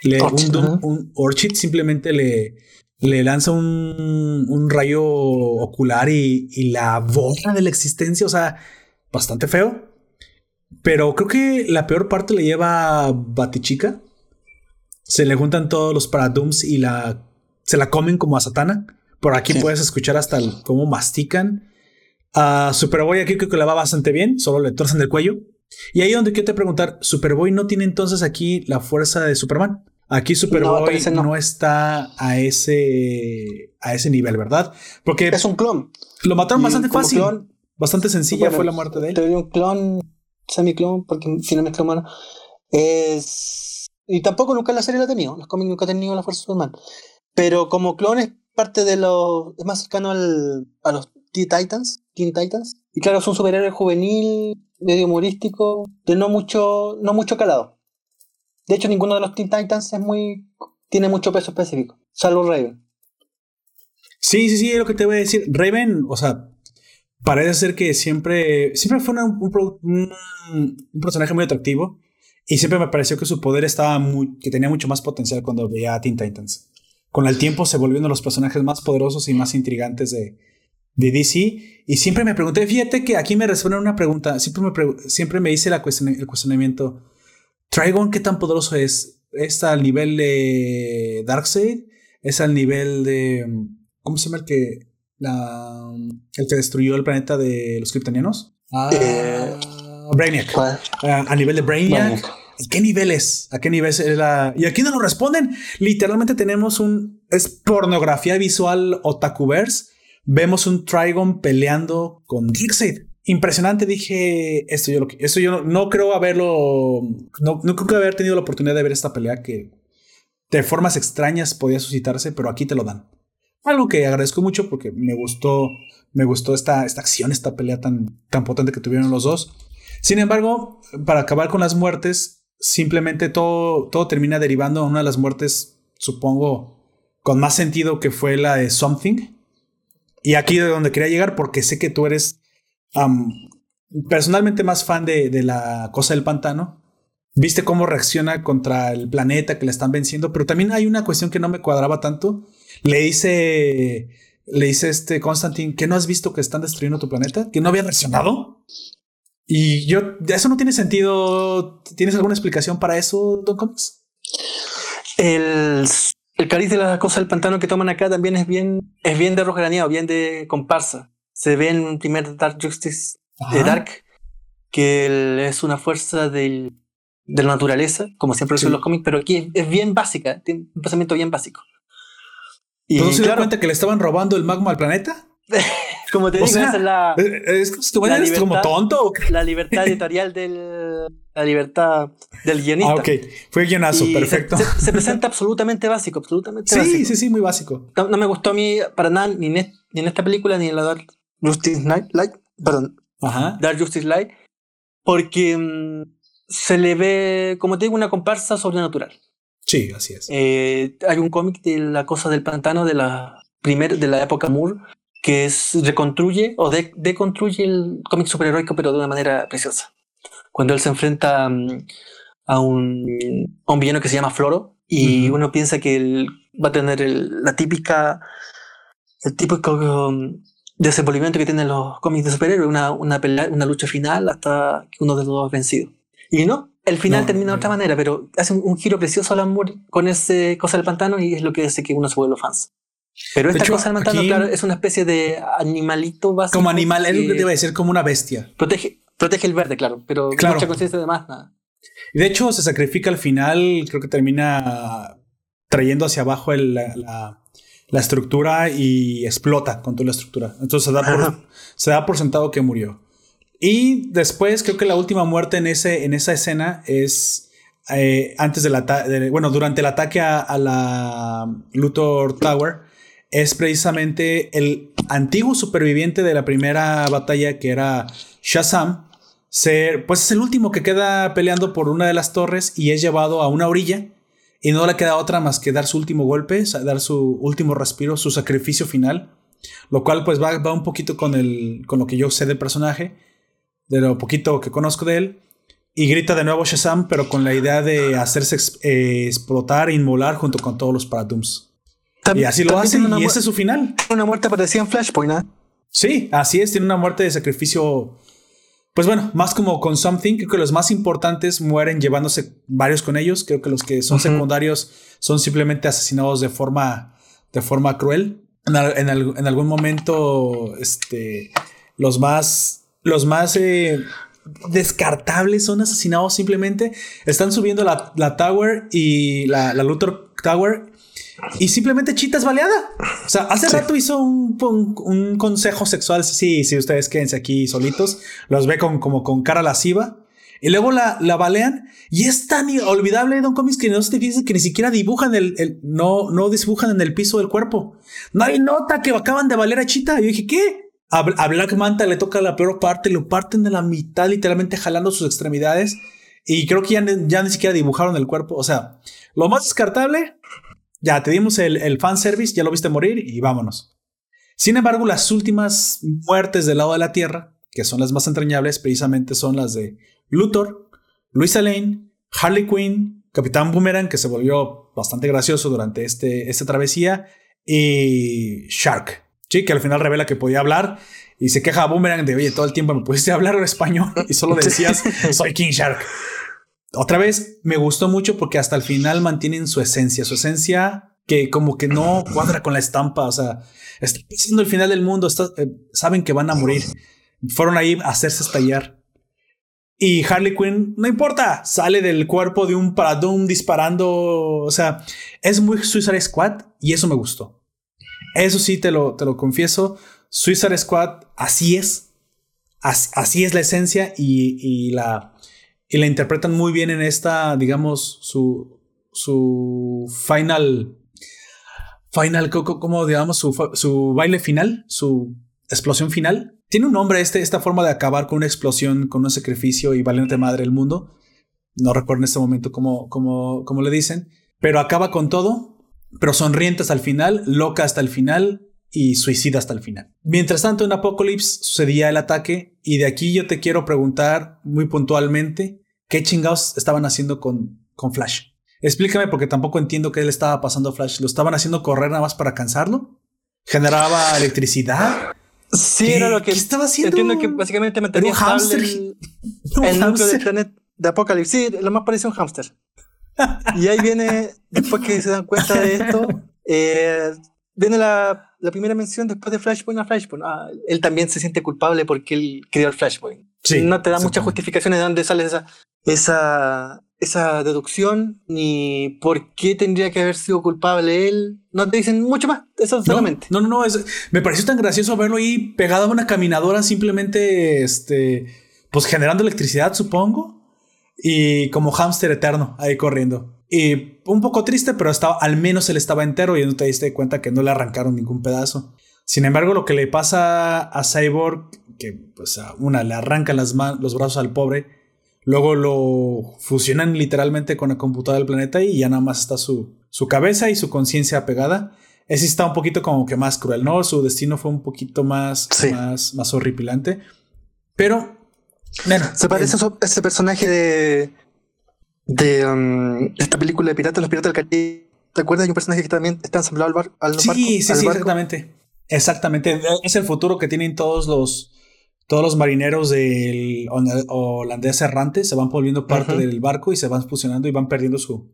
Le, un, Orchid simplemente le, le lanza un, un rayo ocular y, y, la borra de la existencia. O sea, bastante feo. Pero creo que la peor parte le lleva Batichica. Se le juntan todos los Paradooms y la se la comen como a Satana. Por aquí puedes escuchar hasta cómo mastican. A Superboy aquí creo que le va bastante bien, solo le torcen el cuello. Y ahí donde quiero te preguntar, Superboy no tiene entonces aquí la fuerza de Superman. Aquí Superboy no, está a ese, a ese nivel, ¿verdad? Porque es un clon. Lo mataron bastante fácil. bastante sencilla fue la muerte de él. Te un clon, semi-clon, porque si no me es humano. Es. Y tampoco nunca en la serie lo ha tenido. Los cómics nunca han tenido la fuerza Superman. Pero como clon es parte de los. Es más cercano al, a los Titans. Teen Titans. Y claro, es un superhéroe juvenil, medio humorístico, de no mucho, no mucho calado. De hecho, ninguno de los Teen Titans es muy, tiene mucho peso específico, salvo Raven. Sí, sí, sí, es lo que te voy a decir. Raven, o sea, parece ser que siempre, siempre fue un, personaje muy atractivo y siempre me pareció que su poder estaba muy, que tenía mucho más potencial cuando veía a Teen Titans. Con el tiempo se volvió uno de los personajes más poderosos y más intrigantes de, DC. Y siempre me pregunté, fíjate que aquí me responden una pregunta, siempre me, siempre me hice la el cuestionamiento Trigon, ¿qué tan poderoso es? ¿Es al nivel de Darkseid? ¿Es al nivel de. ¿Cómo se llama el que. La, el que destruyó el planeta de los kryptonianos? Ah, eh, Brainiac. Ah, a nivel de Brainiac. ¿Qué nivel es? ¿A qué nivel es la.? Y aquí no nos responden. Literalmente tenemos un. Es pornografía visual otakuverse. Vemos un Trigon peleando con Darkseid impresionante. Dije, esto yo, lo, esto yo no, creo haberlo, no, no, creo haber tenido la oportunidad de ver esta pelea que de formas extrañas podía suscitarse, pero aquí te lo dan. Algo que agradezco mucho porque me gustó, me gustó esta, esta acción, esta pelea tan, tan potente que tuvieron los dos. Sin embargo, para acabar con las muertes, simplemente todo, todo termina derivando a una de las muertes, supongo, con más sentido que fue la de Something. Y aquí de donde quería llegar, porque sé que tú eres personalmente más fan de, la cosa del pantano. Viste cómo reacciona contra el planeta que le están venciendo, pero también hay una cuestión que no me cuadraba tanto. Le dice, le dice este Constantine, que no has visto que están destruyendo tu planeta, que no había reaccionado. Y yo, eso no tiene sentido. ¿Tienes alguna explicación para eso, Don Comics? El el cariz de la cosa del pantano que toman acá también es bien, es bien de rojo graneado, bien de comparsa. Se ve en un primer Dark Justice de Dark que es una fuerza del, de la naturaleza, como siempre son los cómics, pero aquí es, bien básica, tiene un pensamiento bien básico. Y ¿No se dio cuenta que le estaban robando el magma al planeta? como te digo, esa es la. Es, como tonto. La libertad editorial del. La libertad del guionista. Ah, ok. Fue guionazo, perfecto. Se, presenta absolutamente básico, absolutamente sí, básico. Sí, sí, muy básico. No, me gustó a mí para nada, ni en, ni en esta película, ni en la Justice Light. Perdón. Ajá. Dark Justice Light. Porque mm, se le ve, como te digo, una comparsa sobrenatural. Sí, así es. Eh, hay un cómic de La Cosa del Pantano de la, primer, de la época Moore que es, reconstruye o deconstruye el cómic superheroico, pero de una manera preciosa. Cuando él se enfrenta mm, a, un, a un villano que se llama Floro, y uno piensa que él va a tener la típica, el típico um, desenvolvimiento que tienen los cómics de superhéroes, una, una, una lucha final hasta que uno de los dos es vencido. Y no, el final termina de otra manera, pero hace un, giro precioso al amor con ese cosa del pantano y es lo que hace que uno se vuelva fans. Pero esta cosa del pantano, claro, es una especie de animalito básico. Como animal, es lo que te iba a decir, como una bestia. Protege, protege el verde, claro, pero claro. mucha conciencia de más, nada. De hecho, se sacrifica al final, creo que termina trayendo hacia abajo la, la, estructura y explota con toda la estructura. Entonces se da, por, se da por sentado que murió. Y después, creo que la última muerte en, ese, en esa escena es eh, antes del ataque, bueno, durante el ataque a, a la Luthor Tower es precisamente el antiguo superviviente de la primera batalla que era Shazam. pues es el último que queda peleando por una de las torres y es llevado a una orilla y no le queda otra más que dar su último golpe, dar su último respiro, su sacrificio final, lo cual pues va, va un poquito con, el, con lo que yo sé del personaje, de lo poquito que conozco de él. Y grita de nuevo Shazam, pero con la idea de hacerse eh, explotar e inmolar junto con todos los Paradooms y así lo hace y ese es su final. Una muerte parecida en Flashpoint, ¿no? Sí, así es, tiene una muerte de sacrificio. Pues bueno, más como con Something, creo que los más importantes mueren llevándose varios con ellos. Creo que los que son secundarios son simplemente asesinados de forma, de forma cruel. En, algún momento, este, los más, los más eh, descartables son asesinados simplemente. Están subiendo la, la Tower y la, la Luthor Tower y simplemente Chita es baleada. O sea, hace rato hizo un, un, consejo sexual. Sí, sí, ustedes quédense aquí solitos. Los ve con, como con cara lasciva. Y luego la, la balean. Y es tan olvidable Don Comics que no se te que ni siquiera dibujan el, el, no, no dibujan en el piso del cuerpo. Hay nota que acaban de valer a Chita. Y yo dije, ¿qué? A, a Black Manta le toca la peor parte, lo parten de la mitad, literalmente jalando sus extremidades. Y creo que ya, ya ni siquiera dibujaron el cuerpo. O sea, lo más descartable ya te dimos el, el fanservice, ya lo viste morir y vámonos. Sin embargo, las últimas muertes del lado de la Tierra, que son las más entrañables, precisamente son las de Luthor, Luisa Lane, Harley Quinn, Capitán Boomerang, que se volvió bastante gracioso durante este, esta travesía, y Shark, ¿sí? que al final revela que podía hablar y se queja a Boomerang de, oye, todo el tiempo me pudiste hablar en español y solo decías, soy King Shark otra vez me gustó mucho porque hasta el final mantienen su esencia, su esencia que como que no cuadra con la estampa, o sea, está siendo el final del mundo, eh, saben que van a morir. Fueron ahí a hacerse estallar. Y Harley Quinn, no importa, sale del cuerpo de un Paradoom disparando, o sea, es muy Suicide Squad y eso me gustó. Eso sí, te lo, te lo confieso, Suicide Squad así es, así, es la esencia y la y la interpretan muy bien en esta, digamos, su, su final, final, como digamos, su, su baile final, su explosión final. Tiene un nombre este, esta forma de acabar con una explosión, con un sacrificio y valiente madre el mundo. No recuerdo en este momento cómo, cómo, cómo le dicen, pero acaba con todo, pero sonriente hasta el final, loca hasta el final y suicida hasta el final. Mientras tanto, en Apocalypse sucedía el ataque y de aquí yo te quiero preguntar muy puntualmente qué chingados estaban haciendo con, con Flash. Explícame porque tampoco entiendo qué le estaba pasando a Flash. ¿Lo estaban haciendo correr nada más para cansarlo? ¿Generaba electricidad? Sí, era lo que estaba haciendo. Entiendo que básicamente mantenía un hamster. el, el núcleo del planeta de Apocalypse. Sí, lo más parecido a un hámster. y ahí viene, después que se dan cuenta de esto, eh, viene la, la, primera mención después de Flashpoint a Flashpoint. Ah, él también se siente culpable porque él creó el Flashpoint. Sí, no te da muchas justificaciones de dónde sale esa, esa, esa deducción, ni por qué tendría que haber sido culpable él. No te dicen mucho más, eso solamente. No, no, no, me pareció tan gracioso verlo ahí pegado a una caminadora, simplemente, este, pues generando electricidad, supongo, y como hámster eterno ahí corriendo. Y un poco triste, pero estaba, al menos él estaba entero y no te diste cuenta que no le arrancaron ningún pedazo. Sin embargo, lo que le pasa a Cyborg, que pues a una le arrancan las los brazos al pobre, Luego lo fusionan literalmente con la computadora del planeta y ya nada más está su, su cabeza y su conciencia pegada. Ese está un poquito como que más cruel, ¿no? Su destino fue un poquito más, más, más horripilante. Pero, bueno. Se parece a ese personaje de. De um, esta película de Piratas, los Piratas del Caribe. ¿Te acuerdas de un personaje que también está ensamblado al, bar, al sí, Sí, sí, exactamente. Exactamente. Es el futuro que tienen todos los todos los marineros del holandés errante se van volviendo parte del barco y se van fusionando y van perdiendo su,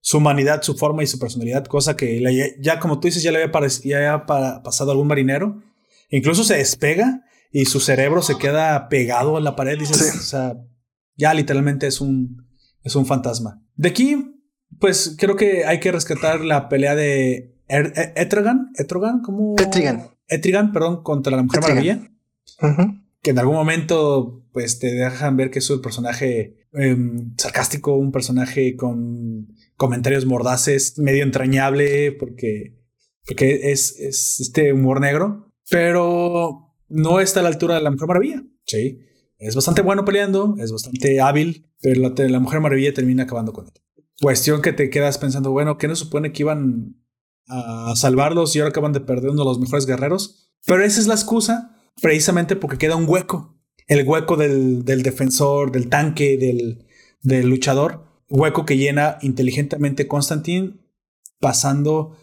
su humanidad, su forma y su personalidad, cosa que ya, como tú dices, ya le había, ya pasado a algún marinero. Incluso se despega y su cerebro se queda pegado a la pared. Dices, o sea, ya literalmente es un, es un fantasma. De aquí, pues creo que hay que rescatar la pelea de er, e, Etrigan, Etrogan, ¿cómo? Etrigan. Etrigan, perdón, contra la Mujer Maravilla que en algún momento pues te dejan ver que es un personaje em, sarcástico, un personaje con comentarios mordaces, medio entrañable, porque, porque es, este humor negro, pero no está a la altura de la Mujer Maravilla. Sí, es bastante bueno peleando, es bastante hábil, la, la Mujer Maravilla termina acabando con él. Cuestión que te quedas pensando, bueno, ¿qué nos supone que iban a salvarlos y ahora acaban de perder uno de los mejores guerreros? Pero esa es la excusa precisamente porque queda un hueco. El hueco del, defensor, del tanque, del, luchador. Hueco que llena inteligentemente Constantine pasando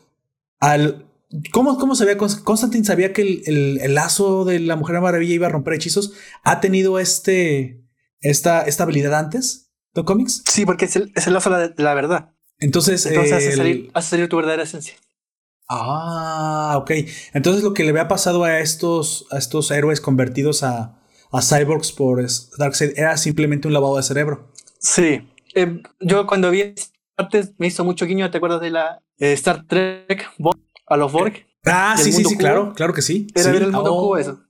al... ¿Cómo, cómo sabía? Constantine sabía que el, lazo de la Mujer Maravilla iba a romper hechizos. ¿Ha tenido este, esta, esta habilidad antes? ¿De cómics? Sí, porque es el, lazo de la, verdad. Entonces, Entonces hace, salir, hace salir tu verdadera esencia. Ah, ok. Entonces lo que le había pasado a estos, a estos héroes convertidos a, a cyborgs por Darkseid era simplemente un lavado de cerebro. Sí. Eh, yo cuando vi partes me hizo mucho guiño, ¿te acuerdas de la eh, Star Trek a los Borg? Ah, sí, sí, sí, claro, claro que sí. Era el mundo cubo eso.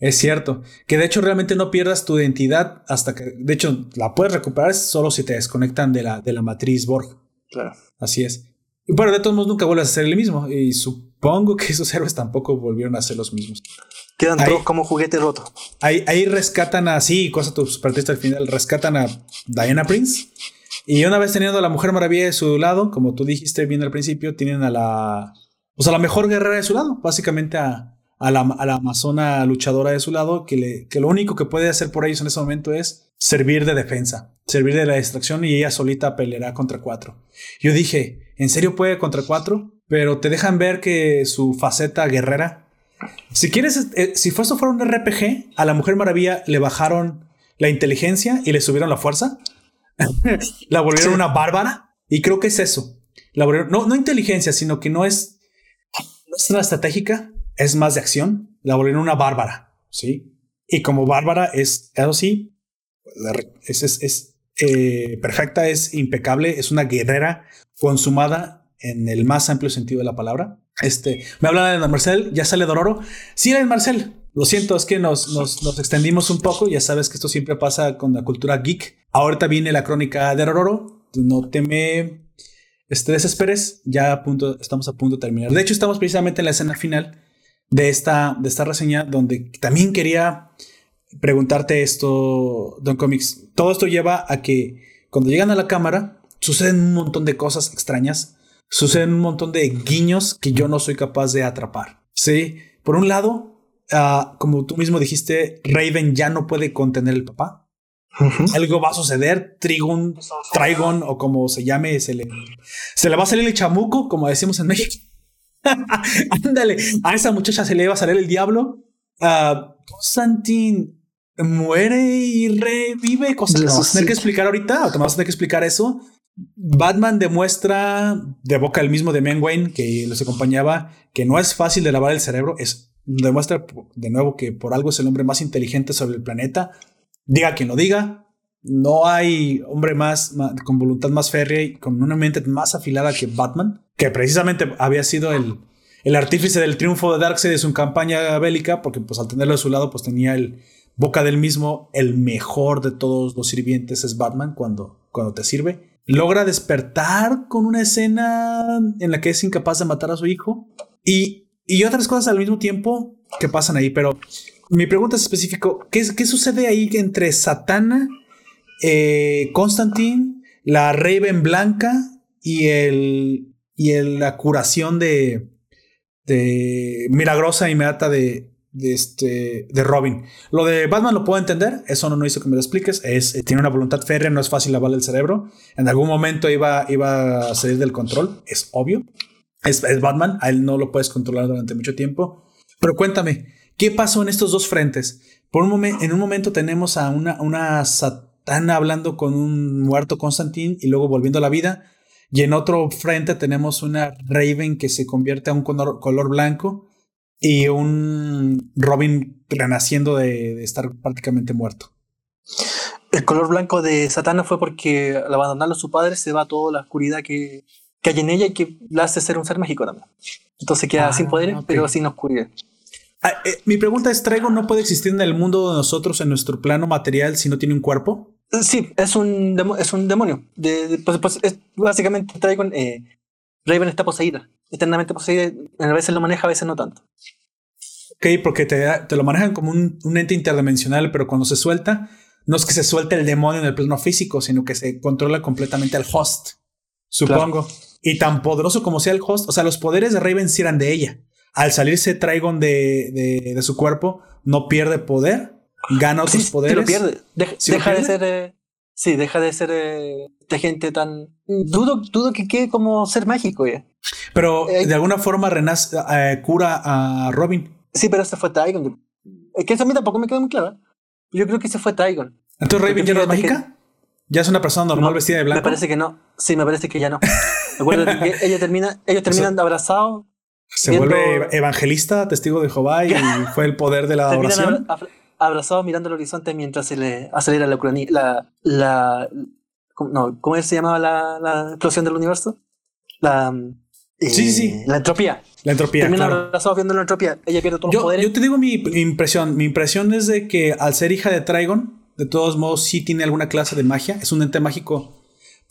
Es cierto. Que de hecho realmente no pierdas tu identidad hasta que, de hecho, la puedes recuperar solo si te desconectan de la, de la matriz Borg. Claro. Así es. Y bueno, de todos modos nunca vuelves a ser el mismo. Y supongo que esos héroes tampoco volvieron a ser los mismos. Quedan todos como juguete roto. Ahí, ahí rescatan a, sí, cosa tu partiste al final, rescatan a Diana Prince. Y una vez teniendo a la Mujer Maravilla de su lado, como tú dijiste bien al principio, tienen a la, pues a la mejor guerrera de su lado, básicamente a, a, la, a la amazona luchadora de su lado, que, le, que lo único que puede hacer por ellos en ese momento es servir de defensa, servir de la distracción y ella solita peleará contra cuatro. Yo dije, en serio puede contra cuatro, pero te dejan ver que su faceta guerrera. Si quieres, eh, si esto fuera un RPG, a la Mujer Maravilla le bajaron la inteligencia y le subieron la fuerza. la volvieron una bárbara. Y creo que es eso. La no, no inteligencia, sino que no es, no es una estratégica, es más de acción. La volvieron una bárbara. Sí. Y como bárbara es, eso sí, es, es, eh, perfecta, es impecable, es una guerrera consumada en el más amplio sentido de la palabra. Este, me habla de Marcel, ya sale Dororo. Sí, es Marcel. Lo siento, es que nos, nos, extendimos un poco. Ya sabes que esto siempre pasa con la cultura geek. Ahorita viene la crónica de Dororo. No te me este, desesperes. Ya a punto, estamos a punto de terminar. De hecho, estamos precisamente en la escena final de esta, de esta reseña donde también quería preguntarte esto, Don Comics. Todo esto lleva a que cuando llegan a la cámara, suceden un montón de cosas extrañas, suceden un montón de guiños que yo no soy capaz de atrapar. Sí, por un lado, ah, como tú mismo dijiste, Raven ya no puede contener el papá. Algo va a suceder, Trigon, Trigon o como se llame, se le, se le va a salir el chamuco, como decimos en México. Ándale, a esa muchacha se le va a salir el diablo. Uh, Constantine muere y revive, cosas. Que vamos a tener que explicar ahorita, o te vamos a tener que explicar eso Batman demuestra de boca el mismo de Men Wayne que los acompañaba que no es fácil de lavar el cerebro, es demuestra de nuevo que por algo es el hombre más inteligente sobre el planeta. Diga quien lo diga, no hay hombre más, con voluntad más férrea y con una mente más afilada que Batman, que precisamente había sido el, el artífice del triunfo de Darkseid de su campaña bélica, porque pues al tenerlo a su lado pues tenía el boca del mismo, el mejor de todos los sirvientes es Batman cuando, cuando te sirve logra despertar con una escena en la que es incapaz de matar a su hijo y, otras cosas al mismo tiempo que pasan ahí. Pero mi pregunta es específico, ¿qué, qué sucede ahí entre Satana, eh, Constantine, la Raven Blanca y, el, y la curación de, de milagrosa inmediata de, de, este, de Robin. Lo de Batman lo puedo entender, eso no, no hizo que me lo expliques, es, eh, tiene una voluntad férrea, no es fácil lavarle el cerebro, en algún momento iba, iba a salir del control, es obvio, es, es, Batman, a él no lo puedes controlar durante mucho tiempo, pero cuéntame, ¿qué pasó en estos dos frentes? Por un en un momento tenemos a una, una satana hablando con un muerto Constantine y luego volviendo a la vida, y en otro frente tenemos una Raven que se convierte a un color blanco, y un Robin renaciendo de, estar prácticamente muerto. El color blanco de Satana fue porque al abandonarlo a su padre se va toda la oscuridad que, que hay en ella y que la hace ser un ser mágico también. Entonces queda ah, sin poderes, pero sin oscuridad. Ah, eh, mi pregunta es, ¿Traigo no puede existir en el mundo de nosotros, en nuestro plano material, si no tiene un cuerpo? Sí, es un, es un demonio. De, pues, pues, es, básicamente Traigo, eh, Raven está poseída eternamente poseída. A veces lo maneja, a veces no tanto. Ok, porque te, te lo manejan como un, un, ente interdimensional, pero cuando se suelta, no es que se suelte el demonio en el plano físico, sino que se controla completamente al host, supongo. Y tan poderoso como sea el host, o sea, los poderes de Raven sí eran de ella. Al salirse Trigon de, de, de su cuerpo, no pierde poder, gana otros poderes. lo pierde. deja de ser. Eh, sí, deja de ser eh, de gente tan. Dudo, dudo que quede como ser mágico ya. Pero eh, de alguna forma renace, cura a Robin. Sí, pero ese fue Tygon. Es que eso a mí tampoco me quedó muy claro. Yo creo que ese fue Tygon. ¿Entonces Raven ya no es mágica? ¿Ya es una persona normal vestida de blanco? Me parece que no. Sí, me parece que ya no. Recuerda que ella termina, ellos terminan abrazados. Se vuelve evangelista, testigo de Jehová y fue el poder de la oración. Abrazados mirando el horizonte mientras se le acelera la, la, la, no, ¿Cómo se llamaba la, la explosión del universo? La sí, sí, La entropía. La entropía. Termina claro. viendo la entropía. Ella pierde todos yo, los poderes. Yo te digo mi impresión. Mi impresión es de que al ser hija de Trigon, de todos modos sí tiene alguna clase de magia. Es un ente mágico.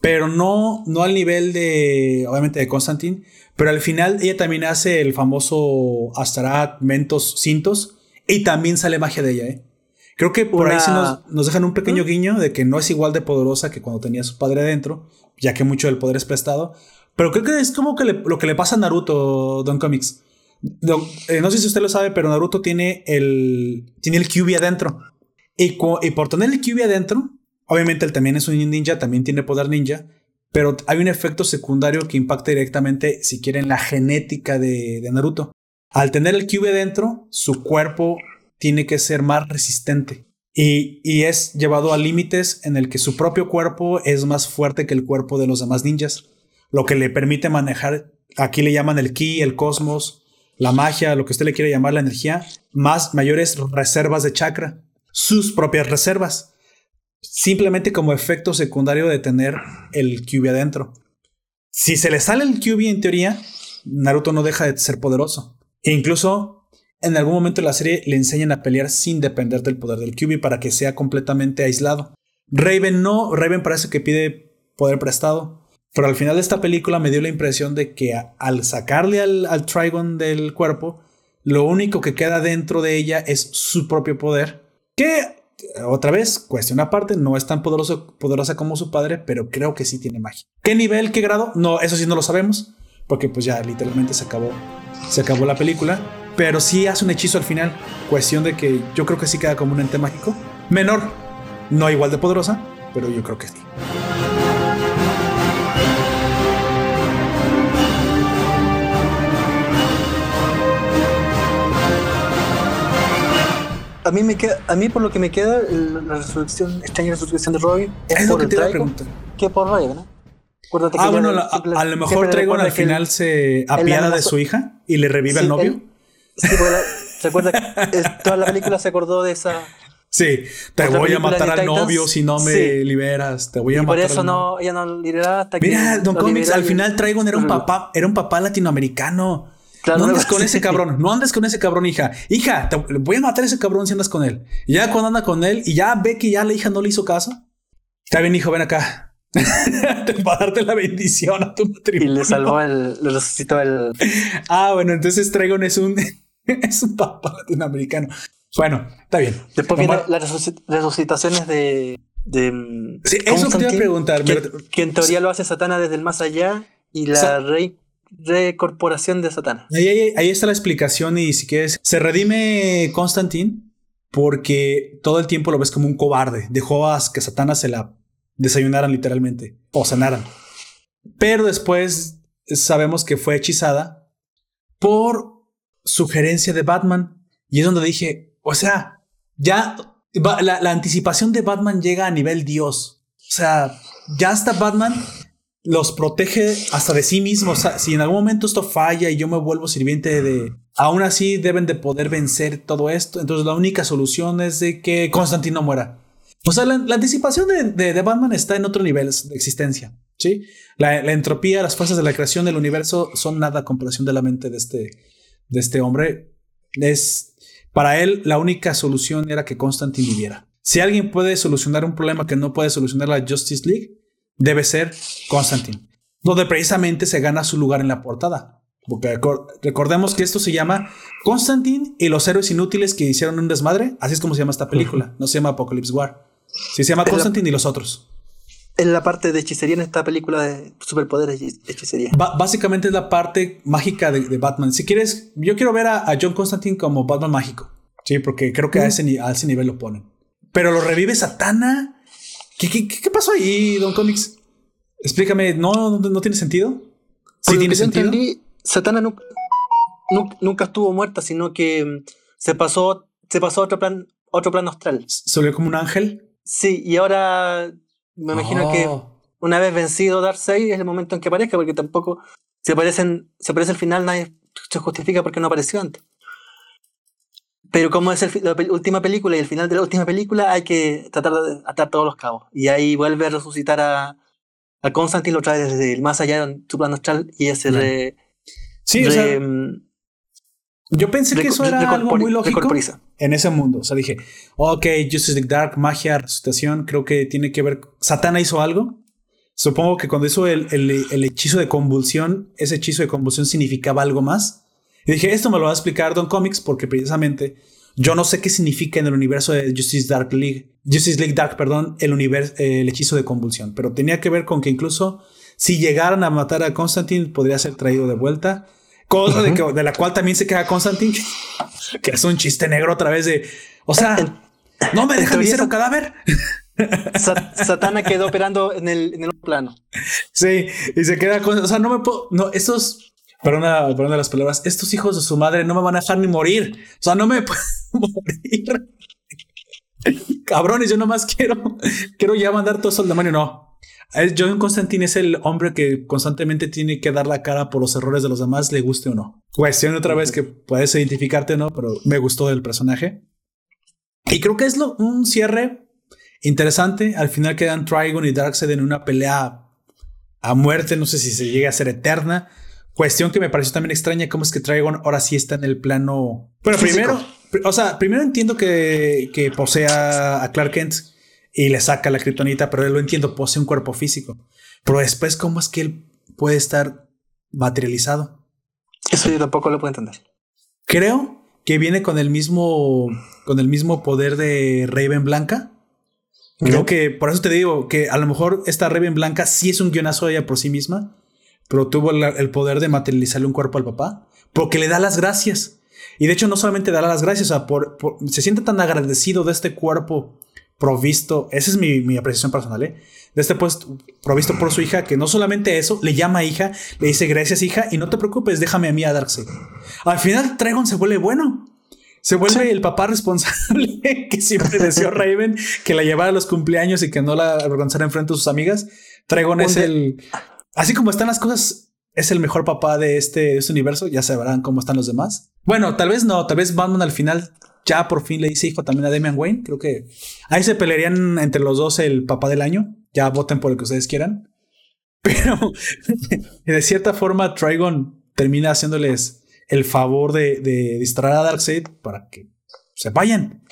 Pero no, no al nivel de, obviamente, de Constantine. Pero al final ella también hace el famoso Astarat, Mentos, Cintos. Y también sale magia de ella, ¿eh? Creo que por ahí sí nos, nos, dejan un pequeño guiño de que no es igual de poderosa que cuando tenía a su padre adentro, ya que mucho del poder es prestado. Pero creo que es como que lo que le pasa a Naruto, Don Comics. Eh, no sé si usted lo sabe, pero Naruto tiene el, tiene el QB adentro. Y, por tener el QB adentro, obviamente él también es un ninja, también tiene poder ninja, pero hay un efecto secundario que impacta directamente, si quieren, la genética de, Naruto. Al tener el QB adentro, su cuerpo tiene que ser más resistente. Y, es llevado a límites en el que su propio cuerpo es más fuerte que el cuerpo de los demás ninjas lo que le permite manejar, aquí le llaman el ki, el cosmos, la magia, lo que usted le quiere llamar la energía, más mayores reservas de chakra, sus propias reservas, simplemente como efecto secundario de tener el QB adentro. Si se le sale el QB en teoría, Naruto no deja de ser poderoso. E incluso en algún momento de la serie le enseñan a pelear sin depender del poder del QB para que sea completamente aislado. Raven no, Raven parece que pide poder prestado. Pero al final de esta película me dio la impresión de que al sacarle al, al Trigon del cuerpo, lo único que queda dentro de ella es su propio poder. Que, otra vez, cuestión aparte, no es tan poderoso, poderosa como su padre, pero creo que sí tiene magia. ¿Qué nivel, qué grado? No, eso sí no lo sabemos, porque pues ya literalmente se acabó, se acabó la película. Pero sí hace un hechizo al final. Cuestión de que yo creo que sí queda como un ente mágico. Menor, no igual de poderosa, pero yo creo que sí. a mí me queda, a mí por lo que me queda, la resolución, extraña resolución de Robin es, por lo que te por Raven, ¿no? Ah, bueno, a, lo mejor Dragon al final se apiada de su hija y le revive al novio. sí, porque que toda la película se acordó de esa. Sí, te voy a matar al novio si no me liberas. Te voy a y matar. Por eso no, ella no liberaba hasta que. Mira, Don Comics, al final Dragon era un papá, era un papá latinoamericano. no andes con ese cabrón, no andes con ese cabrón, hija. Hija, te voy a matar a ese cabrón si andas con él. Y ya cuando anda con él y ya ve que ya la hija no le hizo caso. Está bien, hijo, ven acá. Para darte la bendición a tu matrimonio. Y le salvó el, le resucitó el. Ah, bueno, entonces Dragon es un, es un papá latinoamericano. Bueno, está bien. Después vienen las resucitaciones de. de sí, eso te iba a preguntar. Que, en teoría lo hace Satana desde el más allá y la recorporación de Satana. Ahí, ahí, está la explicación y si quieres, se redime Constantine porque todo el tiempo lo ves como un cobarde. Dejó a que Satana se la desayunaran literalmente o cenaran. Pero después sabemos que fue hechizada por sugerencia de Batman. Y es donde dije, o sea, ya la, anticipación de Batman llega a nivel Dios. O sea, ya hasta Batman los protege hasta de sí mismo. Si en algún momento esto falla y yo me vuelvo sirviente de... Aún así deben de poder vencer todo esto. Entonces la única solución es de que Constantino muera. O sea, la, anticipación de, de, Batman está en otro nivel de existencia. ¿sí? La, entropía, las fuerzas de la creación del universo son nada a comparación de la mente de este, de este hombre. Es, para él, la única solución era que Constantine viviera. Si alguien puede solucionar un problema que no puede solucionar la Justice League, debe ser Constantine, donde precisamente se gana su lugar en la portada. Porque recordemos que esto se llama Constantine y los héroes inútiles que hicieron un desmadre. Así es como se llama esta película. No se llama Apocalypse War. Sí, se llama Constantine y los otros. Es la parte de hechicería en esta película de superpoderes y hechicería. básicamente es la parte mágica de, Batman. Si quieres, yo quiero ver a, John Constantine como Batman mágico. Sí, porque creo que a, ese, nivel lo ponen. Pero lo revive Satana. ¿Qué, qué, pasó ahí, Don Comics? Explícame, ¿no, no, tiene sentido? Sí, tiene sentido. Entendí, Satana nunca, nunca, estuvo muerta, sino que mm, se pasó, se pasó a otro plan, otro plano astral. ¿Se volvió como un ángel? Sí, y ahora me imagino que oh. una vez vencido Darkseid es el momento en que aparezca, porque tampoco si aparecen, si aparece el final nadie se justifica porque no apareció antes. Pero como es la última película y el final de la última película, hay que tratar de atar todos los cabos. Y ahí vuelve a resucitar a, a Constantine, lo trae desde el más allá de su plano astral y ese re, Sí, o sea, mm, yo pensé que eso era algo muy lógico en ese mundo. O sea, dije, ok, Justice League Dark, magia, resucitación, creo que tiene que ver. ¿Satana hizo algo? Supongo que cuando hizo el, el, hechizo de convulsión, ese hechizo de convulsión significaba algo más. Y dije, esto me lo va a explicar Don Comics porque precisamente yo no sé qué significa en el universo de Justice Dark League, Justice League Dark, perdón, el, universo, el hechizo de convulsión. Pero tenía que ver con que incluso si llegaran a matar a Constantine, podría ser traído de vuelta Cosa de, que, de la cual también se queda Constantine, que es un chiste negro otra vez de, o sea, no me dejan ser un cadáver. Satana quedó operando en el, en el plano. Sí, y se queda con, o sea, no me puedo, no, estos, perdona, perdona las palabras, estos hijos de su madre no me van a dejar ni morir. O sea, no me puedo morir. Cabrones, yo nomás quiero, quiero ya mandar todo eso al demonio. No, John Constantine es el hombre que constantemente tiene que dar la cara por los errores de los demás, le guste o no. Cuestión otra vez que puedes identificarte no, pero me gustó el personaje. Y creo que es lo, un cierre interesante. Al final quedan Trigon y Darkseid en una pelea a muerte. No sé si se llega a ser eterna. Cuestión que me pareció también extraña, cómo es que Trigon ahora sí está en el plano. Pero primero, o sea, primero entiendo que, que posea a Clark Kent y le saca la kriptonita, pero él lo entiendo, posee un cuerpo físico. Pero después, ¿cómo es que él puede estar materializado? Eso yo tampoco lo puedo entender. Creo que viene con el mismo, con el mismo poder de Raven Blanca. Creo que por eso te digo que a lo mejor esta Raven Blanca sí es un guionazo ella por sí misma, pero tuvo el poder de materializarle un cuerpo al papá, porque le da las gracias. Y de hecho no solamente da las gracias, o sea, por, se siente tan agradecido de este cuerpo provisto, esa es mi, mi apreciación personal, ¿eh? de este puesto provisto por su hija, que no solamente eso, le llama hija, le dice gracias hija, y no te preocupes, déjame a mí a Darkseid. Al final, Dragon se vuelve bueno. Se vuelve el papá responsable que siempre deseó Raven que la llevara a los cumpleaños y que no la avergonzara enfrente de sus amigas. Dragon es el, así como están las cosas, es el mejor papá de este, de este universo. Ya sabrán cómo están los demás. Bueno, tal vez no, tal vez Batman al final ya por fin le dice hijo también a Damian Wayne. Creo que ahí se pelearían entre los dos el papá del año. Ya voten por lo que ustedes quieran. Pero de cierta forma, Trigon termina haciéndoles el favor de, de distraer a Darkseid para que se vayan.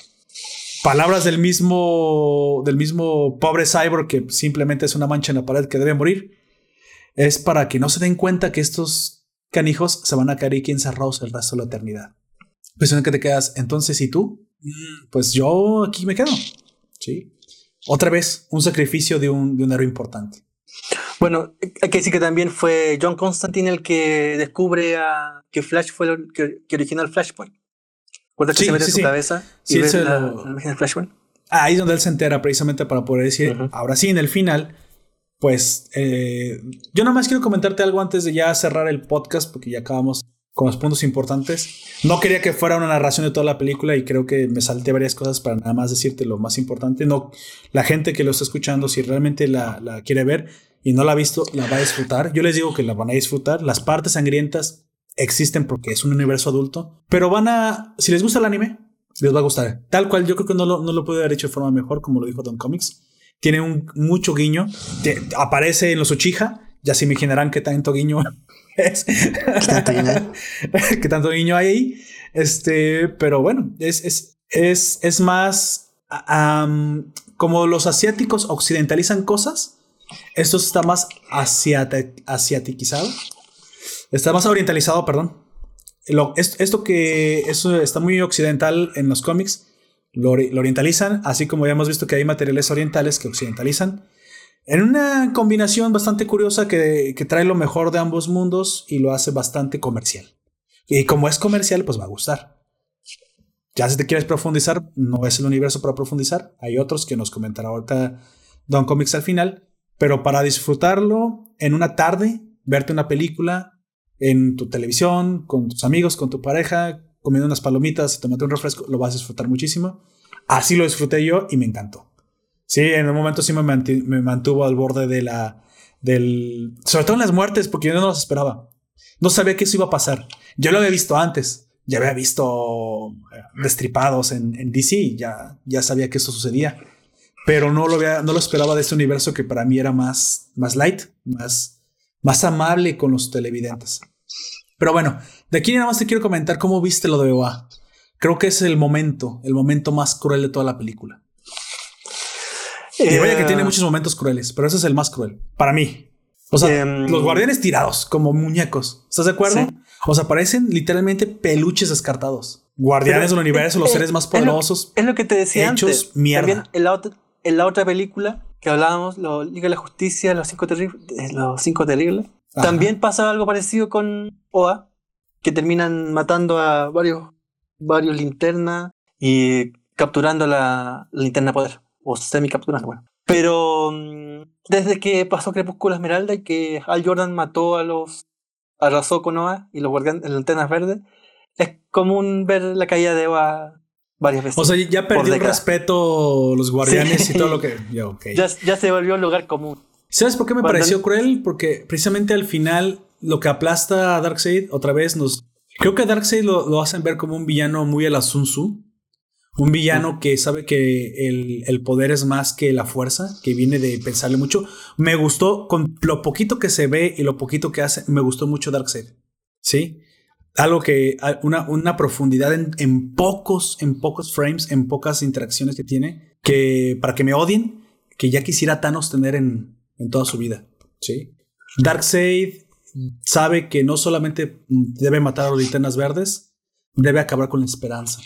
Palabras del mismo, del mismo pobre cyborg que simplemente es una mancha en la pared que debe morir. Es para que no se den cuenta que estos canijos se van a caer aquí encerrados el resto de la eternidad. Pues en que te quedas, entonces, ¿y tú? Mm, pues yo aquí me quedo. Sí. Otra vez, un sacrificio de un, de un héroe importante. Bueno, hay que decir que también fue John Constantine el que descubre a, que Flash fue el que, que originó el Flashpoint. ¿Recuerdas que se mete en su cabeza y ve la, la, Flashpoint? Ah, ahí es donde él se entera precisamente para poder decir, ahora sí, en el final, pues eh, yo nada más quiero comentarte algo antes de ya cerrar el podcast, porque ya acabamos con los puntos importantes. No quería que fuera una narración de toda la película y creo que me salté varias cosas para nada más decirte lo más importante. No, la gente que lo está escuchando, si realmente la, quiere ver y no la ha visto, la va a disfrutar. Yo les digo que la van a disfrutar. Las partes sangrientas existen porque es un universo adulto, pero van a, si les gusta el anime, les va a gustar. Tal cual, yo creo que no lo, no lo puede haber hecho de forma mejor, como lo dijo Don Comics. Tiene un mucho guiño. aparece en los Uchiha. Ya se imaginarán qué tanto guiño es. ¿Qué tanto guiño hay ahí? Este, pero bueno, es, es, es, es más como los asiáticos occidentalizan cosas. Esto está más asiaticizado. Está más orientalizado, perdón. esto, que eso está muy occidental en los cómics, lo, lo, orientalizan, así como ya hemos visto que hay materiales orientales que occidentalizan. En una combinación bastante curiosa que, trae lo mejor de ambos mundos y lo hace bastante comercial. Y como es comercial, pues va a gustar. Ya si te quieres profundizar, no es el universo para profundizar. Hay otros que nos comentará ahorita Don Comics al final. Pero para disfrutarlo en una tarde, verte una película en tu televisión, con tus amigos, con tu pareja, comiendo unas palomitas, tomando un refresco, lo vas a disfrutar muchísimo. Así lo disfruté yo y me encantó. Sí, en un momento sí me, mantuvo al borde de la. del. Sobre todo en las muertes, porque yo no las esperaba. No sabía que eso iba a pasar. Yo lo había visto antes. Ya había visto eh, destripados en, en DC. Ya, ya sabía que eso sucedía. Pero no lo, había, no lo esperaba de este universo que para mí era más, más light, más, más amable con los televidentes. Pero bueno, de aquí nada más te quiero comentar cómo viste lo de OA. Creo que es el momento, el momento más cruel de toda la película. Y vaya que tiene eh, muchos momentos crueles, pero ese es el más cruel para mí. O sea, em, los guardianes tirados como muñecos. ¿Estás de acuerdo? O sea, parecen literalmente peluches descartados. Guardianes del universo, los seres más poderosos. Es lo, que te decía antes. Mierda. en, la otra, en la otra película que hablábamos, lo, Liga de la Justicia, los cinco, terribles, eh, los cinco terribles, también pasa algo parecido con OA, que terminan matando a varios, varios linternas y capturando la, la linterna poder o semi capturando, bueno. Pero mm, desde que pasó Crepúsculo Esmeralda y que Al Jordan mató a los. arrasó con Noah y los guardianes de lanternas verdes, es común ver la caída de Eva varias veces. O sea, ya perdió el respeto los guardianes y todo lo que. Ya, ya, se volvió un lugar común. ¿Sabes por qué me pareció cruel? Porque precisamente al final lo que aplasta a Darkseid otra vez nos. Creo que a Darkseid lo, lo hacen ver como un villano muy a la Sun Tzu. Un villano que sabe que el, poder es más que la fuerza, que viene de pensarle mucho. Me gustó, con lo poquito que se ve y lo poquito que hace, me gustó mucho Darkseid. ¿Sí? Algo que, una, una profundidad en, pocos, en pocos frames, en pocas interacciones que tiene, que para que me odien, que ya quisiera Thanos tener en, en toda su vida. ¿Sí? Darkseid sabe que no solamente debe matar a los linternas verdes, debe acabar con la esperanza.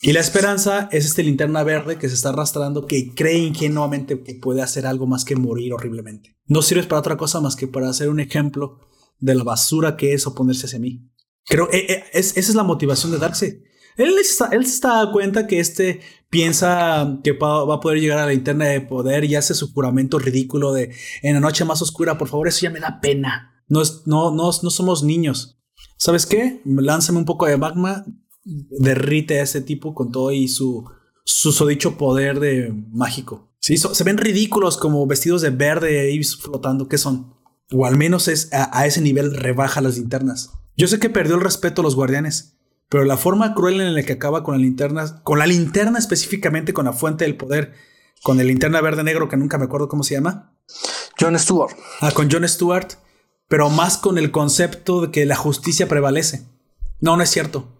Y la esperanza es este linterna verde que se está arrastrando, que cree ingenuamente que puede hacer algo más que morir horriblemente. No sirves para otra cosa más que para hacer un ejemplo de la basura que es oponerse hacia mí. Creo eh, eh, esa es la motivación de Darkseid. Él, está, él se está cuenta que este piensa que va a poder llegar a la linterna de poder y hace su juramento ridículo de en la noche más oscura, por favor, eso ya me da pena. No, no, no, no somos niños. ¿Sabes qué? Lánzame un poco de magma, derrite a ese tipo con todo y su, su dicho poder de mágico. Sí, se ven ridículos como vestidos de verde y flotando. ¿Qué son? O al menos es a, ese nivel rebaja las linternas. Yo sé que perdió el respeto a los guardianes, pero la forma cruel en la que acaba con la linterna, con la linterna específicamente, con la fuente del poder, con el linterna verde negro que nunca me acuerdo cómo se llama. John Stewart. Ah, con John Stewart, pero más con el concepto de que la justicia prevalece. No, no es cierto.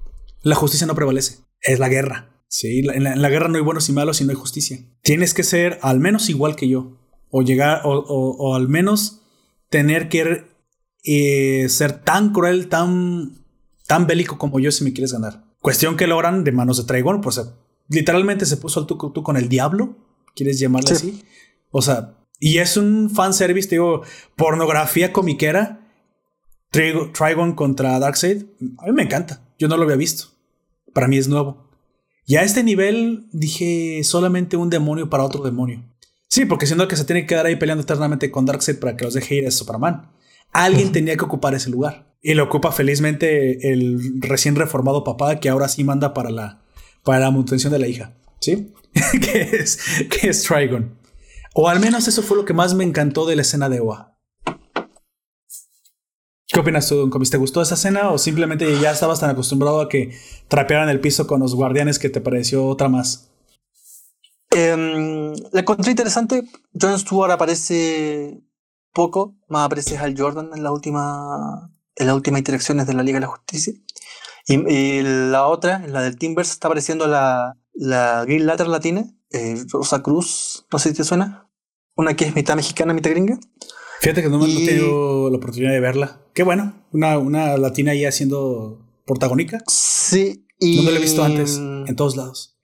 La justicia no prevalece. Es la guerra. Sí, en la, guerra no hay buenos y malos y no hay justicia. Tienes que ser al menos igual que yo. O llegar, o, al menos tener que eh, ser tan cruel, tan, tan bélico como yo si me quieres ganar. Cuestión que logran de manos de Traigon, pues literalmente se puso al tú, tú con el diablo, quieres llamarle así. O sea, y es un fanservice, digo, pornografía comiquera. Trigon contra Darkseid. A mí me encanta. Yo no lo había visto. Para mí es nuevo. Y a este nivel dije solamente un demonio para otro demonio. Sí, porque siendo que se tiene que quedar ahí peleando eternamente con Darkseid para que los deje ir a Superman. Alguien tenía que ocupar ese lugar. Y lo ocupa felizmente el recién reformado papá que ahora sí manda para la, para la manutención de la hija. ¿Sí? que, es, que es Trigon. O al menos eso fue lo que más me encantó de la escena de Oa. ¿Qué opinas tú, Don? ¿Te gustó esa escena o simplemente ya estabas tan acostumbrado a que trapearan el piso con los guardianes que te pareció otra más? Eh, la encontré interesante. John Stewart aparece poco, más aparece Hal Jordan en la última en las últimas interacciones de la Liga de la Justicia. Y, la otra, la del Timbers, está apareciendo la, la Green Later Latina, eh, Rosa Cruz, no sé si te suena una que es mitad mexicana, mitad gringa. Fíjate que no, me he tenido la oportunidad de verla. Qué bueno, una, una latina ahí haciendo protagónica. Sí. Y... No me la he visto antes, en todos lados.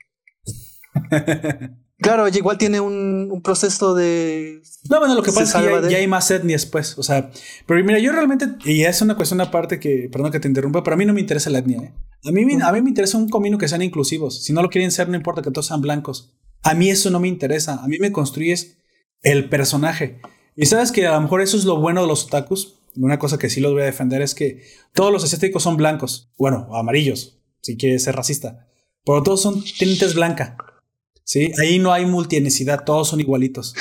Claro, igual tiene un, proceso de. No, bueno, lo que pasa es que ya, hay más etnias, pues. O sea, pero mira, yo realmente, y es una cuestión aparte que, perdón que te interrumpa, pero a mí no me interesa la etnia. ¿eh? A, mí, a mí me interesa un comino que sean inclusivos. Si no lo quieren ser, no importa que todos sean blancos. A mí eso no me interesa. A mí me construyes el personaje. Y sabes que a lo mejor eso es lo bueno de los otakus. Una cosa que sí los voy a defender es que todos los asiáticos son blancos. Bueno, amarillos, si quieres ser racista. Pero todos son tintes blanca. ¿Sí? Ahí no hay multietnicidad, todos son igualitos.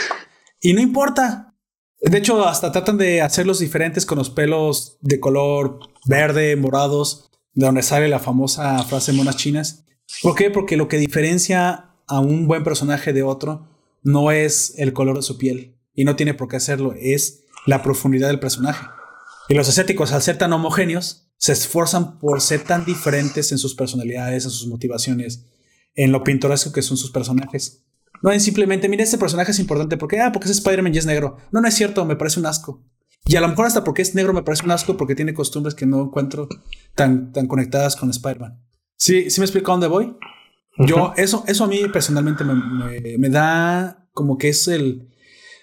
Y no importa. De hecho, hasta tratan de hacerlos diferentes con los pelos de color verde, morados, de donde sale la famosa frase monas chinas. ¿Por qué? Porque lo que diferencia a un buen personaje de otro no es el color de su piel y no tiene por qué hacerlo, es la profundidad del personaje. Y los asiáticos, al ser tan homogéneos, se esfuerzan por ser tan diferentes en sus personalidades, en sus motivaciones, en lo pintoresco que son sus personajes. No es simplemente, mira, este personaje es importante porque, ah, porque es Spider-Man y es negro. No, no es cierto, me parece un asco. Y a lo mejor hasta porque es negro me parece un asco porque tiene costumbres que no encuentro tan, tan conectadas con Spider-Man. ¿Sí, ¿Sí me explico a dónde voy? Yo, eso, eso a mí personalmente me, da como que es el.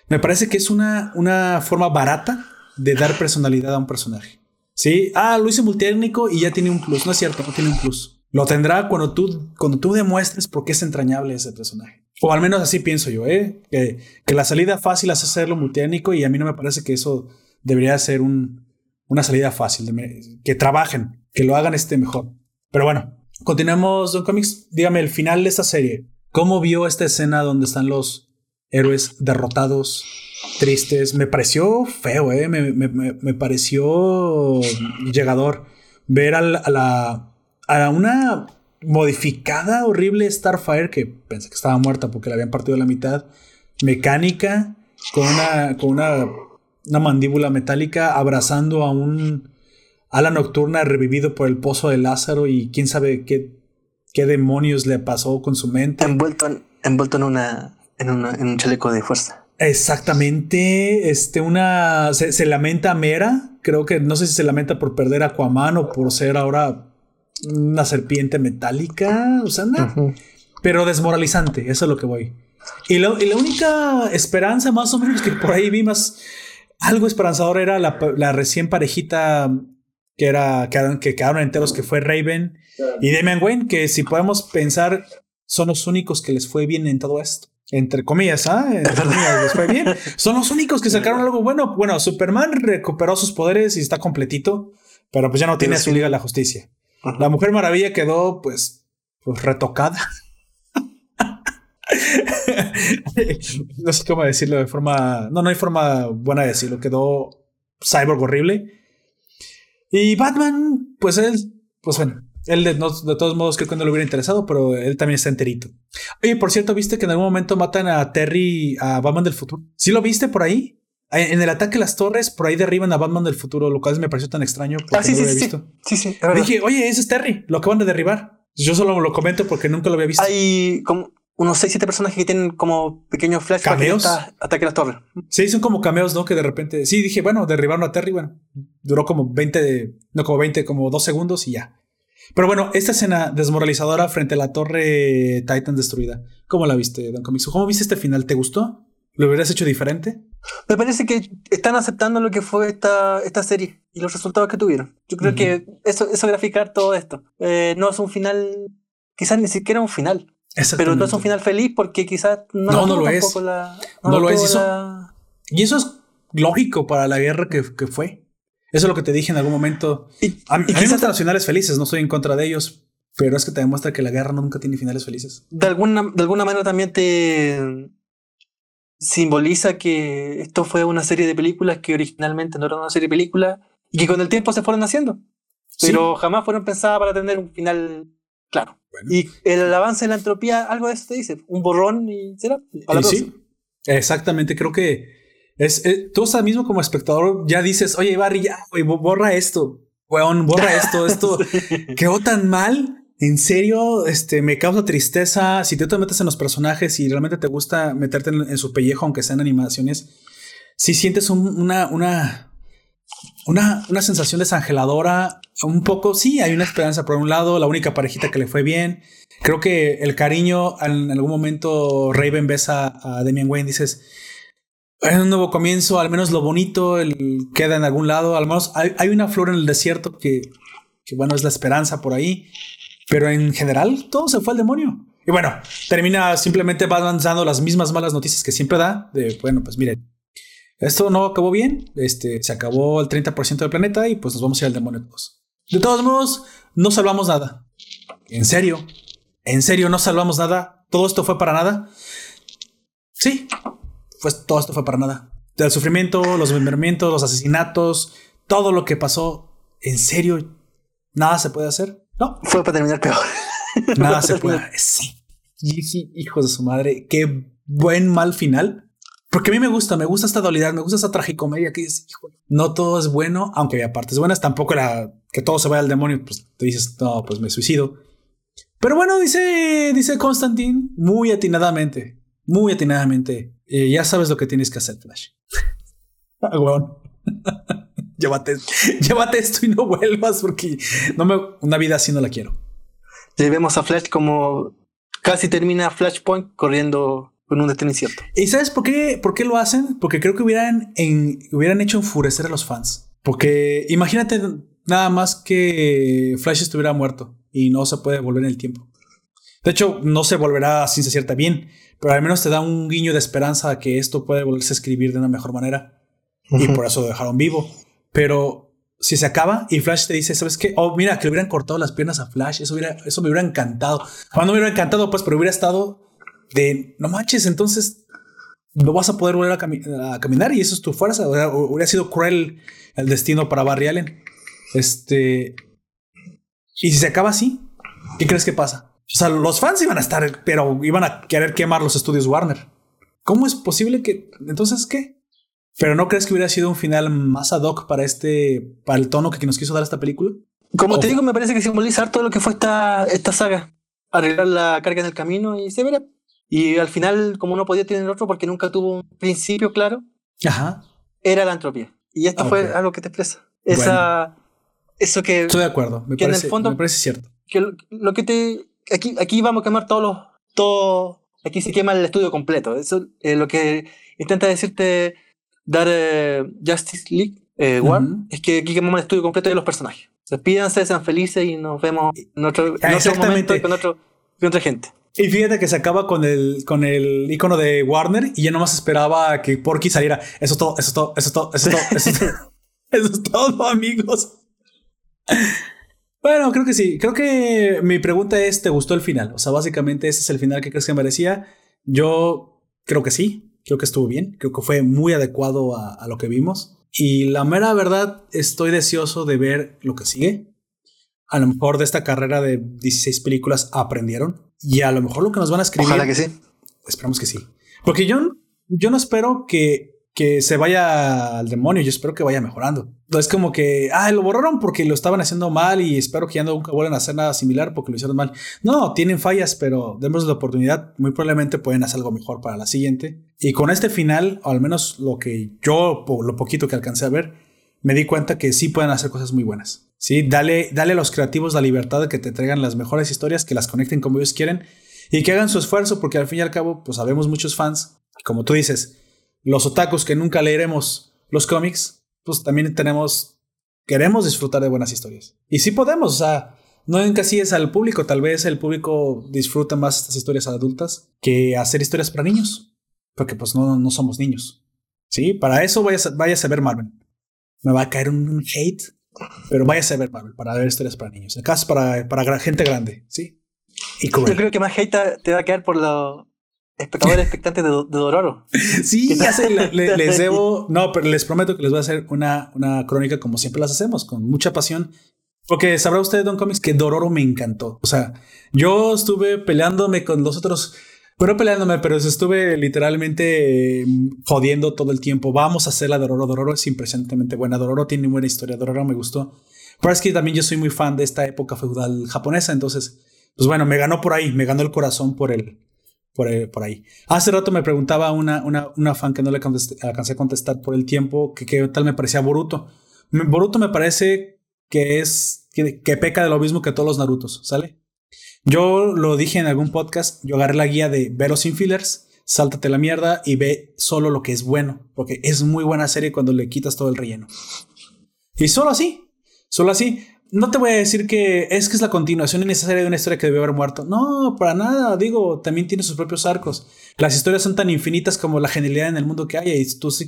Me parece que es una, una forma barata de dar personalidad a un personaje. Sí, ah, lo hice multiétnico y ya tiene un plus. No es cierto, no tiene un plus. Lo tendrá cuando tú, cuando tú demuestres por qué es entrañable ese personaje. O al menos así pienso yo, ¿eh? Que, que la salida fácil es hacerlo multiétnico y a mí no me parece que eso debería ser un, una salida fácil. que trabajen, que lo hagan este mejor. Pero bueno, Continuemos, Don Comics. Dígame, el final de esta serie. ¿Cómo vio esta escena donde están los héroes derrotados, tristes? Me pareció feo, ¿eh? Me, pareció llegador ver a la, a una modificada, horrible Starfire, que pensé que estaba muerta porque la habían partido a la mitad, mecánica, con una, con una, una mandíbula metálica, abrazando a un Ala Nocturna revivido por el pozo de Lázaro y quién sabe qué, qué demonios le pasó con su mente. Envuelto en, envuelto en, una, en, un chaleco de fuerza. Exactamente, este, una, se, lamenta Mera, creo que no sé si se lamenta por perder a Aquaman o por ser ahora una serpiente metálica, o sea, pero desmoralizante, eso es lo que voy. Y, la única esperanza más o menos que por ahí vi más, algo esperanzador era la, la recién parejita que, era, que, quedaron enteros, que fue Raven y Damian Wayne, que si podemos pensar, son los únicos que les fue bien en todo esto. Entre comillas, ¿ah? les fue bien. Son los únicos que sacaron algo bueno. Bueno, Superman recuperó sus poderes y está completito, pero pues ya no tiene su liga de la justicia. La Mujer Maravilla quedó, pues, pues retocada. no sé cómo decirlo de forma. No, no hay forma buena de decirlo. Quedó cyborg horrible. Y Batman, pues él, pues bueno, él de, todos modos creo que no le hubiera interesado, pero él también está enterito. Oye, por cierto, ¿viste que en algún momento matan a Terry, a Batman del futuro? ¿Sí lo viste por ahí? En el ataque a las torres, por ahí derriban a Batman del futuro, lo cual me pareció tan extraño. Ah, sí, sí, sí, sí, sí, Dije, oye, ese es Terry, lo acaban de derribar. Yo solo lo comento porque nunca lo había visto. Hay como unos 6, 7 personajes que tienen como pequeños flash ¿Cameos? ataque a las torres. Sí, son como cameos, ¿no? Que de repente. Sí, dije, bueno, derribaron a Terry, bueno, duró como 20, no como 20, como 2 segundos y ya. Pero bueno, esta escena desmoralizadora frente a la torre Titan destruida, ¿cómo la viste, Don Comics? ¿Cómo viste este final? ¿Te gustó? ¿Lo hubieras hecho diferente? Me parece que están aceptando lo que fue esta, esta serie y los resultados que tuvieron. Yo creo que eso, eso graficar todo esto. Eh, no es un final, quizás ni siquiera un final. Pero no es un final feliz porque quizás no, no, no lo es. no, lo, es. Eso, Y eso es lógico para la guerra que, que, fue. Eso es lo que te dije en algún momento. Y, a, y quizás los finales felices, no estoy en contra de ellos, pero es que te demuestra que la guerra nunca tiene finales felices. De alguna, de alguna manera también te, simboliza que esto fue una serie de películas que originalmente no era una serie de películas y que con el tiempo se fueron haciendo. Pero jamás fueron pensadas para tener un final claro. Y el avance de la entropía, algo de eso te dice, un borrón y será. sí, exactamente, creo que es, eh, tú mismo como espectador ya dices, oye Barry, ya, borra esto, weón, borra esto, esto quedó tan mal en serio, este, me causa tristeza. Si tú te metes en los personajes y realmente te gusta meterte en, su pellejo, aunque sean animaciones, si sientes una, una, una, una sensación desangeladora. Un poco, sí, hay una esperanza por un lado, la única parejita que le fue bien. Creo que el cariño, en algún momento Raven besa a Damian Wayne, dices, es un nuevo comienzo, al menos lo bonito el, queda en algún lado, al menos hay, hay una flor en el desierto que, que, bueno, es la esperanza por ahí. Pero en general, todo se fue al demonio. Y bueno, termina simplemente va dando las mismas malas noticias que siempre da. De bueno, pues miren, esto no acabó bien. Este se acabó el 30% del planeta y pues nos vamos a ir al demonio todos. De todos modos, no salvamos nada. En serio, en serio, no salvamos nada. Todo esto fue para nada. Sí, pues todo esto fue para nada. El sufrimiento, los movimientos, los asesinatos, todo lo que pasó. En serio, nada se puede hacer. No. Fue para terminar peor. Nada se puede. Sí. Hijos de su madre. Qué buen mal final. Porque a mí me gusta, me gusta esta dualidad, me gusta esta tragicomedia que dices, hijo, no todo es bueno, aunque había partes buenas, tampoco era que todo se vaya al demonio, pues te dices, no, pues me suicido. Pero bueno, dice, dice Constantine muy atinadamente, muy atinadamente, eh, ya sabes lo que tienes que hacer, Flash. ah, llévate, llévate esto y no vuelvas porque no me, una vida así no la quiero. Llevemos a Flash como casi termina Flashpoint corriendo con un incierto. ¿Y sabes por qué, por qué lo hacen? Porque creo que hubieran, en, hubieran hecho enfurecer a los fans. Porque imagínate nada más que Flash estuviera muerto y no se puede volver en el tiempo. De hecho, no se volverá sin se cierta bien, pero al menos te da un guiño de esperanza a que esto puede volverse a escribir de una mejor manera. Y por eso lo dejaron vivo. Pero si se acaba y Flash te dice, ¿sabes qué? Oh, mira, que le hubieran cortado las piernas a Flash. Eso, hubiera, eso me hubiera encantado. Cuando me hubiera encantado, pues, pero hubiera estado de no manches, entonces no vas a poder volver a, caminar y eso es tu fuerza. Hubiera, sido cruel el destino para Barry Allen. Este. Y si se acaba así, ¿qué crees que pasa? O sea, los fans iban a estar, pero iban a querer quemar los estudios Warner. ¿Cómo es posible que entonces qué? Pero ¿no crees que hubiera sido un final más ad hoc para este, para el tono que nos quiso dar esta película? Como te digo, me parece que simboliza todo lo que fue esta, esta saga. Arreglar la carga en el camino y se verá. Y al final, como no podía tener otro porque nunca tuvo un principio claro, Ajá. era la entropía. Y esto fue algo que te expresa. Esa, Eso que. Estoy de acuerdo. Me, parece, en el fondo, me parece cierto. Que lo, que te. Aquí, aquí vamos a quemar todos los. Todo, aquí se quema el estudio completo. Eso es lo que intenta decirte dar eh, Justice League eh, War, es que aquí quemamos el estudio completo de los personajes. Despídanse, sean felices y nos vemos en otro, momento con, otro, con otra gente. Y fíjate que se acaba con el, con el icono de Warner y ya nomás esperaba que Porky saliera. Eso es todo, eso es todo, eso es todo, eso es todo, eso es todo, eso es todo amigos. Bueno, creo que sí. Creo que mi pregunta es, ¿te gustó el final? O sea, básicamente ese es el final que crees que merecía. Yo creo que sí. Creo que estuvo bien. Creo que fue muy adecuado a, lo que vimos. Y la mera verdad, estoy deseoso de ver lo que sigue. A lo mejor de esta carrera de 16 películas aprendieron. Y a lo mejor lo que nos van a escribir. Ojalá que sí. Esperamos que sí. Porque yo, yo no espero que que se vaya al demonio. Yo espero que vaya mejorando. Es como que, ah, lo borraron porque lo estaban haciendo mal y espero que ya nunca vuelvan a hacer nada similar porque lo hicieron mal. No, tienen fallas, pero demos la oportunidad. Muy probablemente pueden hacer algo mejor para la siguiente. Y con este final, o al menos lo que yo, lo poquito que alcancé a ver, me di cuenta que sí pueden hacer cosas muy buenas. Sí, dale, dale a los creativos la libertad de que te traigan las mejores historias, que las conecten como ellos quieren y que hagan su esfuerzo porque al fin y al cabo, pues sabemos muchos fans, como tú dices, los otakus que nunca leeremos los cómics, pues también tenemos, queremos disfrutar de buenas historias. Y sí podemos, o sea, no es al público, tal vez el público disfruta más estas historias adultas que hacer historias para niños, porque pues no, no somos niños. Sí, para eso vaya a, a ver Marvel. Me va a caer un hate, pero vaya a ver Marvel para ver historias para niños. En caso para, para gente grande, ¿sí? Y Yo creo que más hate te va a caer por lo, espectadores expectantes de, Dororo. Sí, ya sé, les debo. No, pero les prometo que les voy a hacer una, una crónica como siempre las hacemos, con mucha pasión. Porque sabrá usted, Don Comics, que Dororo me encantó. O sea, yo estuve peleándome con los otros. Pero peleándome, pero estuve literalmente mm, jodiendo todo el tiempo. Vamos a hacer la Dororo. Dororo es impresionantemente buena. Dororo tiene buena historia. Dororo me gustó. Pero es que también yo soy muy fan de esta época feudal japonesa. Entonces, pues bueno, me ganó por ahí. Me ganó el corazón por el, por, ahí. Hace rato me preguntaba una, una, fan que no le alcancé a contestar por el tiempo, que qué tal me parecía Boruto. Boruto me parece que es, que, peca de lo mismo que todos los Narutos, ¿sale? Yo lo dije en algún podcast, yo agarré la guía de Vero sin fillers, sáltate la mierda y ve solo lo que es bueno, porque es muy buena serie cuando le quitas todo el relleno. Y solo así, solo así no te voy a decir que es que es la continuación innecesaria de una historia que debió haber muerto. No, para nada. Digo, también tiene sus propios arcos. Las historias son tan infinitas como la genialidad en el mundo que haya. Y tú si,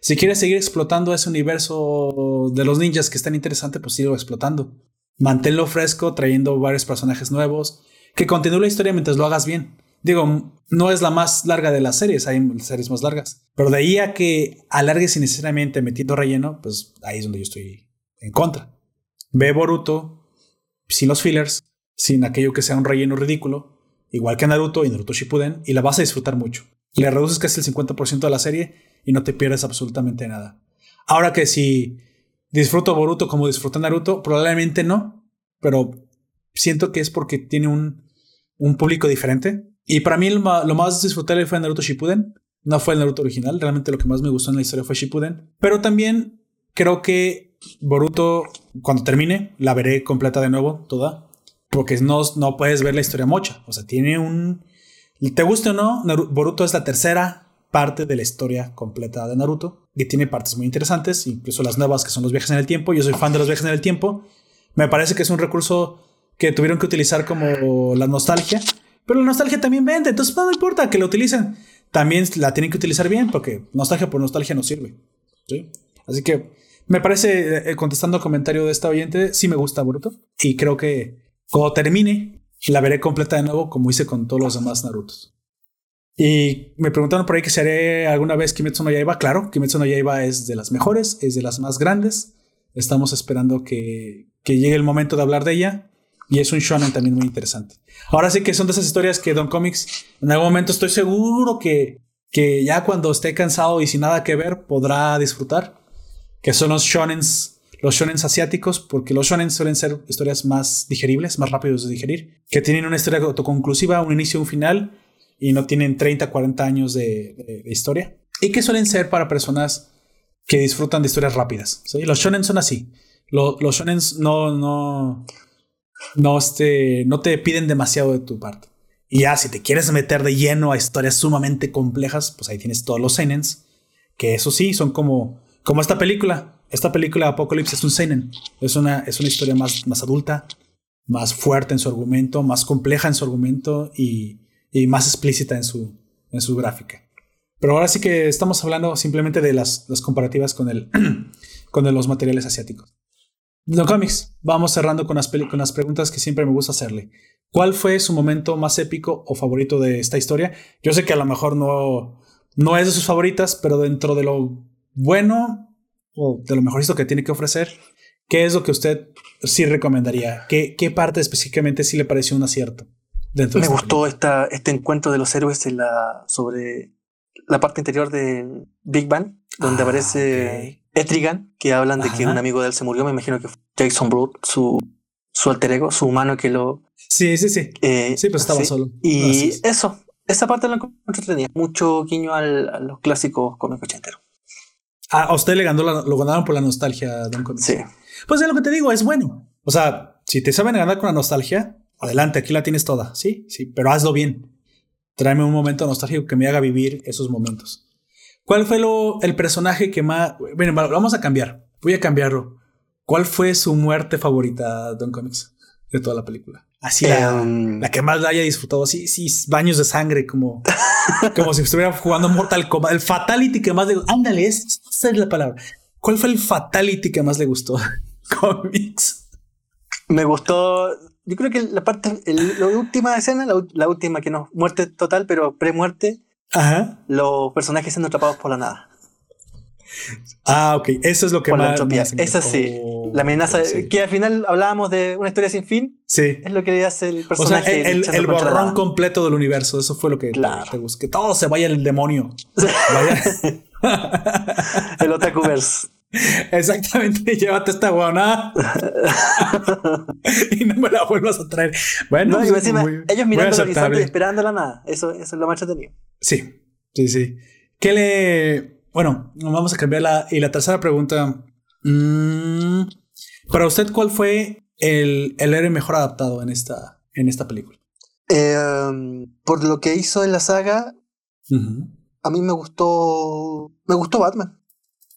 si quieres seguir explotando ese universo de los ninjas que es tan interesante, pues sigo explotando. Manténlo fresco, trayendo varios personajes nuevos. Que continúe la historia mientras lo hagas bien. Digo, no es la más larga de las series, hay series más largas. Pero de ahí a que alargues innecesariamente metiendo relleno, pues ahí es donde yo estoy en contra. Ve Boruto sin los fillers, sin aquello que sea un relleno ridículo, igual que Naruto y Naruto Shippuden, y la vas a disfrutar mucho. Le reduces casi el 50% de la serie y no te pierdes absolutamente nada. Ahora que si disfruto Boruto como disfruto Naruto, probablemente no, pero siento que es porque tiene un, un público diferente. Y para mí lo más disfrutable fue Naruto Shippuden, no fue el Naruto original, realmente lo que más me gustó en la historia fue Shippuden, pero también creo que Boruto, cuando termine, la veré completa de nuevo, toda. Porque no, no puedes ver la historia mocha. O sea, tiene un. Te guste o no, Boruto es la tercera parte de la historia completa de Naruto. Y tiene partes muy interesantes, incluso las nuevas que son los viajes en el tiempo. Yo soy fan de los viajes en el tiempo. Me parece que es un recurso que tuvieron que utilizar como la nostalgia. Pero la nostalgia también vende, entonces no importa que lo utilicen. También la tienen que utilizar bien, porque nostalgia por nostalgia no sirve. ¿sí? Así que me parece, eh, eh, contestando al comentario de esta oyente, sí me gusta Boruto. Y creo que cuando termine, la veré completa de nuevo, como hice con todos los demás Narutos. Y me preguntaron por ahí que si haré alguna vez Kimetsu no Yaiba. Claro, Kimetsu no Yaiba es de las mejores, es de las más grandes. Estamos esperando que, que llegue el momento de hablar de ella. Y es un shonen también muy interesante. Ahora sí que son de esas historias que Don Comics, en algún momento estoy seguro que, que ya cuando esté cansado y sin nada que ver, podrá disfrutar que son los shonens, los shonens asiáticos, porque los shonens suelen ser historias más digeribles, más rápidos de digerir, que tienen una historia autoconclusiva, un inicio y un final, y no tienen 30, 40 años de, historia, y que suelen ser para personas que disfrutan de historias rápidas. Los shonen son así. Los, los no, no, no, este, no te piden demasiado de tu parte. Y ya, si te quieres meter de lleno a historias sumamente complejas, pues ahí tienes todos los seinens, que eso sí, son como como esta película. Esta película Apocalypse es un seinen. Es una, es una historia más, más adulta, más fuerte en su argumento, más compleja en su argumento y, y más explícita en su, en su gráfica. Pero ahora sí que estamos hablando simplemente de las, las comparativas con, el, con los materiales asiáticos. No cómics, vamos cerrando con las, con las preguntas que siempre me gusta hacerle. ¿Cuál fue su momento más épico o favorito de esta historia? Yo sé que a lo mejor no, no es de sus favoritas, pero dentro de lo bueno o de lo mejorcito que tiene que ofrecer, ¿qué es lo que usted sí recomendaría? ¿Qué, qué parte específicamente sí le pareció un acierto? Dentro Me gustó esta, este encuentro de los héroes en la, sobre la parte interior de Big Bang, donde ah, aparece Etrigan, que hablan de que un amigo de él se murió. Me imagino que fue Jason Brooke, su, su alter ego, su humano que lo. Sí, sí, sí. Eh, sí, pero estaba solo. Y eso, esa parte la encuentro tenía mucho guiño al, a los clásicos cómicos ochenteros. A usted le ganó lo ganaron por la nostalgia, Don Comics. Sí. Pues es lo que te digo, es bueno. O sea, si te saben ganar con la nostalgia, adelante, aquí la tienes toda. Sí, sí, pero hazlo bien. Tráeme un momento nostálgico que me haga vivir esos momentos. ¿Cuál fue lo, el personaje que más... Bueno, vamos a cambiar. Voy a cambiarlo. ¿Cuál fue su muerte favorita, Don Comics, de toda la película? Así la, em. la, que más la haya disfrutado, así, sí, baños de sangre, como, como si estuviera jugando Mortal Kombat. El fatality que más le gustó. Ándale, esa es la palabra. ¿Cuál fue el fatality que más le gustó? Comics. Me gustó yo creo que la parte, la última escena, la, última que no, muerte total, pero pre-muerte, los personajes siendo atrapados por la nada. Ah, ok, eso es lo que por más, la Esa sí, la amenaza, que al final hablábamos de una historia sin fin. Sí. Es lo que hace el personaje. O sea, el, el, borrón completo del universo, eso fue lo que te busqué. Que todo se vaya al demonio. Vaya. el Otakuverse. Exactamente, llévate esta guana y no me la vuelvas a traer. Bueno, pues, ellos mirando el horizonte y esperándola nada. Eso, eso es lo más entretenido. Sí, sí, sí. ¿Qué le. Bueno, vamos a cambiar la. Y la tercera pregunta. Mm, para usted, ¿cuál fue el, el héroe mejor adaptado en esta, en esta película? Em, por lo que hizo en la saga, a mí me gustó. Me gustó Batman.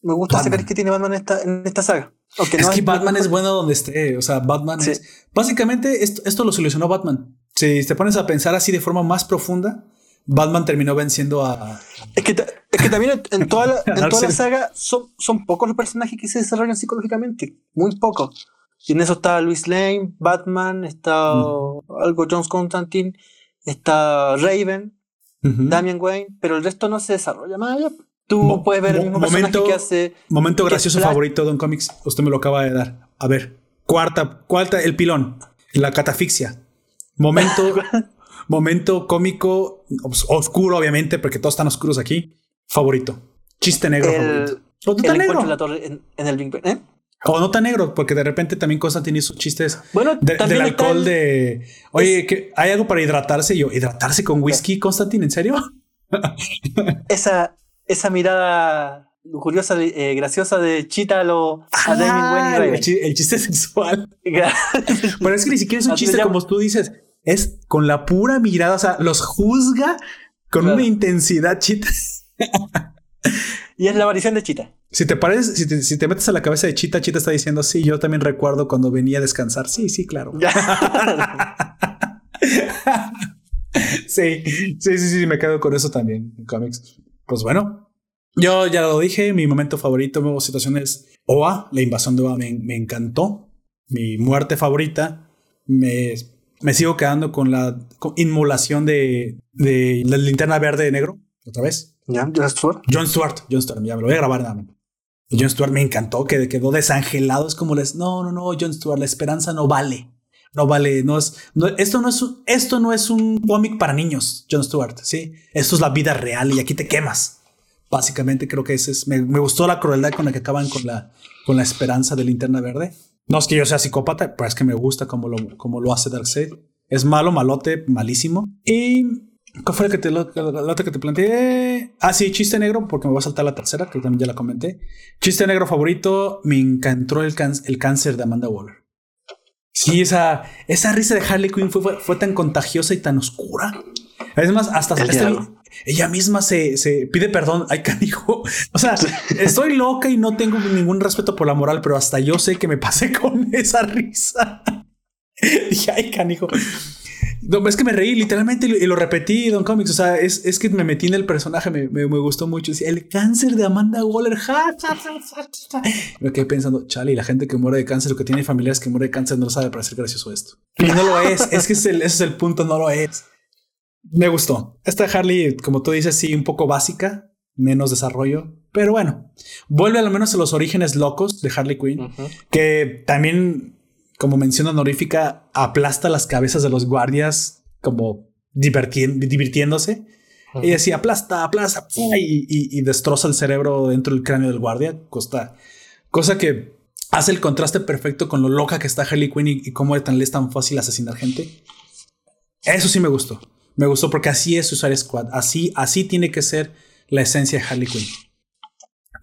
Me gusta saber que tiene Batman en esta, en esta saga. es que Batman es bueno donde esté. O sea, Batman es. Básicamente, esto, esto lo solucionó Batman. Si te pones a pensar así de forma más profunda, Batman terminó venciendo a. Es que, es que también en toda la, en toda la saga son, son pocos los personajes que se desarrollan psicológicamente. Muy pocos. Y en eso está Luis Lane, Batman, está algo John Constantine, está Raven, Damian Wayne, pero el resto no se desarrolla más allá. Tú puedes ver el mismo momento, que hace. Momento gracioso favorito de un cómics. Usted me lo acaba de dar. A ver, cuarta, cuarta, el pilón, la catafixia. Momento, momento cómico, oscuro, obviamente, porque todos están oscuros aquí. Favorito. Chiste negro favorito. ¿O no tan negro? La torre en, el ¿eh? O no tan negro, porque de repente también Constantine hizo chistes bueno, del alcohol de. Oye, ¿hay algo para hidratarse? Y yo, ¿hidratarse con whisky, Constantine? ¿En serio? Esa, esa mirada lujuriosa, eh, graciosa de Chita a, lo, ah, el, chiste sexual. Pero es que ni siquiera es un chiste como tú dices, es con la pura mirada, o sea, los juzga con una intensidad Chita. y es la aparición de Chita. Si te si te, si te, metes a la cabeza de Chita, Chita está diciendo, sí, yo también recuerdo cuando venía a descansar. Sí, sí, claro. sí, sí, sí, sí, me quedo con eso también en cómics pues bueno, yo ya lo dije, mi momento favorito, nueva situación es OA, la invasión de OA me, encantó. Mi muerte favorita, me, me sigo quedando con la inmolación de, de la linterna verde negro, otra vez. ¿Ya? ¿John Stewart? John Stewart, John Stewart, ya me lo voy a grabar nada John Stewart me encantó, que quedó desangelado. Es como les, no, no, no, John Stewart, la esperanza no vale. No vale, no es, esto no es, esto no es un cómic para niños, John Stewart, sí. Esto es la vida real y aquí te quemas. Básicamente creo que ese es, me, gustó la crueldad con la que acaban con la, con la esperanza de linterna verde. No es que yo sea psicópata, pero es que me gusta como lo, como lo hace Darkseid. Es malo, malote, malísimo. Y ¿Cuál fue la que te, otra que te planteé? Ah, sí, chiste negro, porque me voy a saltar la tercera, que también ya la comenté. Chiste negro favorito, me encantó el, el cáncer de Amanda Waller. Sí, esa, esa risa de Harley Quinn fue, fue, tan contagiosa y tan oscura. Es más, hasta ella misma se, se, pide perdón. Ay, canijo. O sea, estoy loca y no tengo ningún respeto por la moral, pero hasta yo sé que me pasé con esa risa. Dije, ay, canijo. No, es que me reí literalmente y lo, repetí, Don Comics. O sea, es, es, que me metí en el personaje, me, me, gustó mucho. el cáncer de Amanda Waller. me quedé pensando, chale, y la gente que muere de cáncer o que tiene familiares que muere de cáncer no lo sabe para ser gracioso esto. Y no lo es. es que ese es el punto, no lo es. Me gustó. Esta Harley, como tú dices, sí, un poco básica, menos desarrollo, Pero bueno, vuelve al menos a los orígenes locos de Harley Quinn, que también, como menciona honorífica, aplasta las cabezas de los guardias como divirtiéndose. Y decía aplasta, aplasta, y, destroza el cerebro dentro del cráneo del guardia. Costa, cosa que hace el contraste perfecto con lo loca que está Harley Quinn y, cómo tan, le es tan fácil asesinar gente. Eso sí me gustó. Me gustó porque así es usar Squad. Así, así tiene que ser la esencia de Harley Quinn.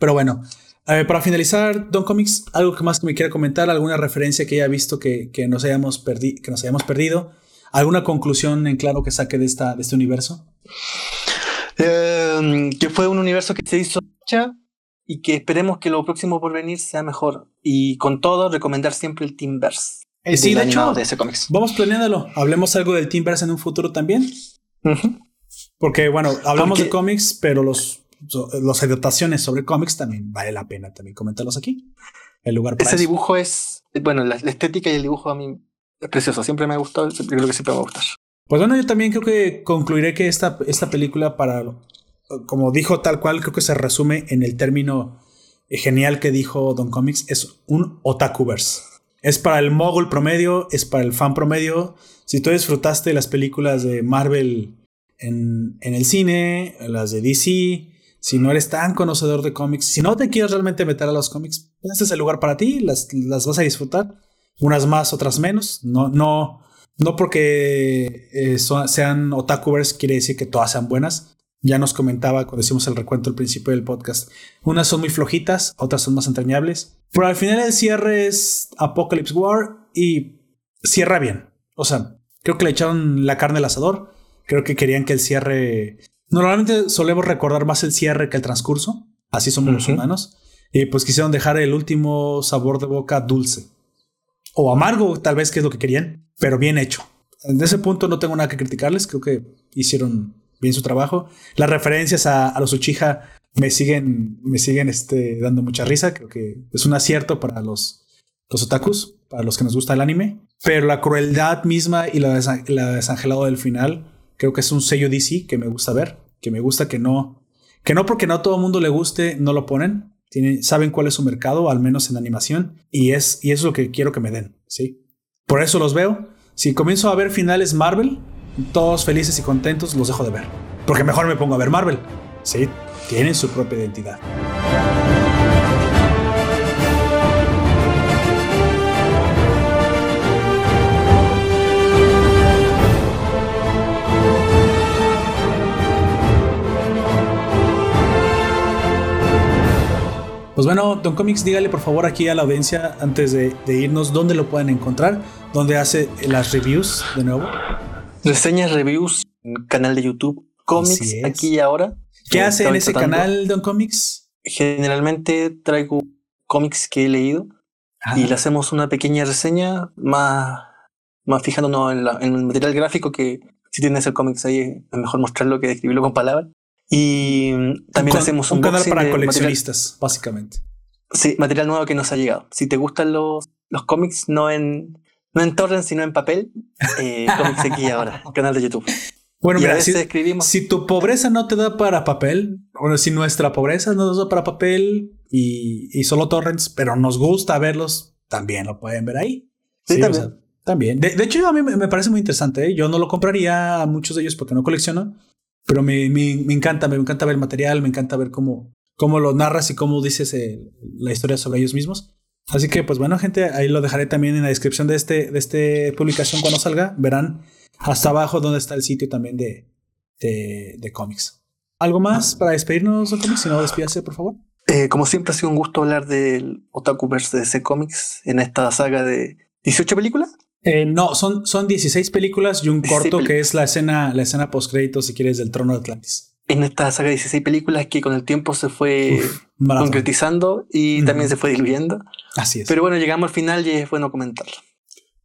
Pero bueno, para finalizar, Don Comics, algo que más que me quiera comentar, alguna referencia que haya visto que, nos, hayamos que nos hayamos perdido, alguna conclusión en claro que saque de, esta, de este universo. Em, que fue un universo que se hizo y que esperemos que lo próximo por venir sea mejor. Y con todo, recomendar siempre el Teamverse. Eh, sí, de hecho, de ese cómics. vamos planeándolo. Hablemos algo del Teamverse en un futuro también. Porque, bueno, hablamos de cómics, pero los, los adaptaciones sobre cómics también vale la pena también comentarlos aquí. El lugar Ese dibujo es, bueno, la, estética y el dibujo a mí es precioso. Siempre me ha gustado, creo que siempre me va a gustar. Pues bueno, yo también creo que concluiré que esta, esta película, para, como dijo tal cual, creo que se resume en el término genial que dijo Don Comics, es un otakuverse. Es para el mogul promedio, es para el fan promedio. Si tú disfrutaste las películas de Marvel en, en el cine, las de DC, si no eres tan conocedor de cómics, si no te quieres realmente meter a los cómics, este es el lugar para ti, las, las vas a disfrutar. Unas más, otras menos. No, no, no porque eh, sean otakuvers quiere decir que todas sean buenas. Ya nos comentaba cuando hicimos el recuento al principio del podcast. Unas son muy flojitas, otras son más entrañables. Pero al final el cierre es Apocalypse War y cierra bien. O sea, creo que le echaron la carne al asador. Creo que querían que el cierre... Normalmente solemos recordar más el cierre que el transcurso. Así somos los humanos. Y pues quisieron dejar el último sabor de boca dulce. O amargo, tal vez, que es lo que querían pero bien hecho. En ese punto no tengo nada que criticarles, creo que hicieron bien su trabajo. Las referencias a, los Uchiha me siguen, me siguen este, dando mucha risa, creo que es un acierto para los, los otakus, para los que nos gusta el anime, pero la crueldad misma y la, la desangelado del final, creo que es un sello DC que me gusta ver, que me gusta que no, que no porque no a todo el mundo le guste, no lo ponen, Tienen, saben cuál es su mercado, al menos en animación, y es, y es lo que quiero que me den, ¿sí? Por eso los veo. Si comienzo a ver finales Marvel, todos felices y contentos, los dejo de ver. Porque mejor me pongo a ver Marvel. Sí, tienen su propia identidad. Pues bueno, Don Comics, dígale por favor aquí a la audiencia, antes de, irnos, dónde lo pueden encontrar, dónde hace las reviews de nuevo. Reseñas, reviews, canal de YouTube, Comics, aquí y ahora. ¿Qué hace en ese canal, Don Comics? Generalmente traigo cómics que he leído y le hacemos una pequeña reseña más, más fijándonos en, en el material gráfico que si tienes el cómics ahí es mejor mostrarlo que describirlo con palabras. Y también hacemos un, un canal para coleccionistas, básicamente. Sí, material nuevo que nos ha llegado. Si te gustan los, los cómics, no en, no en torrent, sino en papel, eh, cómics aquí ahora, canal de YouTube. Bueno, mira, si, escribimos. si tu pobreza no te da para papel, bueno, si nuestra pobreza no nos da para papel y, y solo torrents, pero nos gusta verlos, también lo pueden ver ahí. Sí, también. también. De, hecho, a mí me, parece muy interesante. ¿eh? Yo no lo compraría a muchos de ellos porque no colecciono, pero me, me, me, encanta, me encanta ver el material, me encanta ver cómo, cómo lo narras y cómo dices eh, la historia sobre ellos mismos. Así que, pues bueno, gente, ahí lo dejaré también en la descripción de este, de este publicación cuando salga. Verán hasta abajo donde está el sitio también de, de, de cómics. ¿Algo más para despedirnos cómics? Si no, despídase, por favor. Eh, como siempre, ha sido un gusto hablar del Otakuverse de DC Comics en esta saga de 18 películas. Eh, no, son, son 16 películas y un corto que es la escena, la escena post crédito, si quieres, del trono de Atlantis. En esta saga de 16 películas que con el tiempo se fue concretizando y también se fue diluyendo. Así es. Pero bueno, llegamos al final y es bueno comentarlo.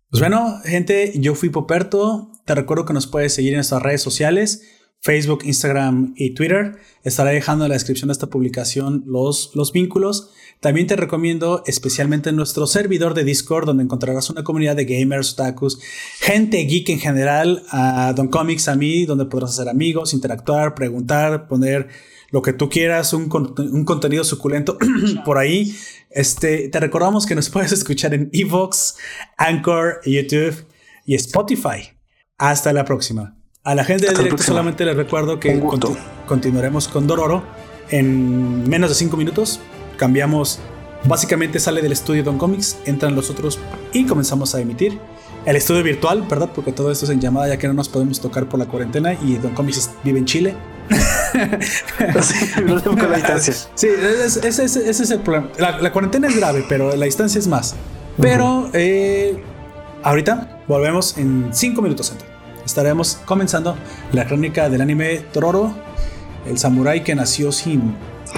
Pues bueno, gente, yo fui Poperto. Te recuerdo que nos puedes seguir en nuestras redes sociales. Facebook, Instagram y Twitter. Estaré dejando en la descripción de esta publicación los, los vínculos. También te recomiendo especialmente nuestro servidor de Discord, donde encontrarás una comunidad de gamers, otakus, gente geek en general, a Don Comics, a mí, donde podrás hacer amigos, interactuar, preguntar, poner lo que tú quieras, un, contenido suculento por ahí. Este, te recordamos que nos puedes escuchar en Evox, Anchor, YouTube y Spotify. Hasta la próxima. A la gente del directo solamente les recuerdo que continuaremos con Dororo en menos de 5 minutos. Cambiamos, básicamente sale del estudio Don Comics, entran los otros y comenzamos a emitir el estudio virtual, ¿verdad? Porque todo esto es en llamada ya que no nos podemos tocar por la cuarentena y Don Comics vive en Chile. sí, no la distancia. Sí, ese, es el problema. La, cuarentena es grave, pero la distancia es más. Pero eh, ahorita volvemos en 5 minutos. Estaremos comenzando la crónica del anime Tororo, el samurái que nació sin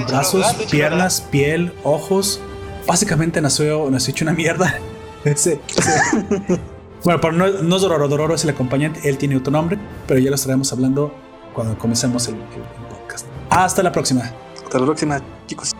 brazos, piernas, piel, ojos. Básicamente nació, nació hecho una mierda. ese, bueno, pero no, no, es Dororo, Dororo es el acompañante, él tiene otro nombre, pero ya lo estaremos hablando cuando comencemos el podcast. Hasta la próxima. Hasta la próxima, chicos.